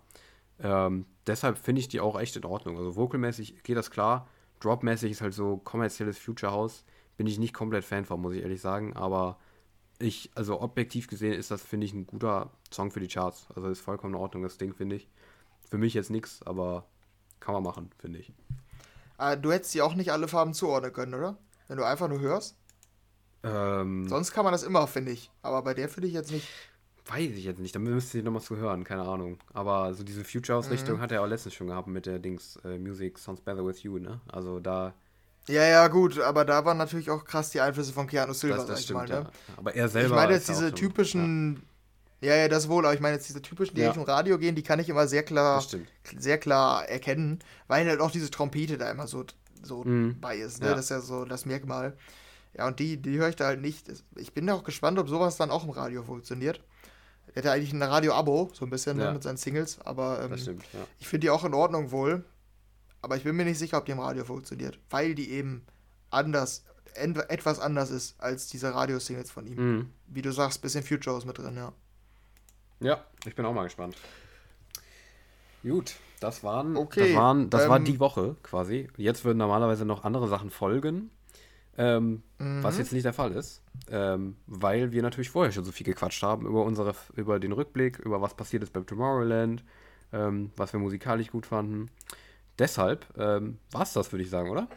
Ähm, deshalb finde ich die auch echt in Ordnung. Also vocalmäßig geht das klar. Dropmäßig ist halt so kommerzielles Future House. Bin ich nicht komplett Fan von, muss ich ehrlich sagen. Aber ich, also objektiv gesehen ist das, finde ich, ein guter Song für die Charts. Also ist vollkommen in Ordnung, das Ding, finde ich. Für mich jetzt nichts, aber kann man machen, finde ich. Äh, du hättest die auch nicht alle Farben zuordnen können, oder? Wenn du einfach nur hörst? Ähm, Sonst kann man das immer, finde ich. Aber bei der finde ich jetzt nicht. Weiß ich jetzt nicht, dann müsste ich nochmal zu hören, keine Ahnung. Aber so diese Future House-Richtung mhm. hat er auch letztens schon gehabt mit der Dings äh, Music Sounds Better With You, ne? Also da. Ja, ja, gut, aber da waren natürlich auch krass die Einflüsse von Keanu Silva, das, das stimmt, mal, ne? ja. Aber er selber. Ich meine jetzt diese typischen. Ja. ja. ja, das wohl, aber ich meine jetzt diese typischen, die ja. Richtung Radio gehen, die kann ich immer sehr klar, sehr klar erkennen, weil halt auch diese Trompete da immer so, so mhm. bei ist, ne? Das ist ja so das Merkmal. Ja, und die, die höre ich da halt nicht. Ich bin auch gespannt, ob sowas dann auch im Radio funktioniert. Er hat ja eigentlich ein Radio-Abo, so ein bisschen ne, ja. ne, mit seinen Singles, aber ähm, stimmt, ja. ich finde die auch in Ordnung wohl. Aber ich bin mir nicht sicher, ob die im Radio funktioniert, weil die eben anders, etwas anders ist als diese Radio-Singles von ihm. Mhm. Wie du sagst, bisschen Futures mit drin, ja. Ja, ich bin auch mal gespannt. Gut, das waren, okay, das, waren, das ähm, war die Woche quasi. Jetzt würden normalerweise noch andere Sachen folgen. Ähm, mhm. Was jetzt nicht der Fall ist, ähm, weil wir natürlich vorher schon so viel gequatscht haben über unsere, über den Rückblick, über was passiert ist beim Tomorrowland, ähm, was wir musikalisch gut fanden. Deshalb ähm, war es das, würde ich sagen, oder?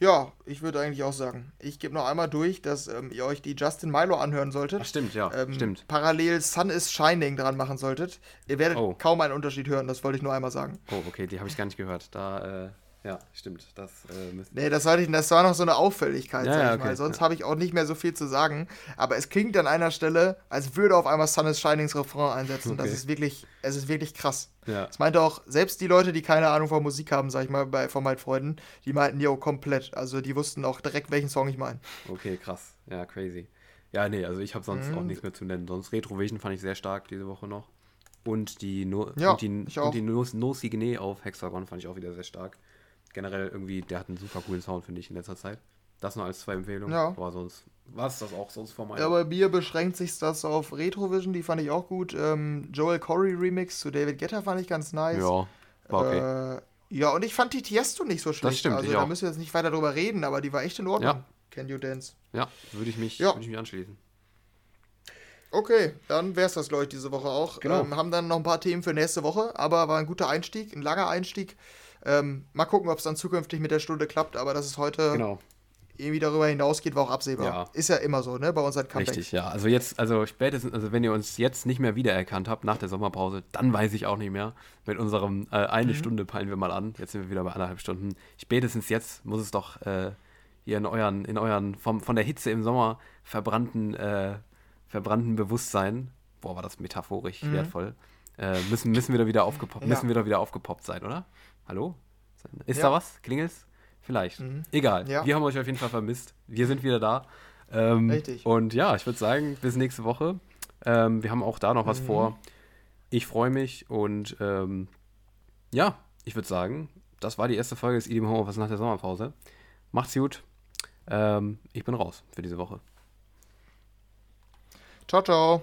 Ja, ich würde eigentlich auch sagen. Ich gebe noch einmal durch, dass ähm, ihr euch die Justin Milo anhören solltet. Ach, stimmt, ja. Ähm, stimmt. Parallel Sun is Shining dran machen solltet. Ihr werdet oh. kaum einen Unterschied hören, das wollte ich nur einmal sagen. Oh, okay, die habe ich gar nicht gehört. Da äh, ja, stimmt. Das, äh, nee, das, war nicht, das war noch so eine Auffälligkeit, ja, sag ich okay, mal. Sonst ja. habe ich auch nicht mehr so viel zu sagen. Aber es klingt an einer Stelle, als würde auf einmal Sun is Shinings Refrain einsetzen. Okay. Das ist wirklich, es ist wirklich krass. Ja. Das meinte auch, selbst die Leute, die keine Ahnung von Musik haben, sag ich mal, bei, von meinen Freunden, die meinten, jo, komplett. Also die wussten auch direkt, welchen Song ich meine. Okay, krass. Ja, crazy. Ja, nee, also ich habe sonst mhm. auch nichts mehr zu nennen. Sonst Retrovision fand ich sehr stark diese Woche noch. Und die, no ja, und die, und die no, no Signé auf Hexagon fand ich auch wieder sehr stark generell irgendwie, der hat einen super coolen Sound, finde ich, in letzter Zeit. Das nur als zwei Empfehlungen. Ja. Aber sonst war es das auch sonst von meiner. Ja, bei mir beschränkt sich das auf Retrovision, die fand ich auch gut. Ähm, Joel Corey Remix zu David Guetta fand ich ganz nice. Ja, war okay. Äh, ja, und ich fand die Tiesto nicht so schlecht. Das stimmt, also da auch. müssen wir jetzt nicht weiter drüber reden, aber die war echt in Ordnung. Ja. Can You Dance? Ja, würde ich, mich, ja. Würd ich mich anschließen. Okay, dann wäre es das, glaube ich, diese Woche auch. Genau. Ähm, haben dann noch ein paar Themen für nächste Woche, aber war ein guter Einstieg, ein langer Einstieg. Ähm, mal gucken, ob es dann zukünftig mit der Stunde klappt, aber dass es heute genau. irgendwie darüber hinausgeht, war auch absehbar. Ja. Ist ja immer so, ne, bei uns Comeback. Richtig, ja. Also jetzt, also spätestens, also wenn ihr uns jetzt nicht mehr wiedererkannt habt nach der Sommerpause, dann weiß ich auch nicht mehr. Mit unserem äh, eine mhm. Stunde peilen wir mal an. Jetzt sind wir wieder bei anderthalb Stunden. Spätestens jetzt muss es doch äh, hier in euren, in euren vom, von der Hitze im Sommer verbrannten, äh, verbrannten Bewusstsein, boah, war das metaphorisch mhm. wertvoll, äh, müssen, müssen, wir da wieder aufgepoppt, ja. müssen wir da wieder aufgepoppt sein, oder? Hallo? Ist ja. da was? Klingelt's? Vielleicht. Mhm. Egal. Ja. Wir haben euch auf jeden Fall vermisst. Wir sind wieder da. Ähm, Richtig. Und ja, ich würde sagen, bis nächste Woche. Ähm, wir haben auch da noch was mhm. vor. Ich freue mich und ähm, ja, ich würde sagen, das war die erste Folge des Idiom Homeoffice nach der Sommerpause. Macht's gut. Ähm, ich bin raus für diese Woche. Ciao, ciao.